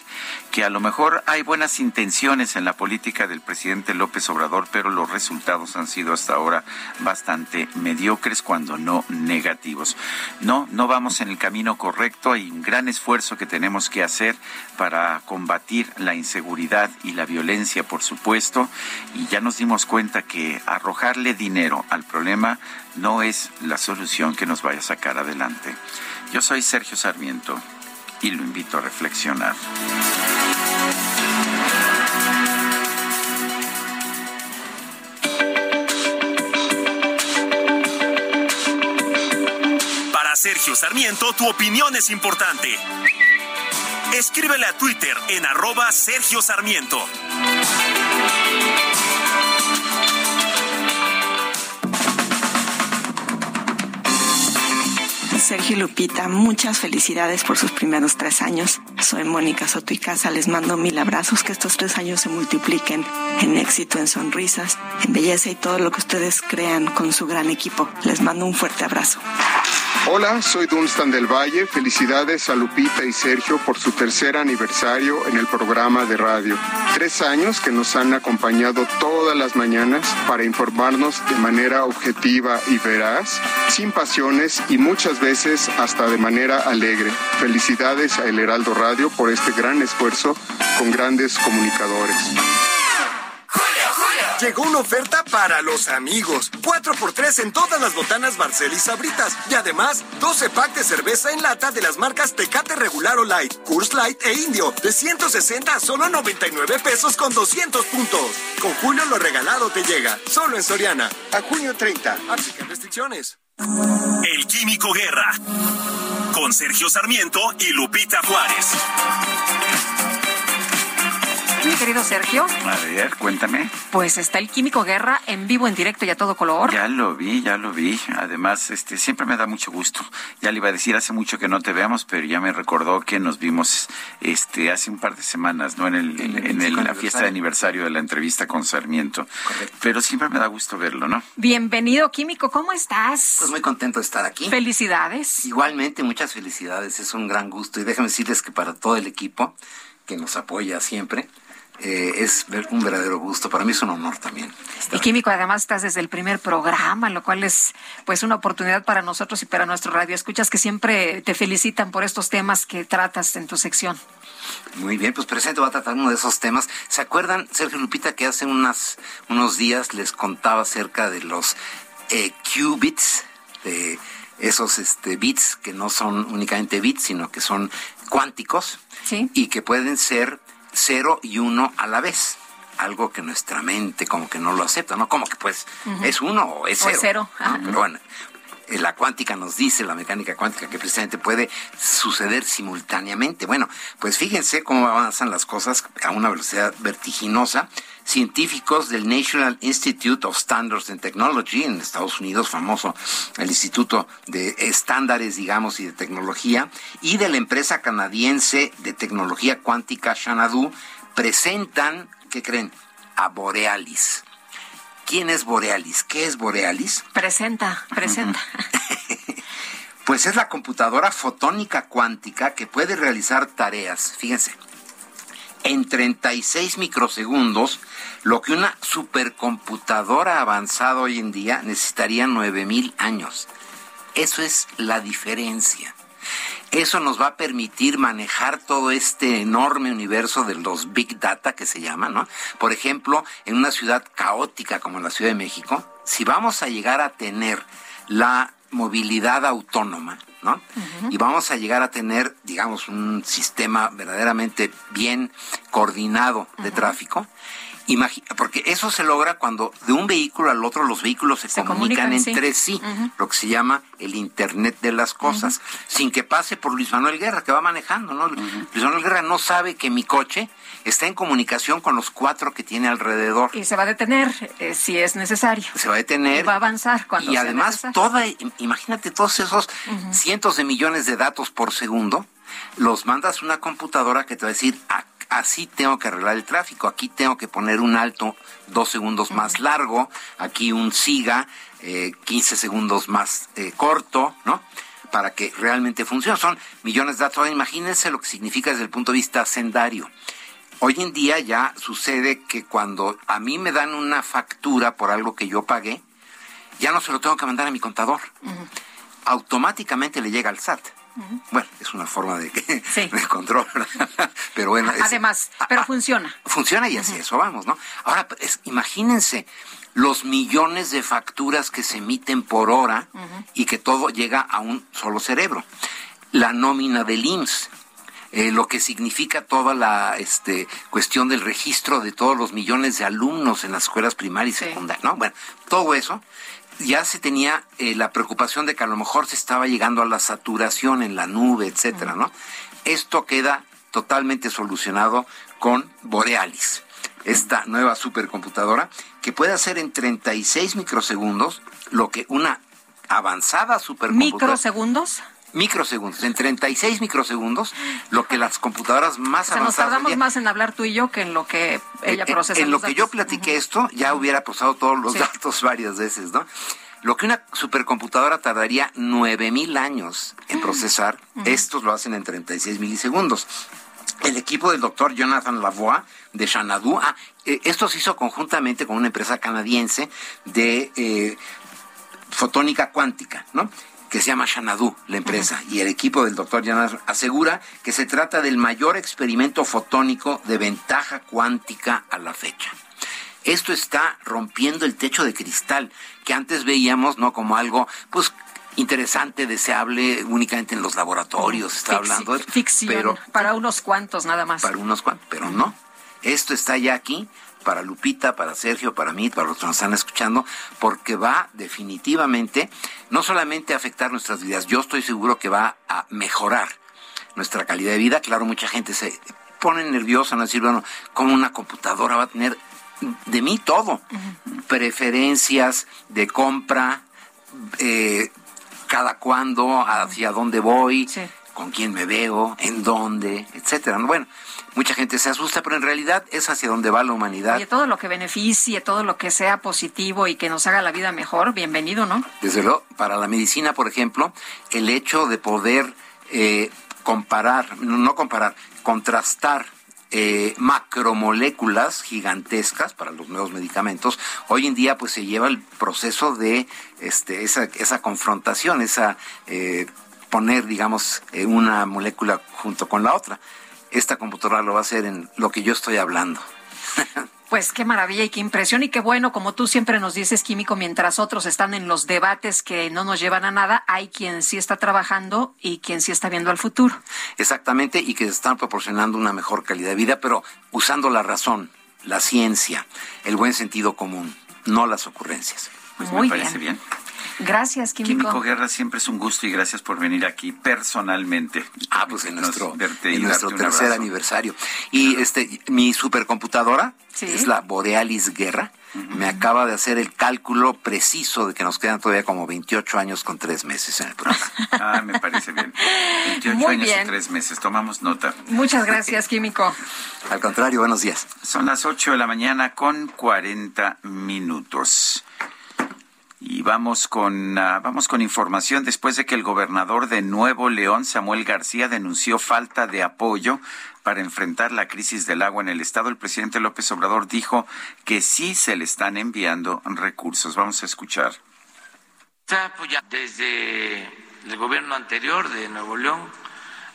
que a lo mejor hay buenas intenciones en la política del presidente López Obrador, pero los resultados han sido hasta ahora bastante mediocres, cuando no negativos. No, no vamos en el camino correcto. Hay un gran esfuerzo que tenemos que hacer para combatir la inseguridad y la violencia, por supuesto, y ya nos dimos cuenta que arrojarle dinero al problema no es la solución que nos vaya a sacar adelante. Yo soy Sergio Sarmiento y lo invito a reflexionar. Para Sergio Sarmiento, tu opinión es importante. Escríbele a Twitter en arroba Sergio Sarmiento. Sergio Lupita, muchas felicidades por sus primeros tres años. Soy Mónica Soto y Casa, les mando mil abrazos, que estos tres años se multipliquen en éxito, en sonrisas, en belleza y todo lo que ustedes crean con su gran equipo. Les mando un fuerte abrazo. Hola, soy Dunstan del Valle. Felicidades a Lupita y Sergio por su tercer aniversario en el programa de radio. Tres años que nos han acompañado todas las mañanas para informarnos de manera objetiva y veraz, sin pasiones y muchas veces hasta de manera alegre. Felicidades a El Heraldo Radio por este gran esfuerzo con grandes comunicadores. Llegó una oferta para los amigos. 4x3 en todas las botanas Barcel y Sabritas. Y además, 12 pack de cerveza en lata de las marcas Tecate Regular o Light, Coors Light e Indio. De 160 a solo 99 pesos con 200 puntos. Con Julio lo regalado te llega. Solo en Soriana. A junio 30. Aplican restricciones. El Químico Guerra. Con Sergio Sarmiento y Lupita Juárez. Querido Sergio, A ver, cuéntame. pues está el Químico Guerra en vivo, en directo y a todo color. Ya lo vi, ya lo vi. Además, este, siempre me da mucho gusto. Ya le iba a decir hace mucho que no te veamos, pero ya me recordó que nos vimos, este, hace un par de semanas, ¿no? En el, en el- la fiesta de aniversario de la entrevista con Sarmiento. Pero siempre me da gusto verlo, ¿no? Bienvenido, Químico, ¿cómo estás? Pues muy contento de estar aquí. Felicidades. Igualmente, muchas felicidades, es un gran gusto y déjame decirles que para todo el equipo que nos apoya siempre, eh, es un verdadero gusto. Para mí es un honor también. Y Químico, además estás desde el primer programa, lo cual es pues una oportunidad para nosotros y para nuestro radio. Escuchas que siempre te felicitan por estos temas que tratas en tu sección. Muy bien, pues presente va a tratar uno de esos temas. ¿Se acuerdan, Sergio Lupita, que hace unas, unos días les contaba acerca de los eh, qubits, de esos este, bits que no son únicamente bits, sino que son cuánticos y que pueden ser cero y uno a la vez? Algo que nuestra mente como que no lo acepta, ¿no? Como que pues es uno o es O cero. es cero, ¿no? ajá. Pero bueno, la cuántica nos dice, la mecánica cuántica, que precisamente puede suceder simultáneamente. Bueno, pues fíjense cómo avanzan las cosas a una velocidad vertiginosa. Científicos del National Institute of Standards and Technology en Estados Unidos, famoso el Instituto de Estándares, digamos, y de Tecnología, y de la empresa canadiense de tecnología cuántica Xanadu, presentan, ¿qué creen? A Borealis. ¿Quién es Borealis? ¿Qué es Borealis? Presenta, presenta. Pues es la computadora fotónica cuántica que puede realizar tareas, fíjense, en 36 microsegundos, lo que una supercomputadora avanzada hoy en día necesitaría 9000 años. Eso es la diferencia. Eso nos va a permitir manejar todo este enorme universo de los big data que se llama, ¿no? Por ejemplo, en una ciudad caótica como la Ciudad de México, si vamos a llegar a tener la movilidad autónoma, ¿no? Y vamos a llegar a tener, digamos, un sistema verdaderamente bien coordinado de tráfico. Imagi- porque eso se logra cuando de un vehículo al otro los vehículos se, comunican, comunican, sí. entre sí, lo que se llama el Internet de las cosas, sin que pase por Luis Manuel Guerra, que va manejando, ¿no? Luis Manuel Guerra no sabe que mi coche está en comunicación con los cuatro que tiene alrededor. Y se va a detener eh, si es necesario. Se va a detener. Y va a avanzar cuando y sea además necesario. toda imagínate todos esos cientos de millones de datos por segundo los mandas a una computadora que te va a decir "Ah, así tengo que arreglar el tráfico. Aquí tengo que poner un alto dos segundos más largo aquí un siga eh, 15 segundos más eh, corto no para que realmente funcione. Son millones de datos. Ahora, imagínense lo que significa desde el punto de vista sendario Hoy en día ya sucede que cuando a mí me dan una factura por algo que yo pagué, ya no se lo tengo que mandar a mi contador. Automáticamente le llega al SAT. Bueno, es una forma de, que- de control, pero bueno. es- Además, pero funciona. funciona y así eso vamos, ¿no? Ahora, es- imagínense los millones de facturas que se emiten por hora y que todo llega a un solo cerebro. La nómina del IMSS, eh, lo que significa toda la este, cuestión del registro de todos los millones de alumnos en las escuelas primarias y secundarias, ¿no? Bueno, todo eso ya se tenía eh, la preocupación de que a lo mejor se estaba llegando a la saturación en la nube, etcétera, ¿no? Esto queda totalmente solucionado con Borealis, esta nueva supercomputadora que puede hacer en 36 microsegundos lo que una avanzada supercomputadora Microsegundos. Microsegundos, en 36 microsegundos, lo que las computadoras más O sea, nos avanzadas tardamos hoy día- más en hablar tú y yo que en lo que ella en- procesa. En, lo que yo platiqué esto, ya hubiera pasado todos los Sí. datos varias veces, ¿no? Lo que una supercomputadora tardaría 9000 años en procesar, estos lo hacen en 36 milisegundos. El equipo del doctor Jonathan Lavoie de Xanadu, ah, eh, esto se hizo conjuntamente con una empresa canadiense de eh, fotónica cuántica, ¿no? Que se llama Xanadu, la empresa, y el equipo del doctor Jonathan asegura que se trata del mayor experimento fotónico de ventaja cuántica a la fecha. Esto está rompiendo el techo de cristal que antes veíamos no como algo pues interesante, deseable únicamente en los laboratorios, está hablando de ficción pero para unos cuantos nada más. para unos cuantos, pero no. Esto está ya aquí para Lupita, para Sergio, para mí, para los que nos están escuchando, porque va definitivamente no solamente a afectar nuestras vidas, yo estoy seguro que va a mejorar nuestra calidad de vida. Claro, mucha gente se pone nerviosa, no decir, bueno, como una computadora va a tener de mí todo, preferencias de compra, eh, cada cuándo, hacia dónde voy, con quién me veo, en dónde, etcétera. Bueno, mucha gente se asusta, pero en realidad es hacia dónde va la humanidad. Oye, todo lo que beneficie, todo lo que sea positivo y que nos haga la vida mejor, bienvenido, ¿no? Desde luego, para la medicina, por ejemplo, el hecho de poder eh, comparar, no no comparar, contrastar eh, macromoléculas gigantescas para los nuevos medicamentos, hoy en día pues se lleva el proceso de este, esa, esa confrontación, esa eh, poner, digamos, eh, una molécula junto con la otra. Esta computadora lo va a hacer en lo que yo estoy hablando. Pues qué maravilla y qué impresión y qué bueno, como tú siempre nos dices, Químico, mientras otros están en los debates que no nos llevan a nada, hay quien sí está trabajando y quien sí está viendo al futuro. Exactamente, y que están proporcionando una mejor calidad de vida, pero usando la razón, la ciencia, el buen sentido común, no las ocurrencias. Pues Muy me parece bien. bien. Gracias, Químico. Químico Guerra, siempre es un gusto y gracias por venir aquí personalmente. Ah, pues en nuestro, verte en nuestro tercer abrazo. aniversario. Y este, mi supercomputadora Sí. es la Borealis Guerra. Me acaba de hacer el cálculo preciso de que nos quedan todavía como 28 años con tres meses en el programa. Ah, me parece bien. 28 Muy años bien. y tres meses, tomamos nota. Muchas gracias, Químico. Al contrario, buenos días. Son las 8 de la mañana con 40 minutos. Y vamos con, ah, vamos con información después de que el gobernador de Nuevo León, Samuel García, denunció falta de apoyo para enfrentar la crisis del agua en el estado. El presidente López Obrador dijo que sí se le están enviando recursos. Vamos a escuchar. Desde el gobierno anterior de Nuevo León.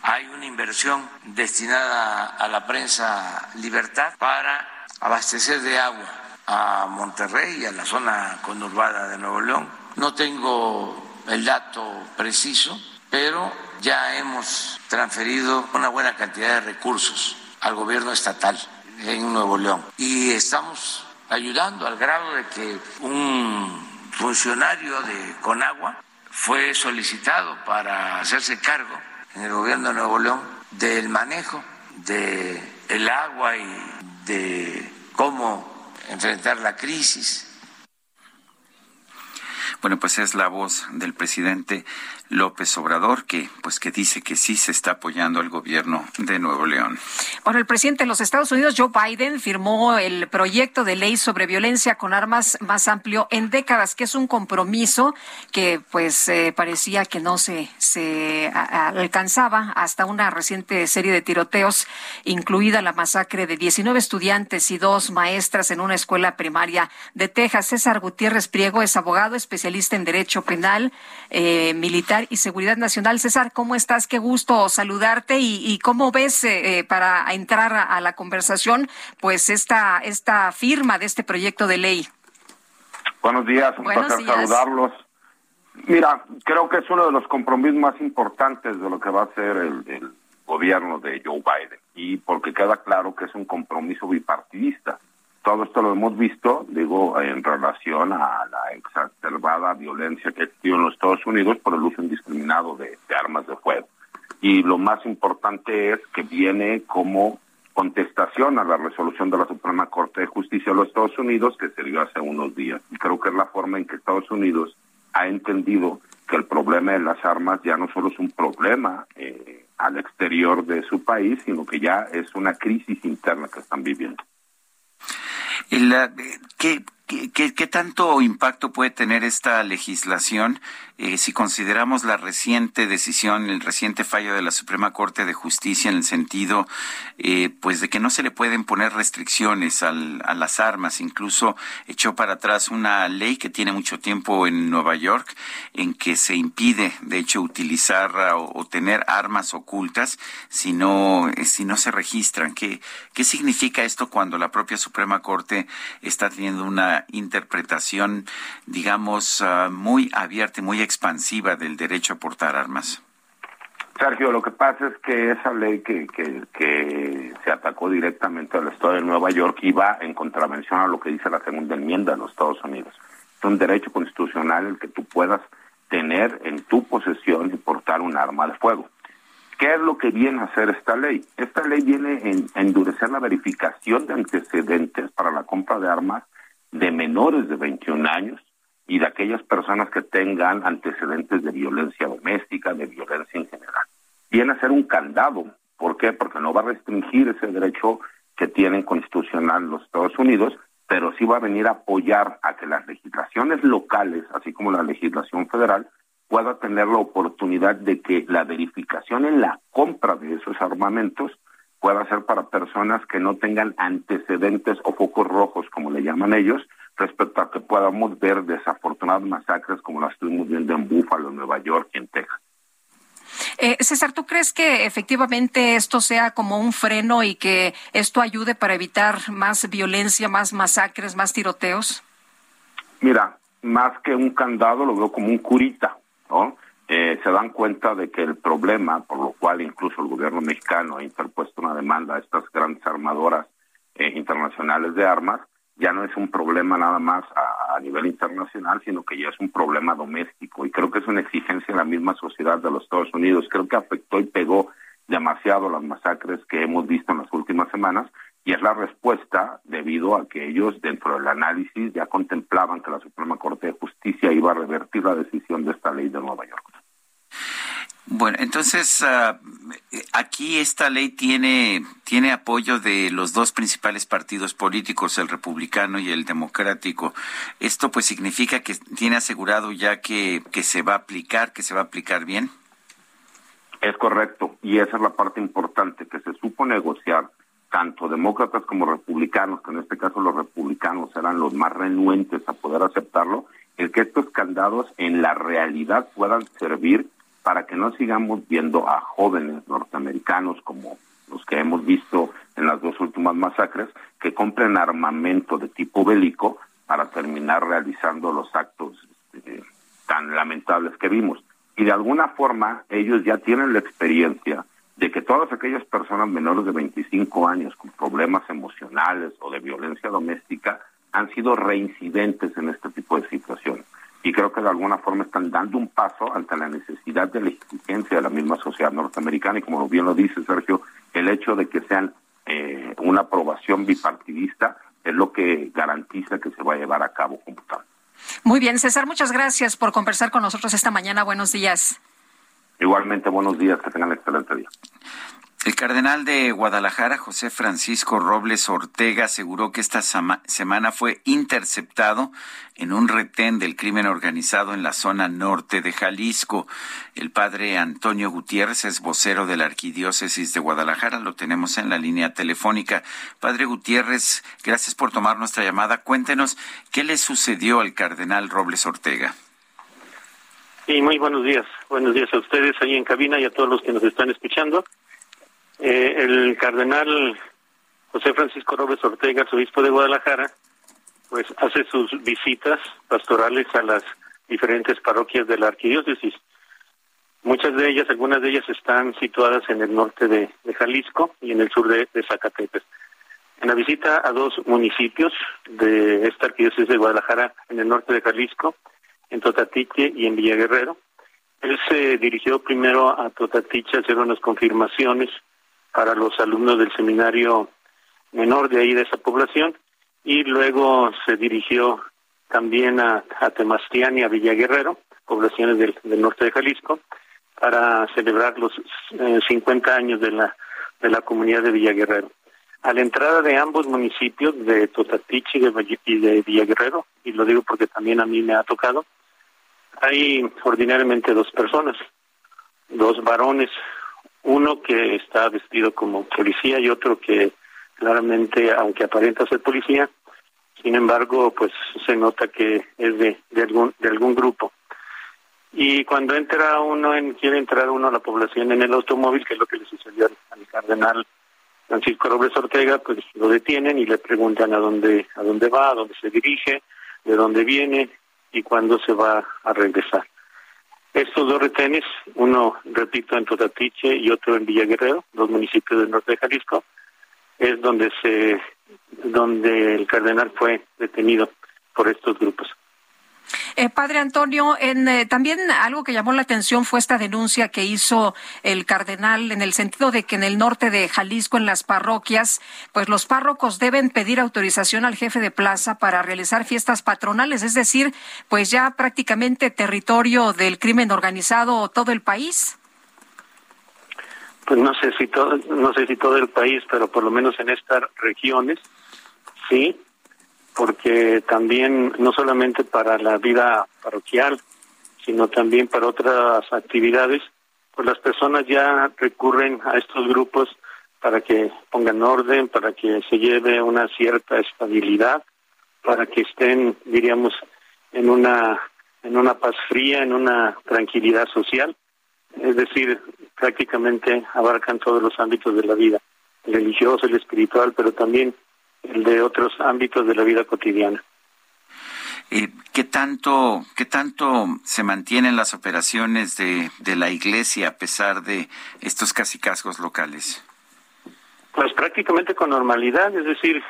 Hay una inversión destinada a la prensa Libertad para abastecer de agua a Monterrey y a la zona conurbada de Nuevo León. No tengo el dato preciso, pero ya hemos transferido una buena cantidad de recursos al gobierno estatal en Nuevo León y estamos ayudando al grado de que un funcionario de Conagua fue solicitado para hacerse cargo en el gobierno de Nuevo León del manejo de el agua y de cómo enfrentar la crisis. Bueno, pues es la voz del presidente López Obrador, que pues que dice que sí se está apoyando al gobierno de Nuevo León. Bueno, el presidente de los Estados Unidos, Joe Biden, firmó el proyecto de ley sobre violencia con armas más amplio en décadas, que es un compromiso que pues eh, parecía que no se, se alcanzaba hasta una reciente serie de tiroteos, incluida la masacre de 19 estudiantes y dos maestras en una escuela primaria de Texas. César Gutiérrez Priego es abogado, especialista en derecho penal, eh, militar y Seguridad Nacional. César, ¿cómo estás? Qué gusto saludarte y, cómo ves eh, eh, para entrar a, la conversación, pues esta, esta firma de este proyecto de ley. Buenos días, un placer saludarlos. Mira, creo que es uno de los compromisos más importantes de lo que va a ser el, el gobierno de Joe Biden y porque queda claro que es un compromiso bipartidista todo esto lo hemos visto, digo, en relación a la exacerbada violencia que existió en los Estados Unidos por el uso indiscriminado de, armas de fuego. Y lo más importante es que viene como contestación a la resolución de la Suprema Corte de Justicia de los Estados Unidos que se dio hace unos días. Y creo que es la forma en que Estados Unidos ha entendido que el problema de las armas ya no solo es un problema eh, al exterior de su país, sino que ya es una crisis interna que están viviendo. ¿Qué, qué, qué, tanto impacto puede tener esta legislación eh, si consideramos la reciente decisión, el reciente fallo de la Suprema Corte de Justicia en el sentido, eh, pues, de que no se le pueden poner restricciones al, a las armas, incluso echó para atrás una ley que tiene mucho tiempo en Nueva York, en que se impide, de hecho, utilizar o, tener armas ocultas si no, eh, si no se registran. ¿Qué, ¿Qué significa esto cuando la propia Suprema Corte está teniendo una interpretación, digamos, uh, muy abierta y muy expansiva del derecho a portar armas? Sergio, lo que pasa es que esa ley que, que, se atacó directamente al Estado de Nueva York iba en contravención a lo que dice la segunda enmienda de los Estados Unidos. Es un derecho constitucional el que tú puedas tener en tu posesión y portar un arma de fuego. ¿Qué es lo que viene a hacer esta ley? Esta ley viene a endurecer la verificación de antecedentes para la compra de armas de menores de 21 años y de aquellas personas que tengan antecedentes de violencia doméstica, de violencia en general. Viene a ser un candado. ¿Por qué? Porque no va a restringir ese derecho que tienen constitucional los Estados Unidos, pero sí va a venir a apoyar a que las legislaciones locales, así como la legislación federal, pueda tener la oportunidad de que la verificación en la compra de esos armamentos pueda ser para personas que no tengan antecedentes o focos rojos, como le llaman ellos, respecto a que podamos ver desafortunadas masacres como las estuvimos viendo en Búfalo, Nueva York y en Texas. Eh, César, ¿tú crees que efectivamente esto sea como un freno y que esto ayude para evitar más violencia, más masacres, más tiroteos? Mira, más que un candado lo veo como un curita, ¿no? Eh, se dan cuenta de que el problema, por lo cual incluso el gobierno mexicano ha interpuesto una demanda a estas grandes armadoras eh, internacionales de armas, ya no es un problema nada más a, nivel internacional, sino que ya es un problema doméstico. Y creo que es una exigencia en la misma sociedad de los Estados Unidos. Creo que afectó y pegó demasiado las masacres que hemos visto en las últimas semanas y es la respuesta debido a que ellos dentro del análisis ya contemplaban que la Suprema Corte de Justicia iba a revertir la decisión de esta ley de Nueva York. Bueno, entonces ah, aquí esta ley tiene tiene apoyo de los dos principales partidos políticos, el republicano y el democrático. Esto pues significa que tiene asegurado ya que, que se va a aplicar, que se va a aplicar bien. Es correcto, y esa es la parte importante, que se supo negociar tanto demócratas como republicanos, que en este caso los republicanos eran los más renuentes a poder aceptarlo, el que estos candados en la realidad puedan servir para que no sigamos viendo a jóvenes norteamericanos como los que hemos visto en las dos últimas masacres, que compren armamento de tipo bélico para terminar realizando los actos este, tan lamentables que vimos. Y de alguna forma ellos ya tienen la experiencia de que todas aquellas personas menores de 25 años con problemas emocionales o de violencia doméstica han sido reincidentes en este tipo de situaciones. Y creo que de alguna forma están dando un paso ante la necesidad de la exigencia de la misma sociedad norteamericana y como bien lo dice Sergio, el hecho de que sean eh, una aprobación bipartidista es lo que garantiza que se va a llevar a cabo como tal. Muy bien, César, muchas gracias por conversar con nosotros esta mañana. Buenos días. Igualmente, buenos días, que tengan excelente día. El cardenal de Guadalajara, José Francisco Robles Ortega, aseguró que esta semana fue interceptado en un retén del crimen organizado en la zona norte de Jalisco. El padre Antonio Gutiérrez es vocero de la Arquidiócesis de Guadalajara. Lo tenemos en la línea telefónica. Padre Gutiérrez, gracias por tomar nuestra llamada. Cuéntenos qué le sucedió al cardenal Robles Ortega. Sí, muy buenos días. Buenos días a ustedes ahí en cabina y a todos los que nos están escuchando. Eh, el cardenal José Francisco Robles Ortega, obispo de Guadalajara, pues hace sus visitas pastorales a las diferentes parroquias de la arquidiócesis. Muchas de ellas, algunas de ellas están situadas en el norte de, Jalisco y en el sur de, Zacatepec. En la visita a dos municipios de esta arquidiócesis de Guadalajara, en el norte de Jalisco, en Totatique y en Villaguerrero, él se dirigió primero a Totatiche a hacer unas confirmaciones para los alumnos del seminario menor de ahí de esa población y luego se dirigió también a, a Temastián y a Villaguerrero, poblaciones del, norte de Jalisco, para celebrar los 50 eh, años de la, de la comunidad de Villaguerrero. A la entrada de ambos municipios, de Totatiche y de Villaguerrero, y lo digo porque también a mí me ha tocado, hay ordinariamente dos personas, dos varones, uno que está vestido como policía y otro que claramente, aunque aparenta ser policía, sin embargo, pues se nota que es de, algún grupo. Y cuando entra uno, en, quiere entrar uno a la población en el automóvil, que es lo que le sucedió al cardenal Francisco Robles Ortega, pues lo detienen y le preguntan a dónde a dónde va, a dónde se dirige, de dónde viene y cuándo se va a regresar. Estos dos retenes, uno, repito, en Totatiche y otro en Villaguerrero, dos municipios del norte de Jalisco, es donde se, donde el cardenal fue detenido por estos grupos. Eh, padre Antonio, en, eh, también algo que llamó la atención fue esta denuncia que hizo el cardenal en el sentido de que en el norte de Jalisco, en las parroquias, pues los párrocos deben pedir autorización al jefe de plaza para realizar fiestas patronales, es decir, pues ya prácticamente territorio del crimen organizado todo el país. Pues no sé si todo, no sé si todo el país, pero por lo menos en estas regiones, sí, porque también no solamente para la vida parroquial, sino también para otras actividades, pues las personas ya recurren a estos grupos para que pongan orden, para que se lleve una cierta estabilidad, para que estén, diríamos, en una en una paz fría, en una tranquilidad social, es decir, prácticamente abarcan todos los ámbitos de la vida, el religioso, el espiritual, pero también de otros ámbitos de la vida cotidiana. Eh, ¿Qué tanto, qué tanto se mantienen las operaciones de, de la Iglesia a pesar de estos casi cascos locales? Pues prácticamente con normalidad, es decir,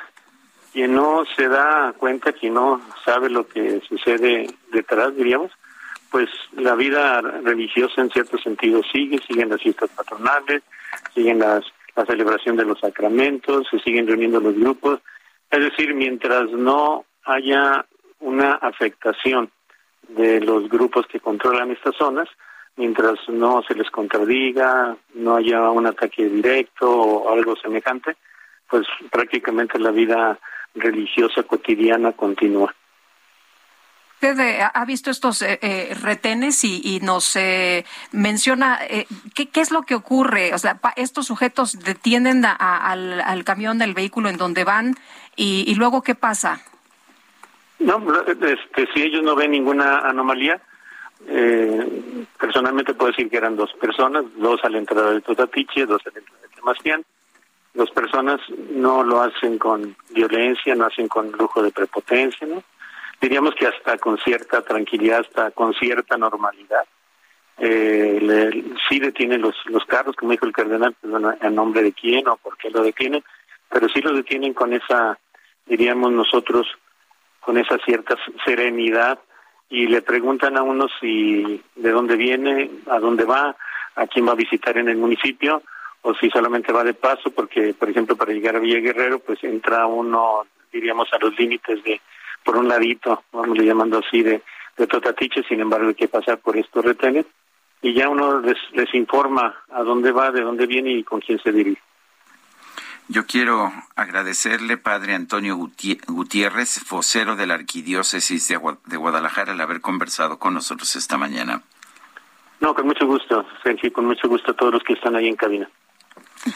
quien no se da cuenta, quien no sabe lo que sucede detrás, diríamos, pues la vida religiosa en cierto sentido sigue, siguen las fiestas patronales, siguen las la celebración de los sacramentos, se siguen reuniendo los grupos. Es decir, mientras no haya una afectación de los grupos que controlan estas zonas, mientras no se les contradiga, no haya un ataque directo o algo semejante, pues prácticamente la vida religiosa cotidiana continúa. Usted eh, ha visto estos eh, eh, retenes y, nos menciona ¿qué, es lo que ocurre. O sea, estos sujetos detienen al, camión del vehículo en donde van y, luego qué pasa. No, este, si ellos no ven ninguna anomalía, personalmente puedo decir que eran dos personas, dos a la entrada de Totatiche, dos a la entrada de Temastián. Dos personas no lo hacen con violencia, no hacen con lujo de prepotencia, ¿no? Diríamos que hasta con cierta tranquilidad, hasta con cierta normalidad. Eh, le, sí detienen los, los carros, como dijo el cardenal, pues, en nombre de quién o por qué lo detienen, pero sí los detienen con esa, diríamos nosotros, con esa cierta serenidad y le preguntan a uno si de dónde viene, a dónde va, a quién va a visitar en el municipio o si solamente va de paso, porque por ejemplo para llegar a Villa Guerrero pues entra uno, diríamos, a los límites de por un ladito, vamos llamando así, de, de Totatiche, sin embargo hay que pasar por estos retenes y ya uno les, les informa a dónde va, de dónde viene y con quién se dirige. Yo quiero agradecerle, Padre Antonio Gutiérrez, vocero de la Arquidiócesis de Guadalajara, el haber conversado con nosotros esta mañana. No, con mucho gusto, Sergio, con mucho gusto a todos los que están ahí en cabina.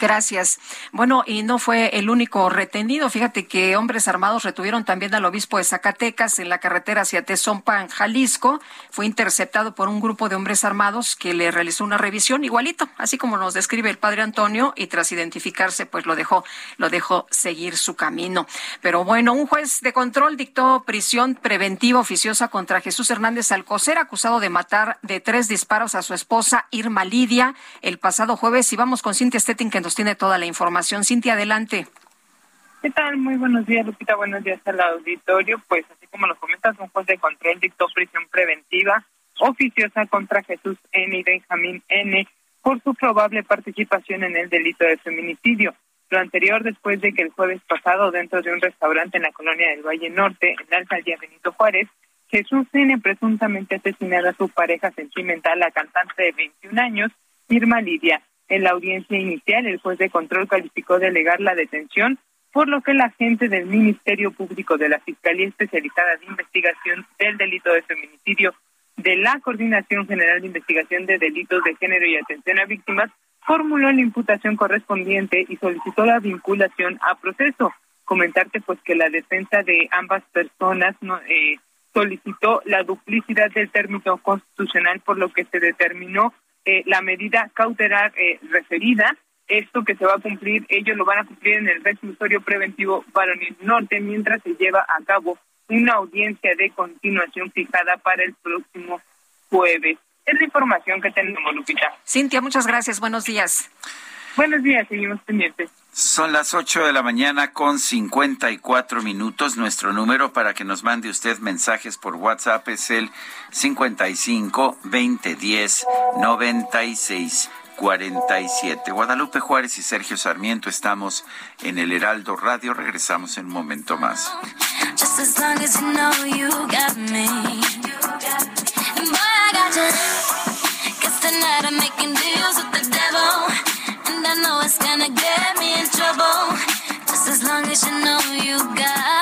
Gracias. Bueno, y no fue el único retenido. Fíjate que hombres armados retuvieron también al obispo de Zacatecas en la carretera hacia Tezompa, en Jalisco. Fue interceptado por un grupo de hombres armados que le realizó una revisión igualito, así como nos describe el padre Antonio, y tras identificarse, pues lo dejó, lo dejó seguir su camino. Pero bueno, un juez de control dictó prisión preventiva oficiosa contra Jesús Hernández Alcocer, acusado de matar de tres disparos a su esposa Irma Lidia el pasado jueves. Y vamos con Cintia Stettin que nos tiene toda la información. Cintia, adelante. ¿Qué tal? Muy buenos días, Lupita. Buenos días al auditorio. Pues así como lo comentas, un juez de control dictó prisión preventiva oficiosa contra Jesús N. y Benjamín N. por su probable participación en el delito de feminicidio. Lo anterior después de que el jueves pasado, dentro de un restaurante en la colonia del Valle Norte, en la alcaldía Benito Juárez, Jesús N. presuntamente asesinara a su pareja sentimental, la cantante de 21 años, Irma Lidia. En la audiencia inicial, el juez de control calificó delegar la detención, por lo que el agente del Ministerio Público de la Fiscalía Especializada de Investigación del Delito de Feminicidio de la Coordinación General de Investigación de Delitos de Género y Atención a Víctimas formuló la imputación correspondiente y solicitó la vinculación a proceso. Comentarte pues que la defensa de ambas personas no, eh, solicitó la duplicidad del término constitucional por lo que se determinó eh, la medida cautelar eh, referida. Esto que se va a cumplir, ellos lo van a cumplir en el reclusorio preventivo Baronil Norte, mientras se lleva a cabo una audiencia de continuación fijada para el próximo jueves. Es la información que tenemos, Lupita. Cintia, muchas gracias. Buenos días. Buenos días, seguimos pendientes. Son las 8 de la mañana con 54 minutos. Nuestro número para que nos mande usted mensajes por WhatsApp es el 55 2010 96 47. Guadalupe Juárez y Sergio Sarmiento estamos en el Heraldo Radio. Regresamos en un momento más. It's gonna get me in trouble. Just as long as you know you got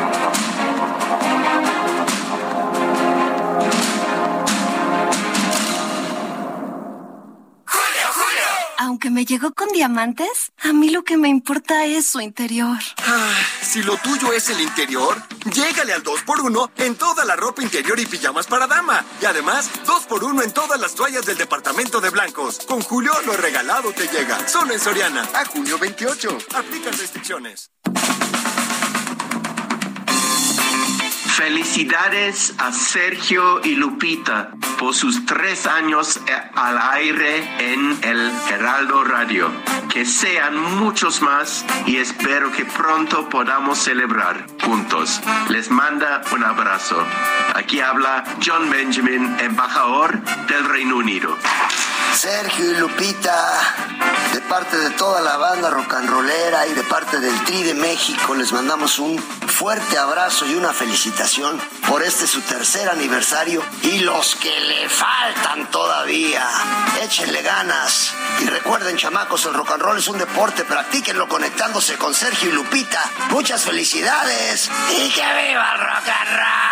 Aunque me llegó con diamantes, a mí lo que me importa es su interior. Ah, si lo tuyo es el interior, llégale al 2x1 en toda la ropa interior y pijamas para dama. Y además, 2x1 en todas las toallas del departamento de blancos. Con Julio, lo regalado te llega. Solo en Soriana. A junio 28. Aplican restricciones. Felicidades a Sergio y Lupita por sus tres años eh, al aire en el Heraldo Radio. que sean muchos más y espero que pronto podamos celebrar juntos. Les manda un abrazo. Aquí habla John Benjamin, embajador del Reino Unido. Sergio y Lupita, de parte de toda la banda rock and rollera y de parte del Tri de México, les mandamos un fuerte abrazo y una felicitación por este su tercer aniversario y los que le faltan todavía. Échenle ganas y recuerden, chamacos, el rock and roll es un deporte, practíquenlo conectándose con Sergio y Lupita. Muchas felicidades y que viva el rock and roll.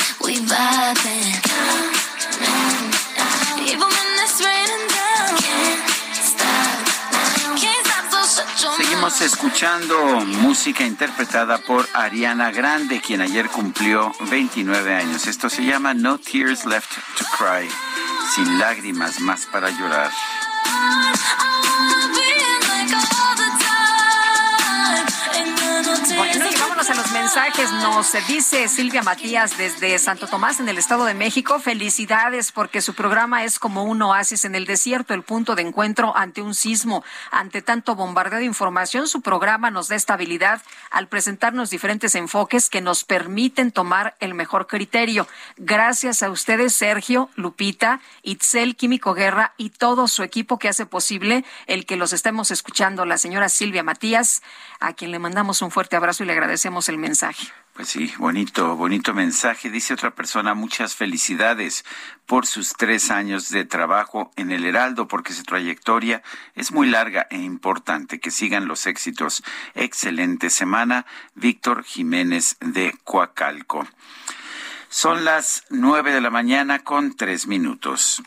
We vibing. Even when it's raining down. Can't stop. Can't stop, so shut your Seguimos escuchando música interpretada por Ariana Grande, quien ayer cumplió 29 años. Esto se llama No Tears Left to Cry, sin lágrimas más para llorar. Bueno, mensajes. Nos dice Silvia Matías desde Santo Tomás, en el Estado de México. Felicidades porque su programa es como un oasis en el desierto, el punto de encuentro ante un sismo. Ante tanto bombardeo de información, su programa nos da estabilidad al presentarnos diferentes enfoques que nos permiten tomar el mejor criterio. Gracias a ustedes, Sergio, Lupita, Itzel, Químico Guerra y todo su equipo que hace posible el que los estemos escuchando. La señora Silvia Matías, a quien le mandamos un fuerte abrazo y le agradecemos el mensaje. Pues sí, bonito, bonito mensaje. Dice otra persona, muchas felicidades por sus tres años de trabajo en el Heraldo, porque su trayectoria es muy larga e importante. Que sigan los éxitos. Excelente semana. Víctor Jiménez de Coacalco. Son las nueve de la mañana con tres minutos.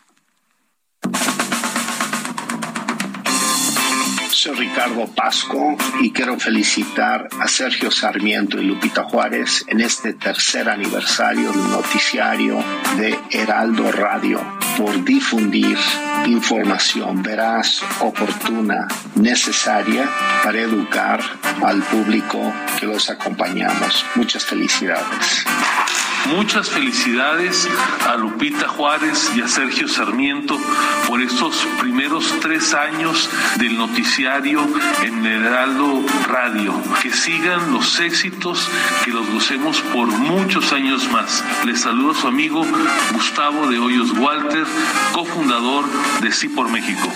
Soy Ricardo Pasco y quiero felicitar a Sergio Sarmiento y Lupita Juárez en este tercer aniversario del noticiario de Heraldo Radio por difundir información veraz, oportuna, necesaria para educar al público que los acompañamos. Muchas felicidades. Muchas felicidades a Lupita Juárez y a Sergio Sarmiento por estos primeros tres años del noticiario en Heraldo Radio. Que sigan los éxitos, que los gocemos por muchos años más. Les saludo su amigo Gustavo de Hoyos Walter, cofundador de Sí por México.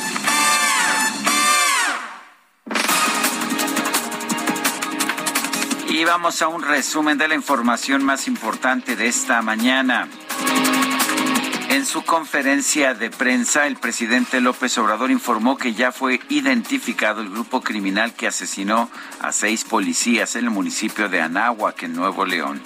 Y vamos a un resumen de la información más importante de esta mañana. En su conferencia de prensa, el presidente López Obrador informó que ya fue identificado el grupo criminal que asesinó a seis policías en el municipio de Anáhuac, en Nuevo León.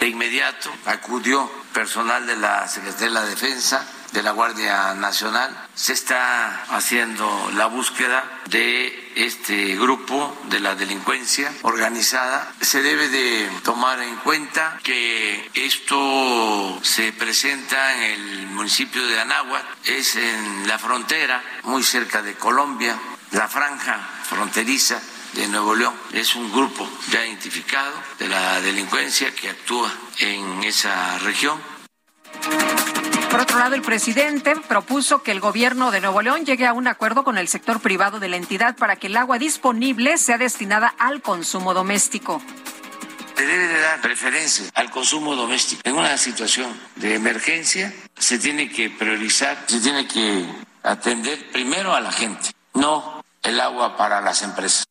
De inmediato acudió personal de la Secretaría de la Defensa, de la Guardia Nacional. Se está haciendo la búsqueda de este grupo de la delincuencia organizada. Se debe de tomar en cuenta que esto se presenta en el municipio de Anáhuac, es en la frontera, muy cerca de Colombia, la franja fronteriza de Nuevo León. Es un grupo ya identificado de la delincuencia que actúa en esa región. Por otro lado, el presidente propuso que el gobierno de Nuevo León llegue a un acuerdo con el sector privado de la entidad para que el agua disponible sea destinada al consumo doméstico. Se debe de dar preferencia al consumo doméstico. En una situación de emergencia se tiene que priorizar, se tiene que atender primero a la gente, no el agua para las empresas.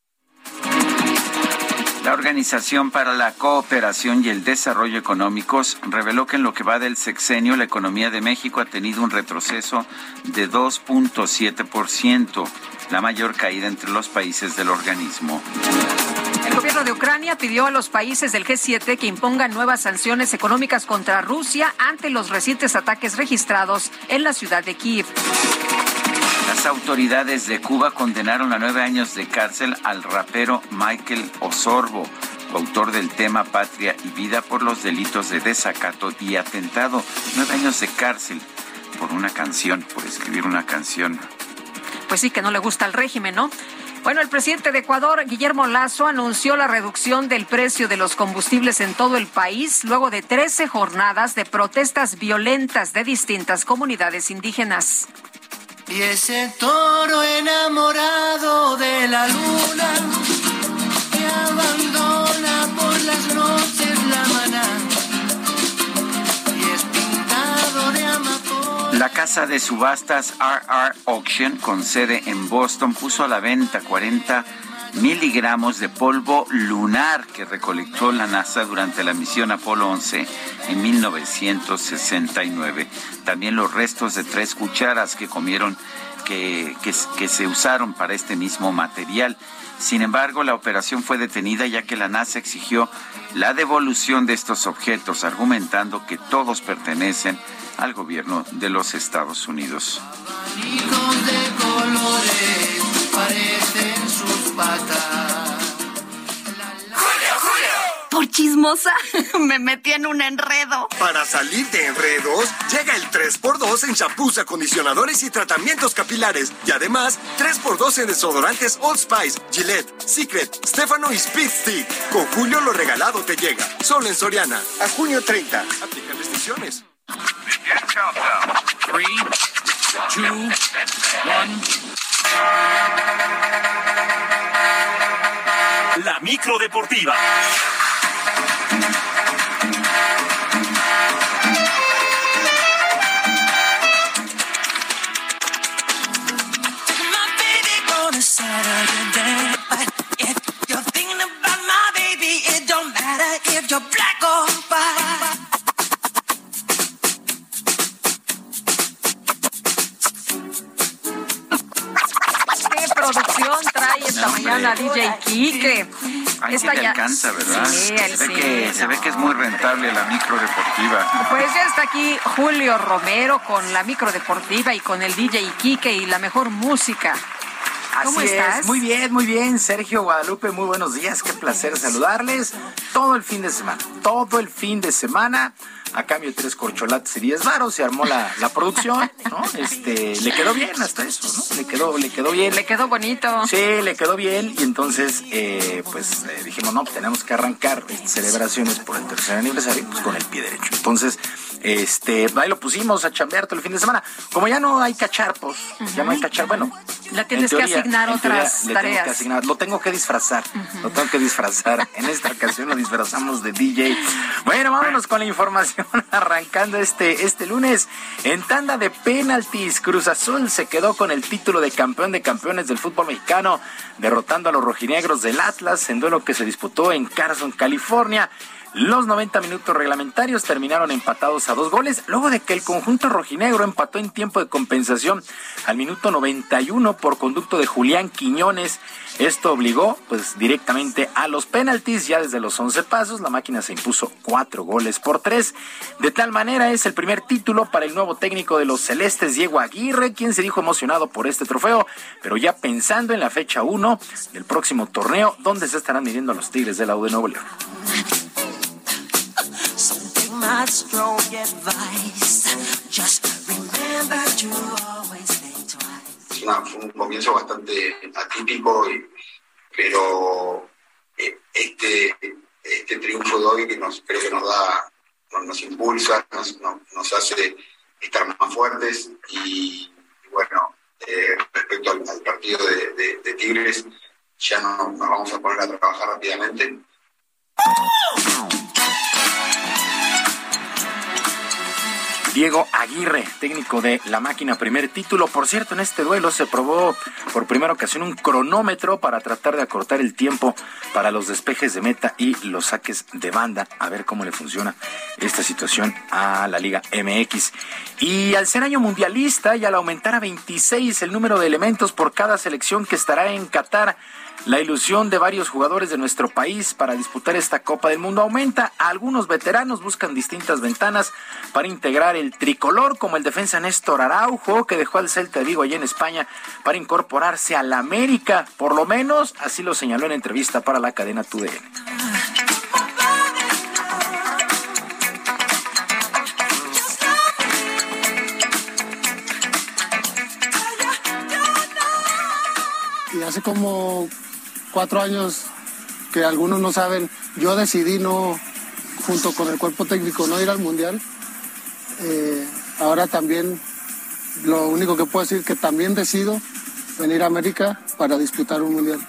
La Organización para la Cooperación y el Desarrollo Económicos reveló que en lo que va del sexenio la economía de México ha tenido un retroceso de 2.7%. la mayor caída entre los países del organismo. El gobierno de Ucrania pidió a los países del G7 que impongan nuevas sanciones económicas contra Rusia ante los recientes ataques registrados en la ciudad de Kiev. Las autoridades de Cuba condenaron a nueve años de cárcel al rapero Michael Osorbo, autor del tema Patria y Vida por los delitos de desacato y atentado. Nueve años de cárcel por una canción, por escribir una canción. Pues sí, que no le gusta el régimen, ¿no? Bueno, el presidente de Ecuador, Guillermo Lazo, anunció la reducción del precio de los combustibles en todo el país luego de 13 jornadas de protestas violentas de distintas comunidades indígenas. Y ese toro enamorado de la luna que abandona por las noches la maná y es pintado de amapola. La casa de subastas RR Auction, con sede en Boston, puso a la venta 40 miligramos de polvo lunar que recolectó la NASA durante la misión Apolo 11 en 1969. También los restos de tres cucharas que comieron, que, que, se usaron para este mismo material. Sin embargo, la operación fue detenida ya que la NASA exigió la devolución de estos objetos, argumentando que todos pertenecen al gobierno de los Estados Unidos. De colores sus patas. Por chismosa, me metí en un enredo. Para salir de enredos, llega el 3x2 en champús, acondicionadores y tratamientos capilares. Y además, 3x2 en desodorantes Old Spice, Gillette, Secret, Stefano y Speed Stick. Con Julio lo regalado te llega. Solo en Soriana. A junio 30. Aplica restricciones. Micro deportiva. If you're black or. Mañana DJ Kike? Ahí sí ya- alcanza, ¿verdad? Sí, él se, ve sí, que, se ve que es muy rentable la micro deportiva. Pues ya está aquí Julio Romero con la micro deportiva y con el DJ Kike y la mejor música. ¿Cómo Así estás? es, muy bien, muy bien, Sergio Guadalupe, muy buenos días, qué placer saludarles. Todo el fin de semana, todo el fin de semana, a cambio de tres corcholates y diez varos, se armó la, la producción, ¿no? Este, le quedó bien hasta eso, ¿no? Le quedó, le quedó bien. Le quedó bonito. Sí, le quedó bien y entonces, eh, pues eh, dijimos, no, tenemos que arrancar celebraciones por el tercer aniversario pues, con el pie derecho. Entonces, este, ahí lo pusimos a chambear todo el fin de semana. Como ya no hay cacharpos, ya no hay cachar, bueno. Le tienes en que teoría- asignar teoría otras le tengo que tareas. asignar- lo tengo que disfrazar, lo tengo que disfrazar. En esta ocasión lo disfrazamos de DJ. Bueno, vámonos con la información arrancando este, este lunes. En tanda de penaltis, Cruz Azul se quedó con el título de campeón de campeones del fútbol mexicano, derrotando a los rojinegros del Atlas en duelo que se disputó en Carson, California. Los 90 minutos reglamentarios terminaron empatados a dos goles, luego de que el conjunto rojinegro empató en tiempo de compensación al minuto 91 por conducto de Julián Quiñones. Esto obligó pues directamente a los penaltis, ya desde los 11 pasos la máquina se impuso cuatro goles por tres. De tal manera es el primer título para el nuevo técnico de los Celestes, Diego Aguirre, quien se dijo emocionado por este trofeo, pero ya pensando en la fecha 1 del próximo torneo, donde se estarán midiendo a los Tigres de la U de Nuevo León. My strong advice. Just remember to always think twice. Fue un comienzo bastante atípico, pero eh, este, este triunfo de hoy que nos, creo que nos da, nos, impulsa, nos, hace estar más fuertes y, bueno, eh, respecto al, partido de, de- de Tigres, ya no, nos vamos a poner a trabajar rápidamente. Diego Aguirre, técnico de la máquina, primer título. Por cierto, en este duelo se probó por primera ocasión un cronómetro para tratar de acortar el tiempo para los despejes de meta y los saques de banda. A ver cómo le funciona esta situación a la Liga MX. Y al ser año mundialista y al aumentar a 26 el número de elementos por cada selección que estará en Qatar, la ilusión de varios jugadores de nuestro país para disputar esta Copa del Mundo aumenta. Algunos veteranos buscan distintas ventanas para integrar el tricolor, como el defensa Néstor Araujo, que dejó al Celta de Vigo allí en España para incorporarse a la América. Por lo menos así lo señaló en entrevista para la cadena TUDN. hace como cuatro años que algunos no saben, yo decidí no, junto con el cuerpo técnico, no ir al mundial. Eh, ahora también, lo único que puedo decir que también decido venir a América para disputar un mundial.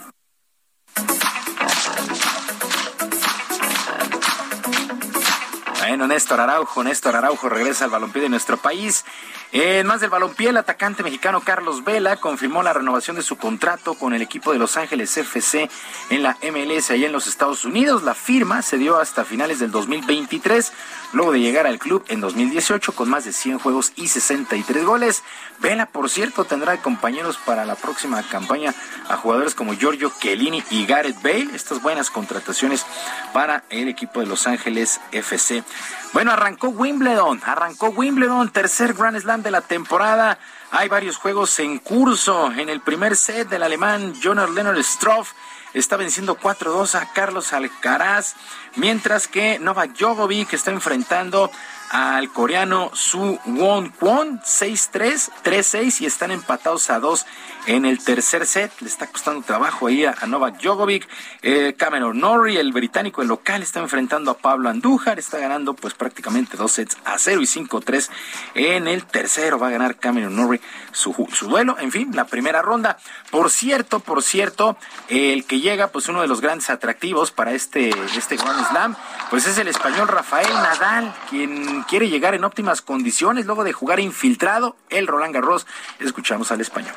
Bueno, Néstor Araujo, Néstor Araujo regresa al balompié de nuestro país. En más del balompié, el atacante mexicano Carlos Vela confirmó la renovación de su contrato con el equipo de Los Ángeles FC en la MLS allá en los Estados Unidos. La firma se dio hasta finales del 2023, luego de llegar al club en 2018 con más de 100 juegos y 63 goles. Vela, por cierto, tendrá compañeros para la próxima campaña a jugadores como Giorgio Chiellini y Gareth Bale. Estas buenas contrataciones para el equipo de Los Ángeles FC. Bueno, arrancó Wimbledon, arrancó Wimbledon, tercer Grand Slam de la temporada. Hay varios juegos en curso. En el primer set del alemán Jonas Leonard Stroff está venciendo 4-2 a Carlos Alcaraz, mientras que Novak Djokovic está enfrentando al coreano Su Won Kwon 6-3, 3-6 y están empatados a 2 en el tercer set. Le está costando trabajo ahí a, Novak Djokovic. Eh, Cameron Norrie, el británico, el local, está enfrentando a Pablo Andújar. Está ganando pues prácticamente dos sets a 0 y 5-3 en el tercero. Va a ganar Cameron Norrie su, su duelo. En fin, la primera ronda. Por cierto, por cierto, el que llega pues uno de los grandes atractivos para este, este Grand Slam pues es el español Rafael Nadal, quien quiere llegar en óptimas condiciones luego de jugar infiltrado el Roland Garros. Escuchamos al español.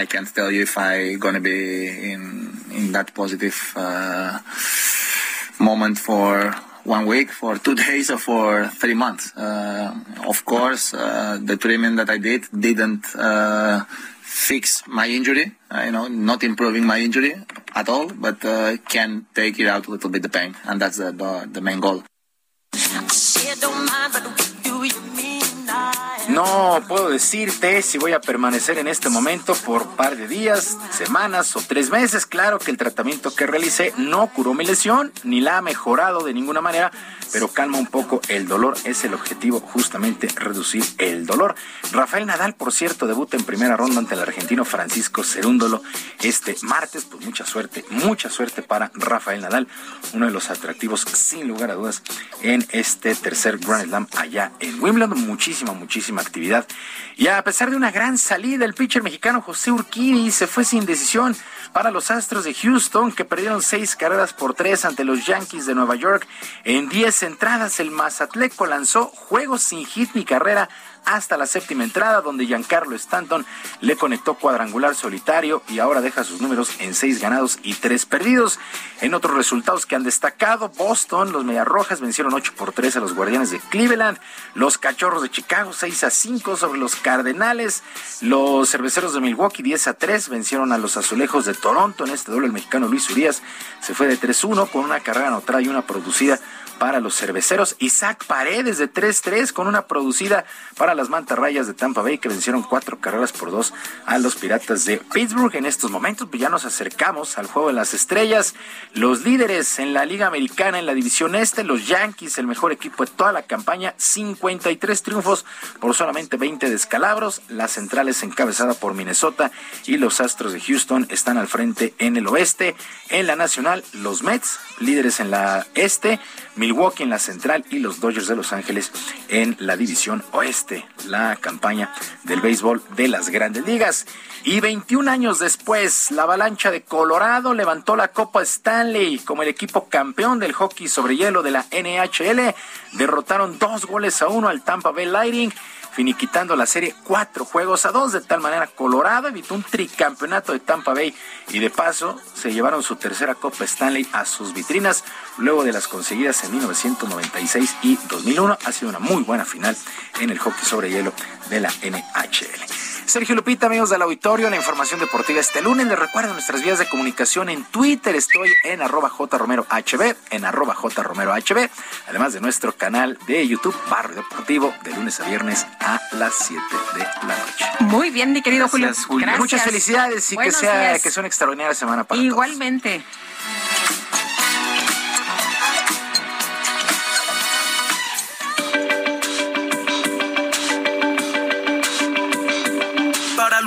I can't tell you if I gonna be in in that positive uh, moment for one week, for two days, or for three months. Uh, of course, uh, the treatment that I did didn't uh, fix my injury. Uh, you know, not improving my injury at all, but uh, can take it out a little bit the pain, and that's the the, the main goal. No puedo decirte si voy a permanecer en este momento por par de días, semanas o tres meses. Claro que el tratamiento que realicé no curó mi lesión ni la ha mejorado de ninguna manera, pero calma un poco el dolor. Es el objetivo justamente reducir el dolor. Rafael Nadal, por cierto, debuta en primera ronda ante el argentino Francisco Cerúndolo este martes. Pues mucha suerte, mucha suerte para Rafael Nadal, uno de los atractivos sin lugar a dudas en este tercer Grand Slam allá en Wimbledon. Muchísima, muchísima actividad. Y a pesar de una gran salida, el pitcher mexicano José Urquidi se fue sin decisión para los Astros de Houston, que perdieron seis carreras por tres ante los Yankees de Nueva York. En diez entradas, el Mazatleco lanzó juegos sin hit ni carrera hasta la séptima entrada, donde Giancarlo Stanton le conectó cuadrangular solitario y ahora deja sus números en seis ganados y tres perdidos. En otros resultados que han destacado, Boston, los Mediarrojas vencieron 8 por 3 a los Guardianes de Cleveland, los Cachorros de Chicago 6 a 5 sobre los Cardenales, los Cerveceros de Milwaukee 10 a 3 vencieron a los Azulejos de Toronto en este doble el mexicano Luis Urias se fue de 3-1 con una carrera anotada y una producida para los cerveceros. Isaac Paredes de 3-3 con una producida para las mantarrayas de Tampa Bay que vencieron cuatro carreras por dos a los Piratas de Pittsburgh. En estos momentos pues ya nos acercamos al juego de las estrellas. Los líderes en la Liga Americana en la División Este, los Yankees, el mejor equipo de toda la campaña, 53 triunfos por solamente 20 descalabros. La central es encabezada por Minnesota y los Astros de Houston están al frente en el oeste. En la nacional, los Mets, líderes en la este, Milwaukee en la central y los Dodgers de Los Ángeles en la división oeste. La campaña del béisbol de las grandes ligas. Y 21 años después, la avalancha de Colorado levantó la Copa Stanley como el equipo campeón del hockey sobre hielo de la NHL. Derrotaron dos goles a uno al Tampa Bay Lightning finiquitando la serie cuatro juegos a dos. De tal manera, Colorado evitó un tricampeonato de Tampa Bay y de paso se llevaron su tercera Copa Stanley a sus vitrinas luego de las conseguidas en 1996 y 2001. Ha sido una muy buena final en el hockey sobre hielo de la NHL. Sergio Lupita, amigos del auditorio, la información deportiva este lunes. Les recuerdo nuestras vías de comunicación en Twitter. Estoy en arroba jromerohb, en arroba jromerohb, además de nuestro canal de YouTube, Barrio Deportivo, de lunes a viernes a las 7 de la noche. Muy bien, mi querido Julio. Gracias. Muchas felicidades y que sea, días. que sea una extraordinaria semana para Igualmente. Para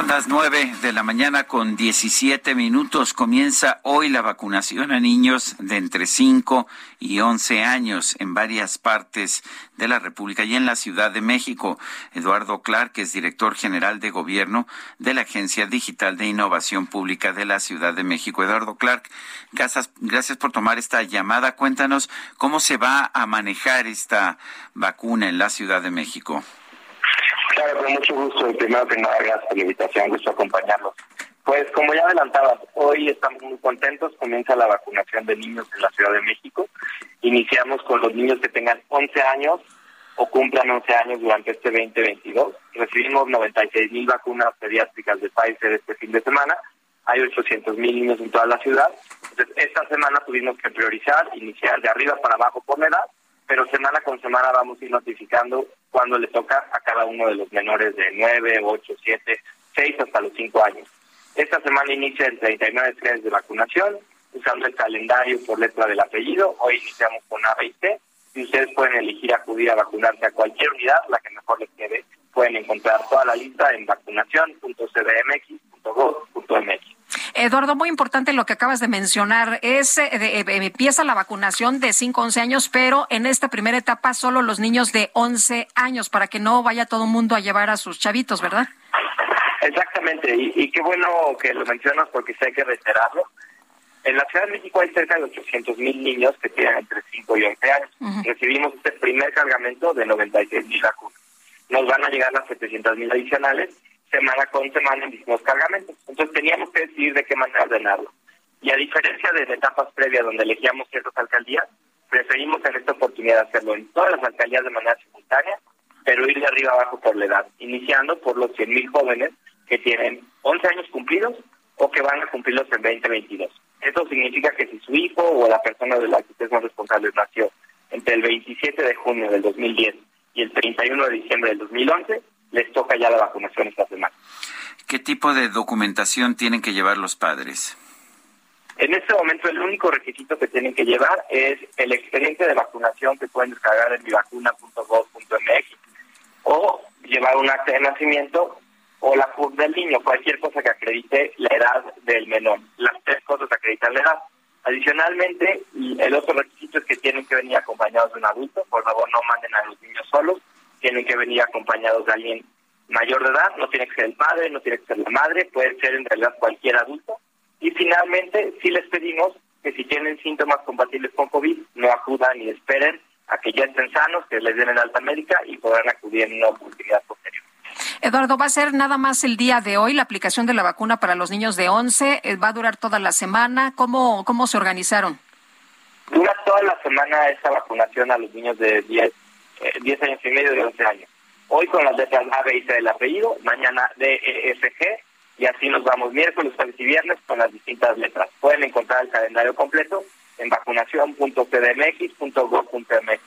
Son las nueve de la mañana con 17 minutos. Comienza hoy la vacunación a niños de entre 5 y 11 años en varias partes de la República y en la Ciudad de México. Eduardo Clark es director general de gobierno de la Agencia Digital de Innovación Pública de la Ciudad de México. Eduardo Clark, gracias, gracias por tomar esta llamada. Cuéntanos cómo se va a manejar esta vacuna en la Ciudad de México. Claro, con mucho gusto. Primero que nada, gracias por la invitación, gusto acompañarlos. Pues como ya adelantabas, hoy estamos muy contentos, comienza la vacunación de niños en la Ciudad de México. Iniciamos con los niños que tengan 11 años o cumplan 11 años durante este 2022. Recibimos 96 mil vacunas pediátricas de Pfizer este fin de semana. Hay 800 mil niños en toda la ciudad. Entonces, esta semana tuvimos que priorizar, iniciar de arriba para abajo por la edad, pero semana con semana vamos a ir notificando cuándo le toca a cada uno de los menores de 9, 8, 7, 6 hasta los 5 años. Esta semana inicia el 39 trenes de vacunación, usando el calendario por letra del apellido. Hoy iniciamos con A, y C. Y ustedes pueden elegir acudir a vacunarse a cualquier unidad, la que mejor les quede. Pueden encontrar toda la lista en vacunación.cdmx.gov.mx. Eduardo, muy importante lo que acabas de mencionar. Es, eh, de- eh, empieza la vacunación de 5 a 11 años, pero en esta primera etapa solo los niños de 11 años, para que no vaya todo el mundo a llevar a sus chavitos, ¿verdad? Exactamente, y, y qué bueno que lo mencionas porque hay que reiterarlo. En la Ciudad de México hay cerca de 800 mil niños que tienen entre 5 y 11 años. Recibimos este primer cargamento de 96 mil vacunas. Nos van a llegar las 700 mil adicionales semana con semana mismos cargamentos. Entonces teníamos que decidir de qué manera ordenarlo. Y a diferencia de etapas previas donde elegíamos ciertas alcaldías, preferimos en esta oportunidad hacerlo en todas las alcaldías de manera simultánea, pero ir de arriba abajo por la edad, iniciando por los 100 mil jóvenes que tienen 11 años cumplidos o que van a cumplirlos en 2022. Esto significa que si su hijo o la persona de la que ustedes son responsables nació entre el 27 de junio del 2010 y el 31 de diciembre del 2011, les toca ya la vacunación esta semana. ¿Qué tipo de documentación tienen que llevar los padres? En este momento el único requisito que tienen que llevar es el expediente de vacunación que pueden descargar en mivacuna.gov.mx o llevar un acta de nacimiento o la CUR del niño, cualquier cosa que acredite la edad del menor. Las tres cosas acreditan la edad. Adicionalmente, el otro requisito es que tienen que venir acompañados de un adulto. Por favor, no manden a los niños solos. Tienen que venir acompañados de alguien mayor de edad. No tiene que ser el padre, no tiene que ser la madre. Puede ser en realidad cualquier adulto. Y finalmente, sí les pedimos que si tienen síntomas compatibles con COVID, no acudan y esperen a que ya estén sanos, que les den el alta médica y podrán acudir en una oportunidad posterior. Eduardo, va a ser nada más el día de hoy la aplicación de la vacuna para los niños de 11. eh, Va a durar toda la semana. ¿Cómo, cómo se organizaron? Dura toda la semana esta vacunación a los niños de 10, eh, 10 años y medio y 11 años. Hoy con las letras A, B y C del apellido, mañana D, E, F, G, y así nos vamos miércoles, jueves y viernes con las distintas letras. Pueden encontrar el calendario completo en vacunación.cdmx.gov.mx.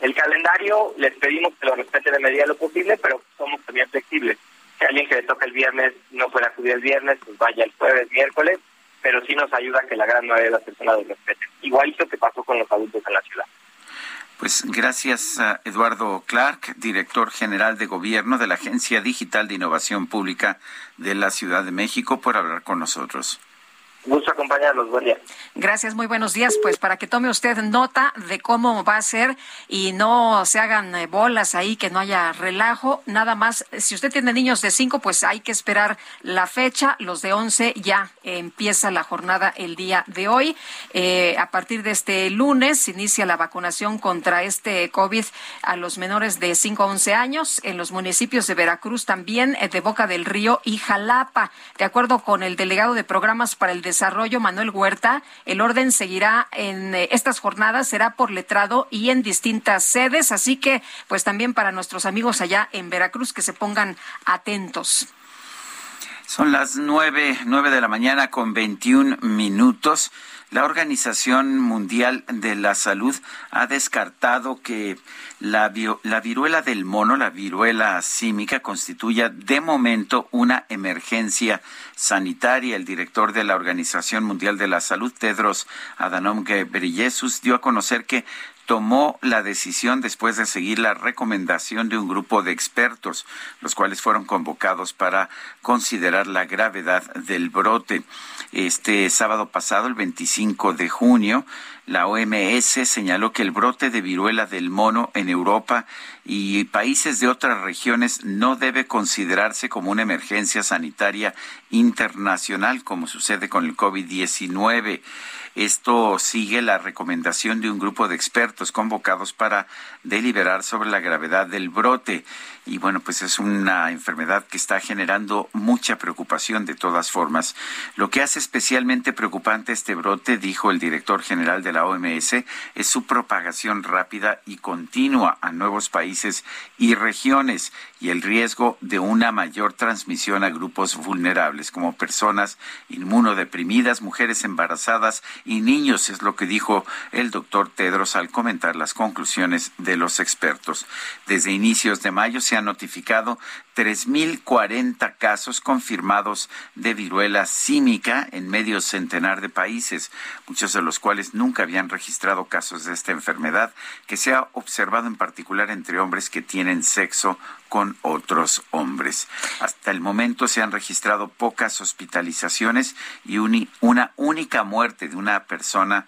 El calendario les pedimos que lo respeten de medida de lo posible, pero somos también flexibles. Si alguien que le toca el viernes no puede acudir el viernes, pues vaya el jueves, miércoles, pero sí nos ayuda a que la gran mayoría de las personas lo respeten. Igualito que pasó con los adultos en la ciudad. Pues gracias a Eduardo Clark, director general de gobierno de la Agencia Digital de Innovación Pública de la Ciudad de México, por hablar con nosotros. Gusto acompañarlos, buen día. Gracias, muy buenos días. Pues para que tome usted nota de cómo va a ser y no se hagan eh, bolas ahí, que no haya relajo. Nada más, si usted tiene niños de 5, pues hay que esperar la fecha. Los de 11 ya empieza la jornada el día de hoy. Eh, a partir de este lunes inicia la vacunación contra este COVID a los menores de 5 a 11 años en los municipios de Veracruz también, eh, de Boca del Río y Jalapa. De acuerdo con el delegado de programas para el desarrollo, Manuel Huerta, el orden seguirá en eh, estas jornadas, será por letrado y en distintas sedes, así que pues también para nuestros amigos allá en Veracruz que se pongan atentos. Son las nueve, nueve de la mañana con 21 minutos. La Organización Mundial de la Salud ha descartado que la, viruela del mono, la viruela símica, constituya de momento una emergencia sanitaria. El director de la Organización Mundial de la Salud, Tedros Adhanom Ghebreyesus, dio a conocer que tomó la decisión después de seguir la recomendación de un grupo de expertos, los cuales fueron convocados para considerar la gravedad del brote. Este sábado pasado, el 25 de junio, la OMS señaló que el brote de viruela del mono en Europa y países de otras regiones no debe considerarse como una emergencia sanitaria internacional, como sucede con el COVID-19. Esto sigue la recomendación de un grupo de expertos convocados para deliberar sobre la gravedad del brote. Y bueno, pues es una enfermedad que está generando mucha preocupación de todas formas. Lo que hace especialmente preocupante este brote, dijo el director general de la OMS, es su propagación rápida y continua a nuevos países y regiones y el riesgo de una mayor transmisión a grupos vulnerables como personas inmunodeprimidas, mujeres embarazadas y niños, es lo que dijo el doctor Tedros al comentar las conclusiones de los expertos. Desde inicios de mayo se han notificado 3.040 casos confirmados de viruela símica en medio centenar de países, muchos de los cuales nunca habían registrado casos de esta enfermedad, que se ha observado en particular entre hombres que tienen sexo con otros hombres. Hasta el momento se han registrado pocas hospitalizaciones y una única muerte de una persona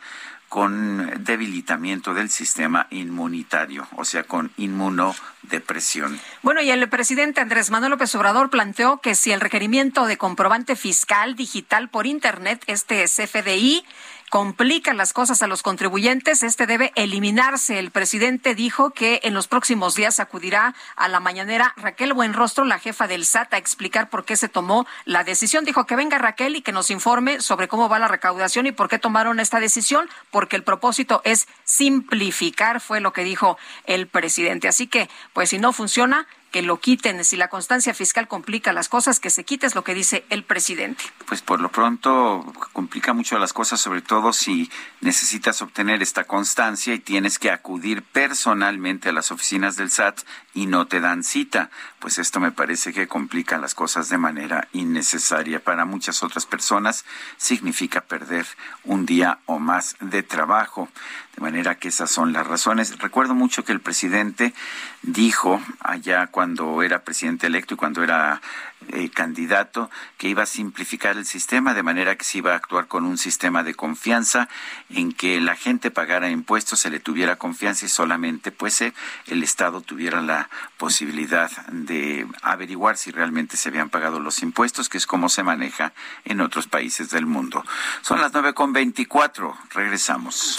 con debilitamiento del sistema inmunitario, o sea, con inmunodepresión. Bueno, y el presidente Andrés Manuel López Obrador planteó que si el requerimiento de comprobante fiscal digital por Internet, este CFDI, complica las cosas a los contribuyentes, este debe eliminarse. El presidente dijo que en los próximos días acudirá a la mañanera Raquel Buenrostro, la jefa del SAT, a explicar por qué se tomó la decisión. Dijo que venga Raquel y que nos informe sobre cómo va la recaudación y por qué tomaron esta decisión, porque el propósito es simplificar, fue lo que dijo el presidente. Así que, pues si no funciona, que lo quiten. Si la constancia fiscal complica las cosas, que se quite, es lo que dice el presidente. Pues por lo pronto complica mucho las cosas, sobre todo si necesitas obtener esta constancia y tienes que acudir personalmente a las oficinas del SAT y no te dan cita. Pues esto me parece que complica las cosas de manera innecesaria. Para muchas otras personas significa perder un día o más de trabajo. De manera que esas son las razones. Recuerdo mucho que el presidente dijo allá cuando era presidente electo y cuando era eh, candidato que iba a simplificar el sistema de manera que se iba a actuar con un sistema de confianza en que la gente pagara impuestos, se le tuviera confianza y solamente pues eh, el Estado tuviera la posibilidad de averiguar si realmente se habían pagado los impuestos, que es como se maneja en otros países del mundo. Son las nueve con veinticuatro. Regresamos.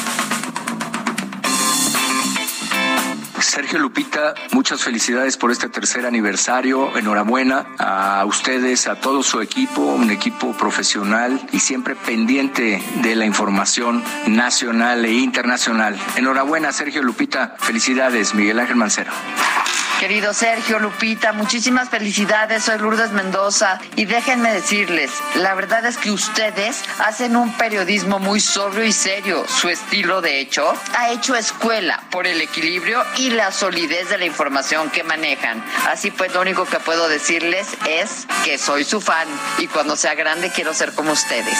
Sergio Lupita, muchas felicidades por este tercer aniversario. Enhorabuena a ustedes, a todo su equipo, un equipo profesional y siempre pendiente de la información nacional e internacional. Enhorabuena, Sergio Lupita. Felicidades, Miguel Ángel Mancero. Querido Sergio, Lupita, muchísimas felicidades. Soy Lourdes Mendoza y déjenme decirles, la verdad es que ustedes hacen un periodismo muy sobrio y serio. Su estilo, de hecho, ha hecho escuela por el equilibrio y la solidez de la información que manejan. Así pues, lo único que puedo decirles es que soy su fan y cuando sea grande quiero ser como ustedes.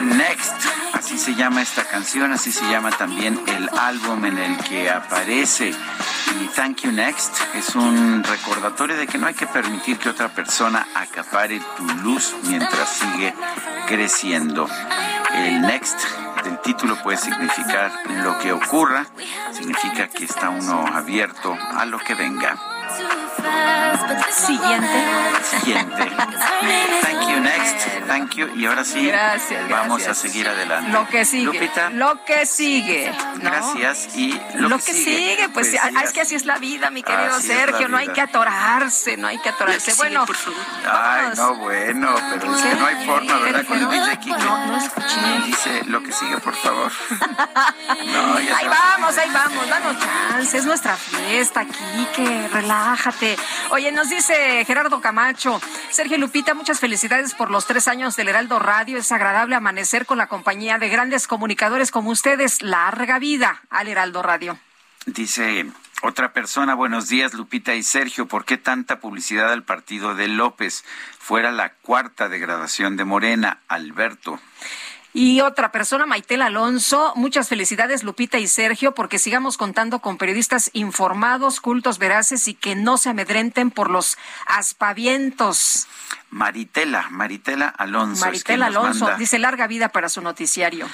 Next. Así se llama esta canción, así se llama también el álbum en el que aparece. Y Thank You Next es un recordatorio de que no hay que permitir que otra persona acapare tu luz mientras sigue creciendo. El Next del título puede significar lo que ocurra, significa que está uno abierto a lo que venga. Siguiente. Siguiente. Thank you, next. Thank you. Y ahora sí, Gracias, vamos gracias. a seguir adelante. Lo que sigue. Lupita, Lo que sigue. ¿no? gracias. Y lo, Lo, que, sigue, pues, ah, es que así es la vida, mi querido Así Sergio, no hay que atorarse, no hay que atorarse. Bueno, Ay, no, bueno, pero es que no hay forma, ¿verdad? Con el DJ Kike. No, no escuché. Dice lo que sigue, por favor. No, ya ahí vamos, ahí vamos, danos chance, es nuestra fiesta aquí, que relájate. Oye, nos dice Gerardo Camacho, Sergio Lupita, muchas felicidades por los tres años del Heraldo Radio, es agradable amanecer con la compañía de grandes comunicadores como ustedes, larga vida al Heraldo Radio. Dice otra persona, buenos días Lupita y Sergio, ¿por qué tanta publicidad al partido de López? Fuera la cuarta degradación de Morena, Alberto. Y otra persona, Maitel Alonso, muchas felicidades Lupita y Sergio, porque sigamos contando con periodistas informados, cultos, veraces y que no se amedrenten por los aspavientos. Maritela, Maritela Alonso. es Maritel quien nos Alonso dice larga vida para su noticiario.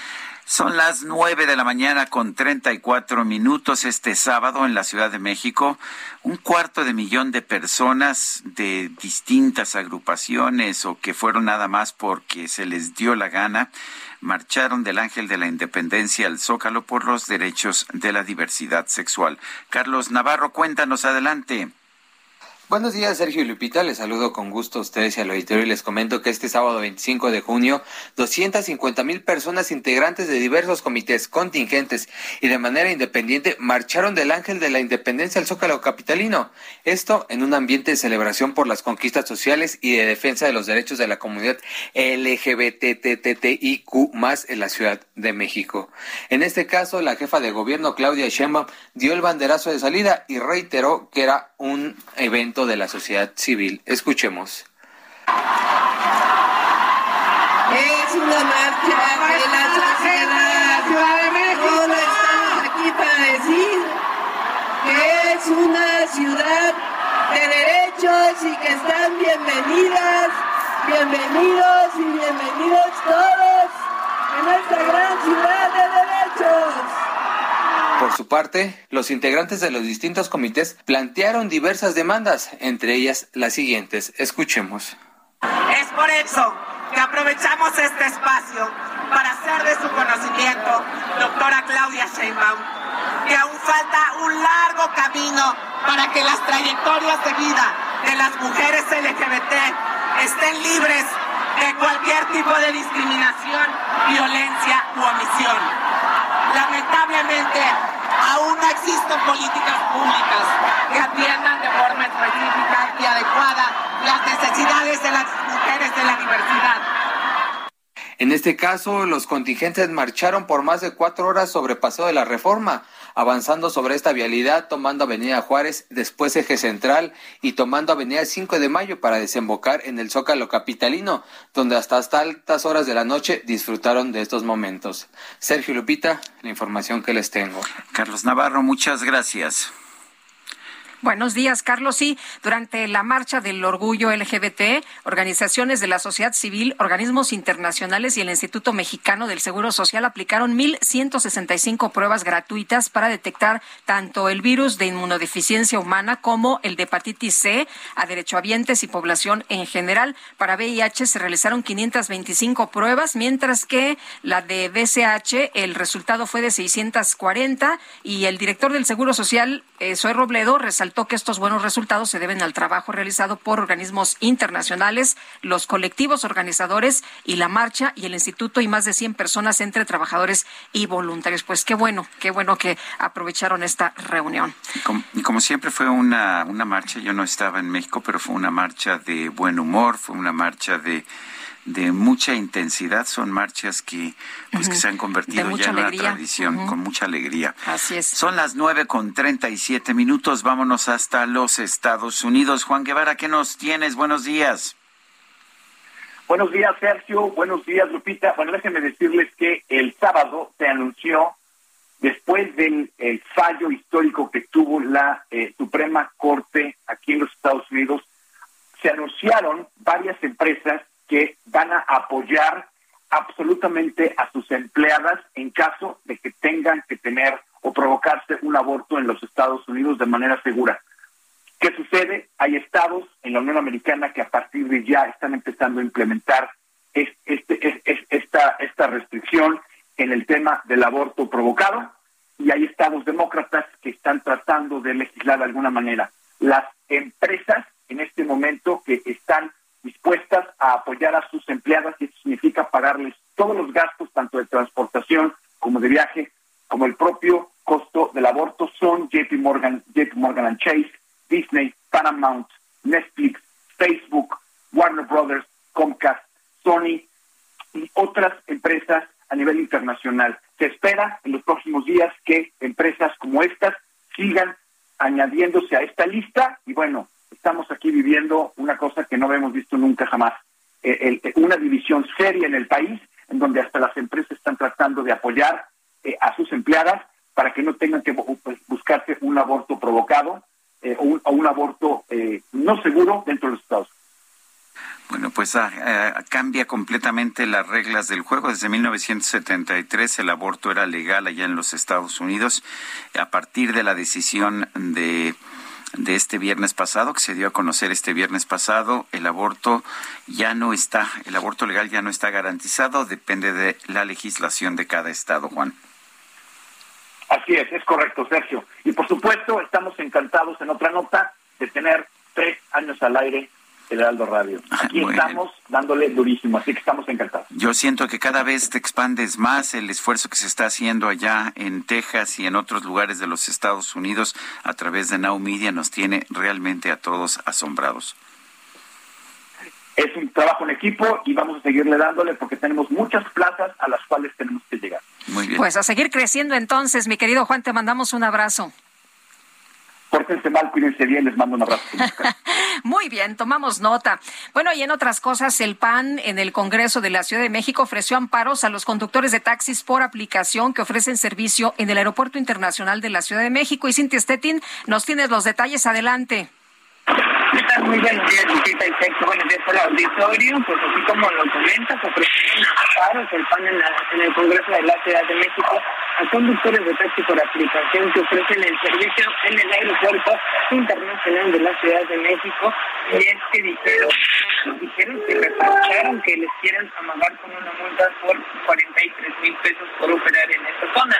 Son las nueve de la mañana con treinta y cuatro minutos este sábado en la Ciudad de México. Un cuarto de millón de personas de distintas agrupaciones o que fueron nada más porque se les dio la gana marcharon del Ángel de la Independencia al Zócalo por los derechos de la diversidad sexual. Carlos Navarro, cuéntanos adelante. Buenos días, Sergio y Lupita. Les saludo con gusto a ustedes y al auditorio y les comento que este sábado 25 de junio, 250 mil personas integrantes de diversos comités contingentes y de manera independiente marcharon del Ángel de la Independencia al Zócalo Capitalino. Esto en un ambiente de celebración por las conquistas sociales y de defensa de los derechos de la comunidad LGBTTTIQ más en la Ciudad de México. En este caso, la jefa de gobierno, Claudia Sheinbaum, dio el banderazo de salida y reiteró que era un evento de la sociedad civil. Escuchemos. Es una marcha de la sociedad. Solo estamos aquí para decir que es una ciudad de derechos y que están bienvenidas, bienvenidos y bienvenidos todos en esta gran ciudad de derechos. Por su parte, los integrantes de los distintos comités plantearon diversas demandas, entre ellas las siguientes. Escuchemos. Es por eso que aprovechamos este espacio para hacer de su conocimiento, doctora Claudia Sheinbaum, que aún falta un largo camino para que las trayectorias de vida de las mujeres LGBT estén libres de cualquier tipo de discriminación, violencia u omisión. Lamentablemente, aún no existen políticas públicas que atiendan de forma específica y adecuada las necesidades de las mujeres de la diversidad. En este caso, los contingentes marcharon por más de cuatro horas sobre Paseo de la Reforma, avanzando sobre esta vialidad, tomando Avenida Juárez, después Eje Central y tomando Avenida 5 de Mayo para desembocar en el Zócalo Capitalino, donde hasta, hasta altas horas de la noche disfrutaron de estos momentos. Sergio Lupita, la información que les tengo. Carlos Navarro, muchas gracias. Buenos días, Carlos. Sí, durante la marcha del orgullo LGBT, organizaciones de la sociedad civil, organismos internacionales y el Instituto Mexicano del Seguro Social aplicaron 1.165 pruebas gratuitas para detectar tanto el virus de inmunodeficiencia humana como el de hepatitis C a derechohabientes y población en general. Para VIH se realizaron 525 pruebas, mientras que la de BCH el resultado fue de 640 y el director del Seguro Social, eh, Zoe Robledo, resaltó que estos buenos resultados se deben al trabajo realizado por organismos internacionales, los colectivos organizadores y la marcha y el instituto y más de 100 personas entre trabajadores y voluntarios. Pues qué bueno, qué bueno que aprovecharon esta reunión. Como, y como siempre fue una, una marcha, yo no estaba en México, pero fue una marcha de buen humor, fue una marcha de de mucha intensidad, son marchas que pues que se han convertido ya en una tradición, con mucha alegría. Así es. Son las nueve con treinta y siete minutos, vámonos hasta los Estados Unidos. Juan Guevara, ¿qué nos tienes? Buenos días. Buenos días, Sergio. Buenos días, Lupita. Bueno, déjenme decirles que el sábado se anunció, después del el fallo histórico que tuvo la eh, Suprema Corte aquí en los Estados Unidos, se anunciaron varias empresas que van a apoyar absolutamente a sus empleadas en caso de que tengan que tener o provocarse un aborto en los Estados Unidos de manera segura. ¿Qué sucede? Hay estados en la Unión Americana que a partir de ya están empezando a implementar es- este, es- es- esta, esta restricción en el tema del aborto provocado y hay estados demócratas que están tratando de legislar de alguna manera. Las empresas en este momento que están dispuestas a apoyar a sus empleadas y eso significa pagarles todos los gastos, tanto de transportación como de viaje, como el propio costo del aborto, son JP Morgan, JP Morgan Chase, Disney, Paramount, Netflix, Facebook, Warner Brothers, Comcast, Sony y otras empresas a nivel internacional. Se espera en los próximos días que empresas como estas sigan añadiéndose a esta lista y bueno, estamos aquí viviendo una cosa que no habíamos visto nunca jamás, eh, el- eh, una división seria en el país en donde hasta las empresas están tratando de apoyar eh, a sus empleadas para que no tengan que pues, buscarse un aborto provocado o, un, o un aborto no seguro dentro de los Estados Unidos. Bueno, pues ah, ah, cambia completamente las reglas del juego. Desde 1973 el aborto era legal allá en los Estados Unidos. A partir de la decisión de, de este viernes pasado, que se dio a conocer este viernes pasado, el aborto ya no está, el aborto legal ya no está garantizado, depende de la legislación de cada estado, Juan. Así es, es correcto, Sergio. Y por supuesto, estamos encantados en otra nota de tener tres años al aire Heraldo Radio. Aquí Muy estamos dándole durísimo, así que estamos encantados. Yo siento que cada vez te expandes más el esfuerzo que se está haciendo allá en Texas y en otros lugares de los Estados Unidos a través de Now Media nos tiene realmente a todos asombrados. Es un trabajo en equipo y vamos a seguirle dándole porque tenemos muchas plazas a las cuales tenemos que llegar. Muy bien. Pues a seguir creciendo entonces, mi querido Juan, te mandamos un abrazo. Pórtense mal, cuídense bien, les mando un abrazo. Muy bien, tomamos nota. Bueno, y en otras cosas, el PAN en el Congreso de la Ciudad de México ofreció amparos a los conductores de taxis por aplicación que ofrecen servicio en el Aeropuerto Internacional de la Ciudad de México. Y Cintia Stettin, nos tienes los detalles. Adelante. ¿Qué tal? Muy buenos días, Lupita y Sergio. Buenos días al auditorio. Pues así como lo comenta, se ofrecieron amparos el PAN en, la, en el Congreso de la Ciudad de México a conductores de taxi por aplicación que ofrecen el servicio en el aeropuerto internacional de la Ciudad de México. Y es que dijeron, dijeron que reprocharon que les quieran amagar con una multa por 43 mil pesos por operar en esta zona.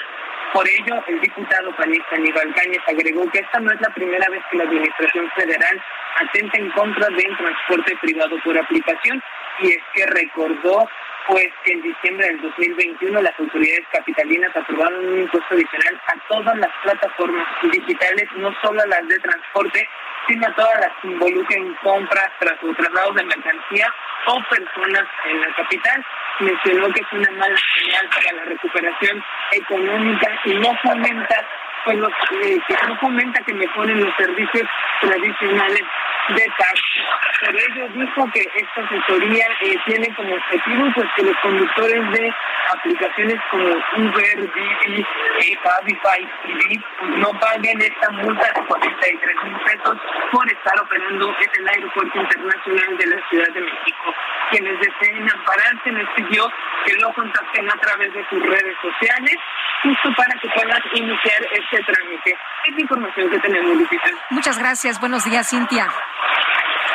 Por ello, el diputado panista Aníbal Cáñez agregó que esta no es la primera vez que la Administración Federal atenta en contra del transporte privado por aplicación y es que recordó pues que en diciembre del 2021 las autoridades capitalinas aprobaron un impuesto adicional a todas las plataformas digitales, no solo a las de transporte, sino a todas las que involucren compras tras traslados de mercancía o personas en la capital. Mencionó que es una mala señal para la recuperación económica y no fomenta pues eh, que no fomenta que mejoren los servicios tradicionales de taxi. Por ello dijo que esta asesoría eh, tiene como objetivo pues que los conductores de aplicaciones como Uber, Didi, eh, Cabify y Bit no paguen esta multa de 43 mil pesos por estar operando en el aeropuerto internacional de la Ciudad de México. Quienes deseen ampararse les pidió que lo contacten a través de sus redes sociales justo para que puedan iniciar este trámite. Es la información que tenemos, Lupita. Muchas gracias. Buenos días, Cintia.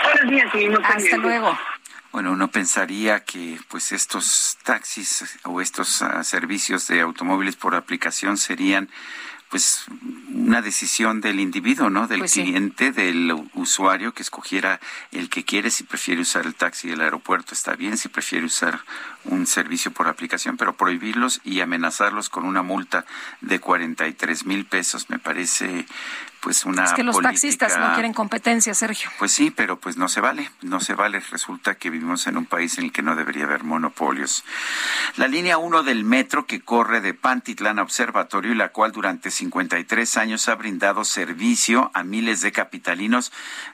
Buenos días, y no Hasta luego. Bueno, uno pensaría que pues estos taxis o estos ah, servicios de automóviles por aplicación serían pues una decisión del individuo, ¿no? Del Pues sí. cliente, del usuario que escogiera el que quiere, si prefiere usar el taxi del aeropuerto está bien, si prefiere usar un servicio por aplicación, pero prohibirlos y amenazarlos con una multa de 43 mil pesos me parece pues una Es que los taxistas no quieren competencia, Sergio. pues sí, pero pues no se vale, no se vale. Resulta que vivimos en un país en el que no debería haber monopolios. La línea 1 del metro que corre de Pantitlán a Observatorio y la cual durante 53 años ha brindado servicio a miles de capitalinos,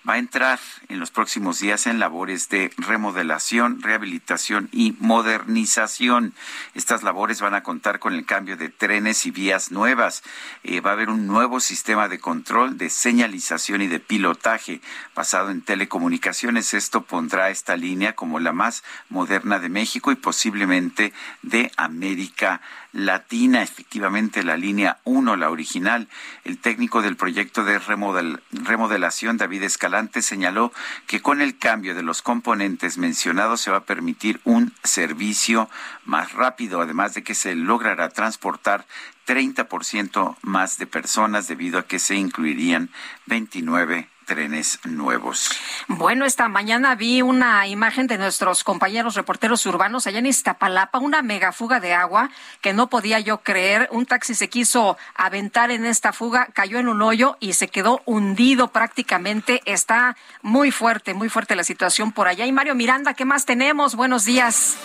va a entrar en los próximos días en labores de remodelación, rehabilitación y modernización. Estas labores van a contar con el cambio de trenes y vías nuevas. Eh, va a haber un nuevo sistema de control, de señalización y de pilotaje basado en telecomunicaciones. Esto pondrá esta línea como la más moderna de México y posiblemente de América Latina. Efectivamente, la línea 1, la original, el técnico del proyecto de remodel- remodelación, David Escalante, señaló que con el cambio de los componentes mencionados se va a permitir un servicio más rápido, además de que se logrará transportar 30% más de personas debido a que se incluirían 29 trenes nuevos. Bueno, esta mañana vi una imagen de nuestros compañeros reporteros urbanos allá en Iztapalapa, una megafuga de agua que no podía yo creer. Un taxi se quiso aventar en esta fuga, cayó en un hoyo y se quedó hundido prácticamente. Está muy fuerte, muy fuerte la situación por allá. Y Mario Miranda, ¿qué más tenemos? Buenos días.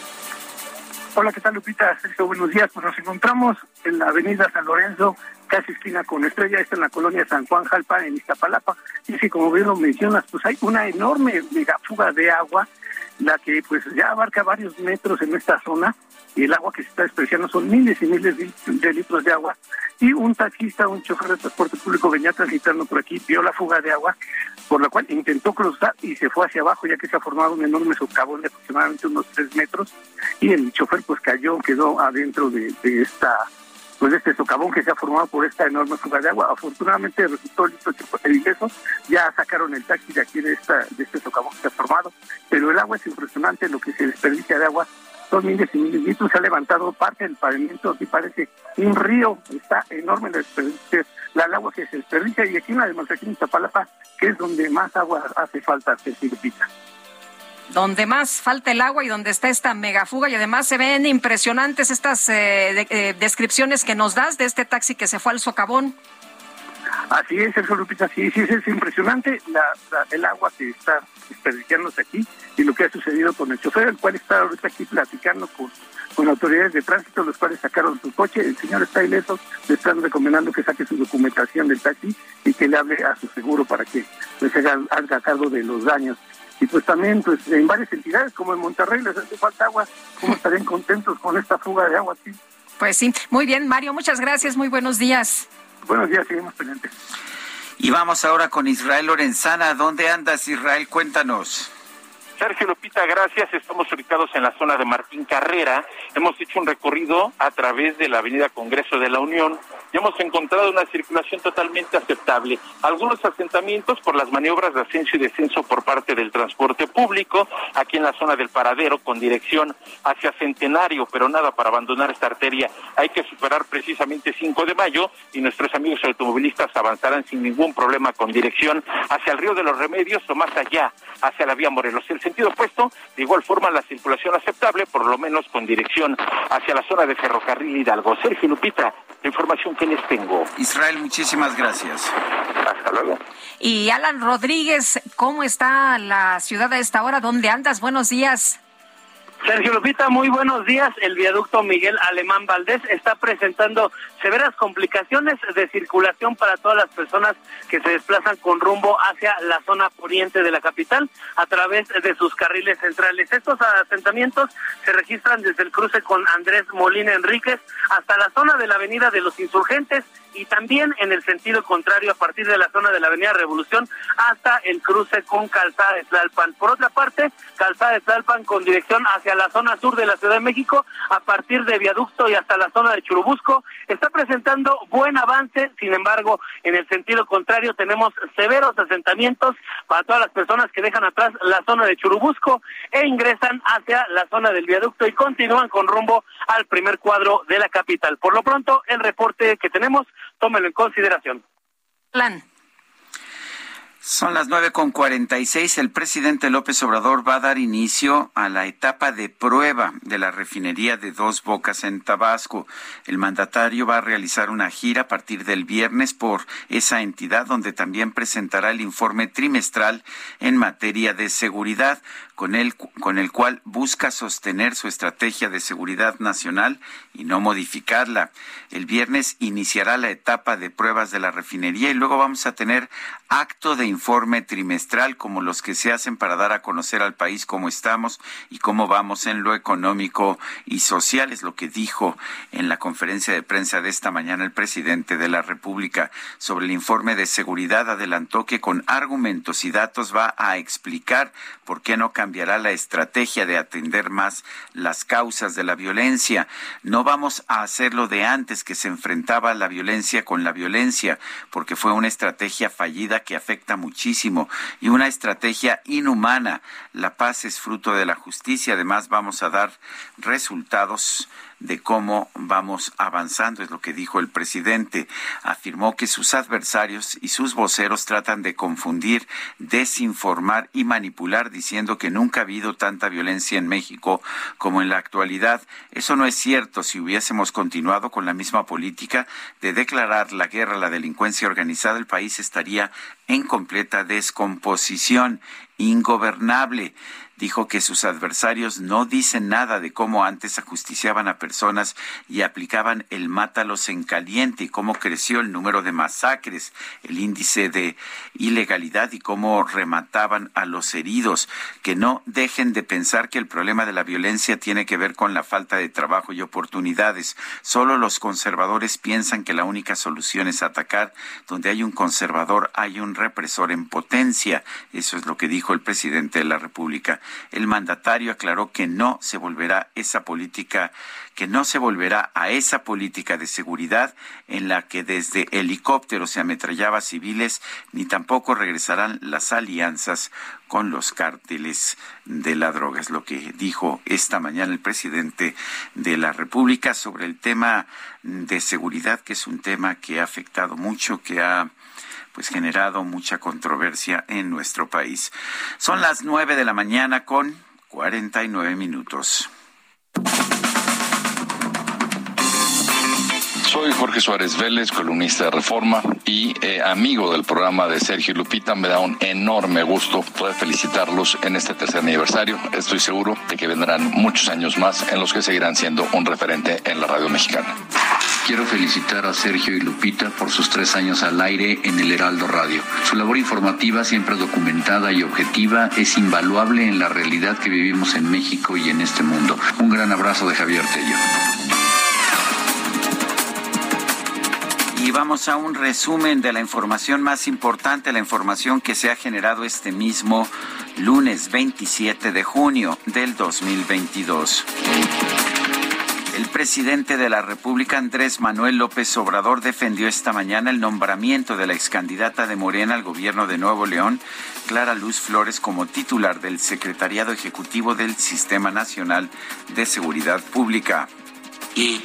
Hola, ¿qué tal Lupita? Sergio, buenos días. Pues nos encontramos en la avenida San Lorenzo, casi esquina con Estrella, está en la colonia San Juan Jalpa, en Iztapalapa. Y sí, como bien lo mencionas, pues hay una enorme megafuga de agua, la que pues ya abarca varios metros en esta zona, y el agua que se está despreciando son miles y miles de, litros de agua. Y un taxista, un chofer de transporte público venía transitando por aquí, vio la fuga de agua, por la cual intentó cruzar y se fue hacia abajo, ya que se ha formado un enorme socavón de aproximadamente unos tres metros, y el chofer pues cayó, quedó adentro de, de esta pues este socavón que se ha formado por esta enorme fuga de agua. Afortunadamente resultó listo el ingreso, ya sacaron el taxi de aquí de esta de este socavón que se ha formado, pero el agua es impresionante, lo que se desperdicia de agua son miles y miles de litros, se ha levantado parte del pavimento, así parece un río, está enorme la el agua que se desperdicia, y aquí en la demostración de que es donde más agua hace falta, se Lupita. Donde más falta el agua y donde está esta megafuga y además se ven impresionantes estas eh, de- eh, descripciones que nos das de este taxi que se fue al socavón. Así es, Sergio Lupita, sí, sí, es impresionante la, la- el agua que está desperdiciándose aquí y lo que ha sucedido con el chofer, el cual está ahorita aquí platicando con, con autoridades de tránsito, los cuales sacaron su coche, el señor está ileso, le están recomendando que saque su documentación del taxi y que le hable a su seguro para que les haga, haga cargo de los daños. Y pues también pues en varias entidades como en Monterrey les hace falta agua, ¿cómo estarían contentos con esta fuga de agua aquí? Pues sí, muy bien, Mario, muchas gracias, muy buenos días. Buenos días, seguimos pendientes. Y vamos ahora con Israel Lorenzana. ¿Dónde andas, Israel? Cuéntanos. Sergio Lupita, gracias. Estamos ubicados en la zona de Martín Carrera. Hemos hecho un recorrido a través de la Avenida Congreso de la Unión y hemos encontrado una circulación totalmente aceptable. Algunos asentamientos por las maniobras de ascenso y descenso por parte del transporte público, aquí en la zona del paradero con dirección hacia Centenario, pero nada para abandonar esta arteria. Hay que superar precisamente 5 de mayo y nuestros amigos automovilistas avanzarán sin ningún problema con dirección hacia el río de los Remedios o más allá, hacia la vía Morelos. El sentido opuesto, de igual forma la circulación aceptable, por lo menos con dirección hacia la zona de Ferrocarril Hidalgo. Sergio Lupita, la información que les tengo. Israel, muchísimas gracias. Hasta luego. Y Alan Rodríguez, ¿cómo está la ciudad a esta hora? ¿Dónde andas? Buenos días. Sergio Lupita, muy buenos días. El viaducto Miguel Alemán Valdés está presentando severas complicaciones de circulación para todas las personas que se desplazan con rumbo hacia la zona poniente de la capital a través de sus carriles centrales. Estos asentamientos se registran desde el cruce con Andrés Molina Enríquez hasta la zona de la Avenida de los Insurgentes y también en el sentido contrario a partir de la zona de la Avenida Revolución hasta el cruce con Calzada de Tlalpan. Por otra parte, Calzada de Tlalpan con dirección hacia la zona sur de la Ciudad de México a partir de Viaducto y hasta la zona de Churubusco está presentando buen avance, sin embargo, en el sentido contrario tenemos severos asentamientos para todas las personas que dejan atrás la zona de Churubusco e ingresan hacia la zona del viaducto y continúan con rumbo al primer cuadro de la capital. Por lo pronto, el reporte que tenemos tómelo en consideración. Plan. Son las nueve con cuarenta y seis. El presidente López Obrador va a dar inicio a la etapa de prueba de la refinería de Dos Bocas en Tabasco. El mandatario va a realizar una gira a partir del viernes por esa entidad, donde también presentará el informe trimestral en materia de seguridad, con el, con el cual busca sostener su estrategia de seguridad nacional y no modificarla. El viernes iniciará la etapa de pruebas de la refinería y luego vamos a tener acto de informe trimestral como los que se hacen para dar a conocer al país cómo estamos y cómo vamos en lo económico y social, es lo que dijo en la conferencia de prensa de esta mañana el presidente de la República sobre el informe de seguridad. Adelantó que con argumentos y datos va a explicar por qué no cambiará la estrategia de atender más las causas de la violencia. No vamos a hacerlo de antes que se enfrentaba la violencia con la violencia, porque fue una estrategia fallida que afecta muchísimo y una estrategia inhumana. La paz es fruto de la justicia. Además, vamos a dar resultados de cómo vamos avanzando, es lo que dijo el presidente. Afirmó que sus adversarios y sus voceros tratan de confundir, desinformar y manipular diciendo que nunca ha habido tanta violencia en México como en la actualidad. Eso no es cierto. Si hubiésemos continuado con la misma política de declarar la guerra a la delincuencia organizada, el país estaría en completa descomposición, ingobernable dijo que sus adversarios no dicen nada de cómo antes ajusticiaban a personas y aplicaban el mátalos en caliente y cómo creció el número de masacres, el índice de ilegalidad y cómo remataban a los heridos. Que no dejen de pensar que el problema de la violencia tiene que ver con la falta de trabajo y oportunidades. Solo los conservadores piensan que la única solución es atacar. Donde hay un conservador hay un represor en potencia. Eso es lo que dijo el presidente de la República el mandatario aclaró que no se volverá esa política, que no se volverá a esa política de seguridad en la que desde helicópteros se ametrallaba civiles, ni tampoco regresarán las alianzas con los cárteles de la droga. Es lo que dijo esta mañana el presidente de la República sobre el tema de seguridad, que es un tema que ha afectado mucho, que ha pues generado mucha controversia en nuestro país. Son las nueve de la mañana con cuarenta y nueve minutos. Soy Jorge Suárez Vélez, columnista de Reforma y eh, amigo del programa de Sergio Lupita. Me da un enorme gusto poder felicitarlos en este tercer aniversario. Estoy seguro de que vendrán muchos años más en los que seguirán siendo un referente en la radio mexicana. Quiero felicitar a Sergio y Lupita por sus tres años al aire en el Heraldo Radio. Su labor informativa, siempre documentada y objetiva, es invaluable en la realidad que vivimos en México y en este mundo. Un gran abrazo de Javier Tello. Y vamos a un resumen de la información más importante, la información que se ha generado este mismo lunes 27 de junio del 2022. El presidente de la República, Andrés Manuel López Obrador, defendió esta mañana el nombramiento de la excandidata de Morena al gobierno de Nuevo León, Clara Luz Flores, como titular del Secretariado Ejecutivo del Sistema Nacional de Seguridad Pública. Y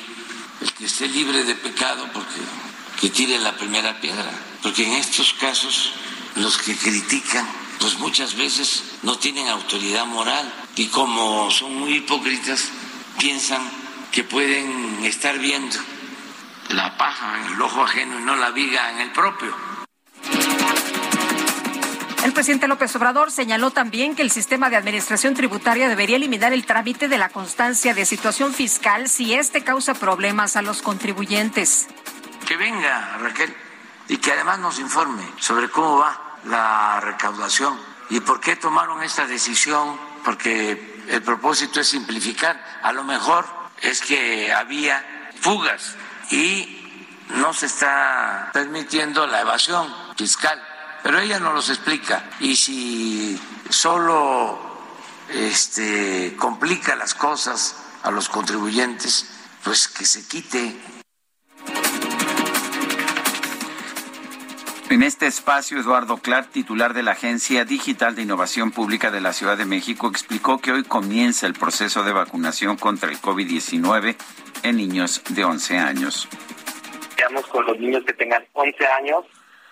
el que esté libre de pecado, porque que tire la primera piedra, porque en estos casos los que critican, pues muchas veces no tienen autoridad moral y como son muy hipócritas, piensan que pueden estar viendo la paja en el ojo ajeno y no la viga en el propio. El presidente López Obrador señaló también que el sistema de administración tributaria debería eliminar el trámite de la constancia de situación fiscal si este causa problemas a los contribuyentes. Que venga Raquel y que además nos informe sobre cómo va la recaudación y por qué tomaron esta decisión, porque el propósito es simplificar. A lo mejor es que había fugas y no se está permitiendo la evasión fiscal, pero ella no los explica. Y si solo este, complica las cosas a los contribuyentes, pues que se quite En este espacio, Eduardo Clark, titular de la Agencia Digital de Innovación Pública de la Ciudad de México, explicó que hoy comienza el proceso de vacunación contra el COVID-19 en niños de 11 años. Estamos con los niños que tengan 11 años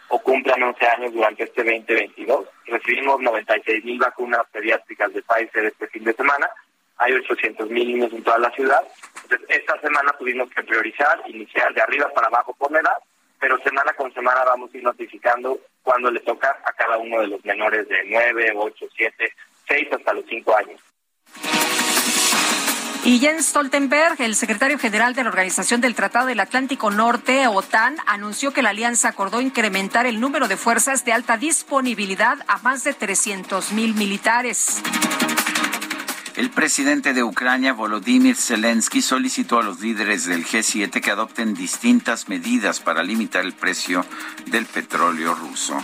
o cumplan 11 años durante este 2022. Recibimos 96 mil vacunas pediátricas de Pfizer este fin de semana. Hay 800 mil niños en toda la ciudad. Entonces, esta semana tuvimos que priorizar, iniciar de arriba para abajo por la edad pero semana con semana vamos a ir notificando cuándo le toca a cada uno de los menores de 9, 8, 7, 6 hasta los 5 años. Y Jens Stoltenberg, el secretario general de la Organización del Tratado del Atlántico Norte, OTAN, anunció que la alianza acordó incrementar el número de fuerzas de alta disponibilidad a más de 300 mil militares. El presidente de Ucrania, Volodymyr Zelensky, solicitó a los líderes del G7 que adopten distintas medidas para limitar el precio del petróleo ruso.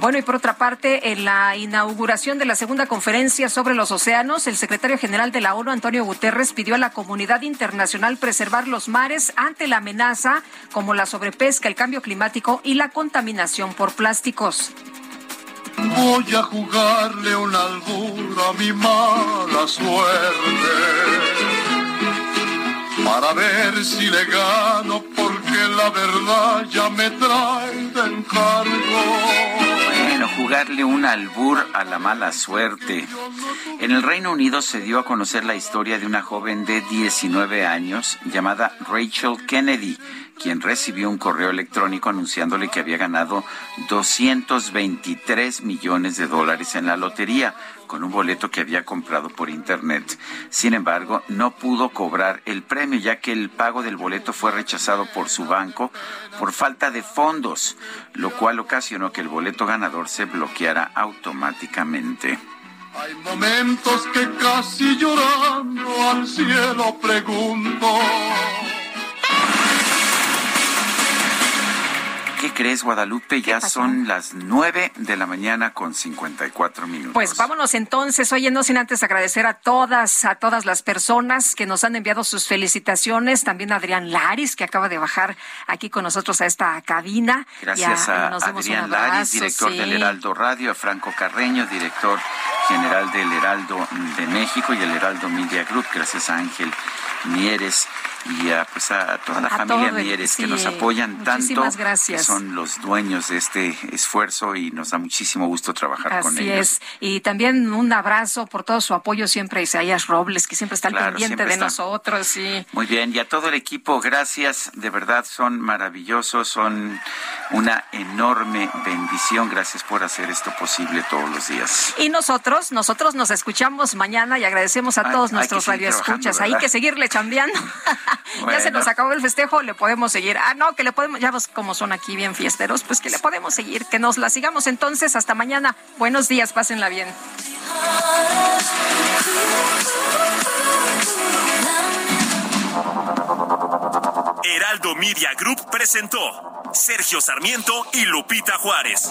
Bueno, y por otra parte, en la inauguración de la segunda conferencia sobre los océanos, el secretario general de la ONU, Antonio Guterres, pidió a la comunidad internacional preservar los mares ante la amenaza como la sobrepesca, el cambio climático y la contaminación por plásticos. Voy a jugarle un albur a mi mala suerte para ver si le gano porque la verdad ya me trae de encargo. Bueno, jugarle un albur a la mala suerte. En el Reino Unido se dio a conocer la historia de una joven de 19 años llamada Rachel Kennedy quien recibió un correo electrónico anunciándole que había ganado 223 millones de dólares en la lotería con un boleto que había comprado por internet. Sin embargo, no pudo cobrar el premio ya que el pago del boleto fue rechazado por su banco por falta de fondos, lo cual ocasionó que el boleto ganador se bloqueara automáticamente. Hay momentos que casi llorando al cielo pregunto. ¿Qué crees, Guadalupe? Ya son las nueve de la mañana con 54 minutos. Pues vámonos entonces, oye, no sin antes agradecer a todas, a todas las personas que nos han enviado sus felicitaciones, también a Adrián Laris, que acaba de bajar aquí con nosotros a esta cabina. Gracias a, Adrián Laris, director del Heraldo Radio, a Franco Carreño, director general del Heraldo de México y el Heraldo Media Group. Gracias a Ángel Mieres y a, pues a toda la familia Mieres que nos apoyan tanto, gracias. que son los dueños de este esfuerzo y nos da muchísimo gusto trabajar con ellos. Así es, y también un abrazo por todo su apoyo siempre a Isaías Robles, que siempre está al pendiente de nosotros. Sí. Muy bien, y a todo el equipo, gracias, de verdad son maravillosos, son una enorme bendición, gracias por hacer esto posible todos los días. Y nosotros, nosotros nos escuchamos mañana y agradecemos a todos nuestros radioescuchas, hay que seguirle chambeando. ya se nos acabó el festejo, le podemos seguir. Ah, no, que le podemos, ya ves como son aquí bien fiesteros, pues que le podemos seguir, que nos la sigamos entonces hasta mañana. Buenos días, pásenla bien. Heraldo Heraldo Media Group presentó Sergio Sarmiento y Lupita Juárez.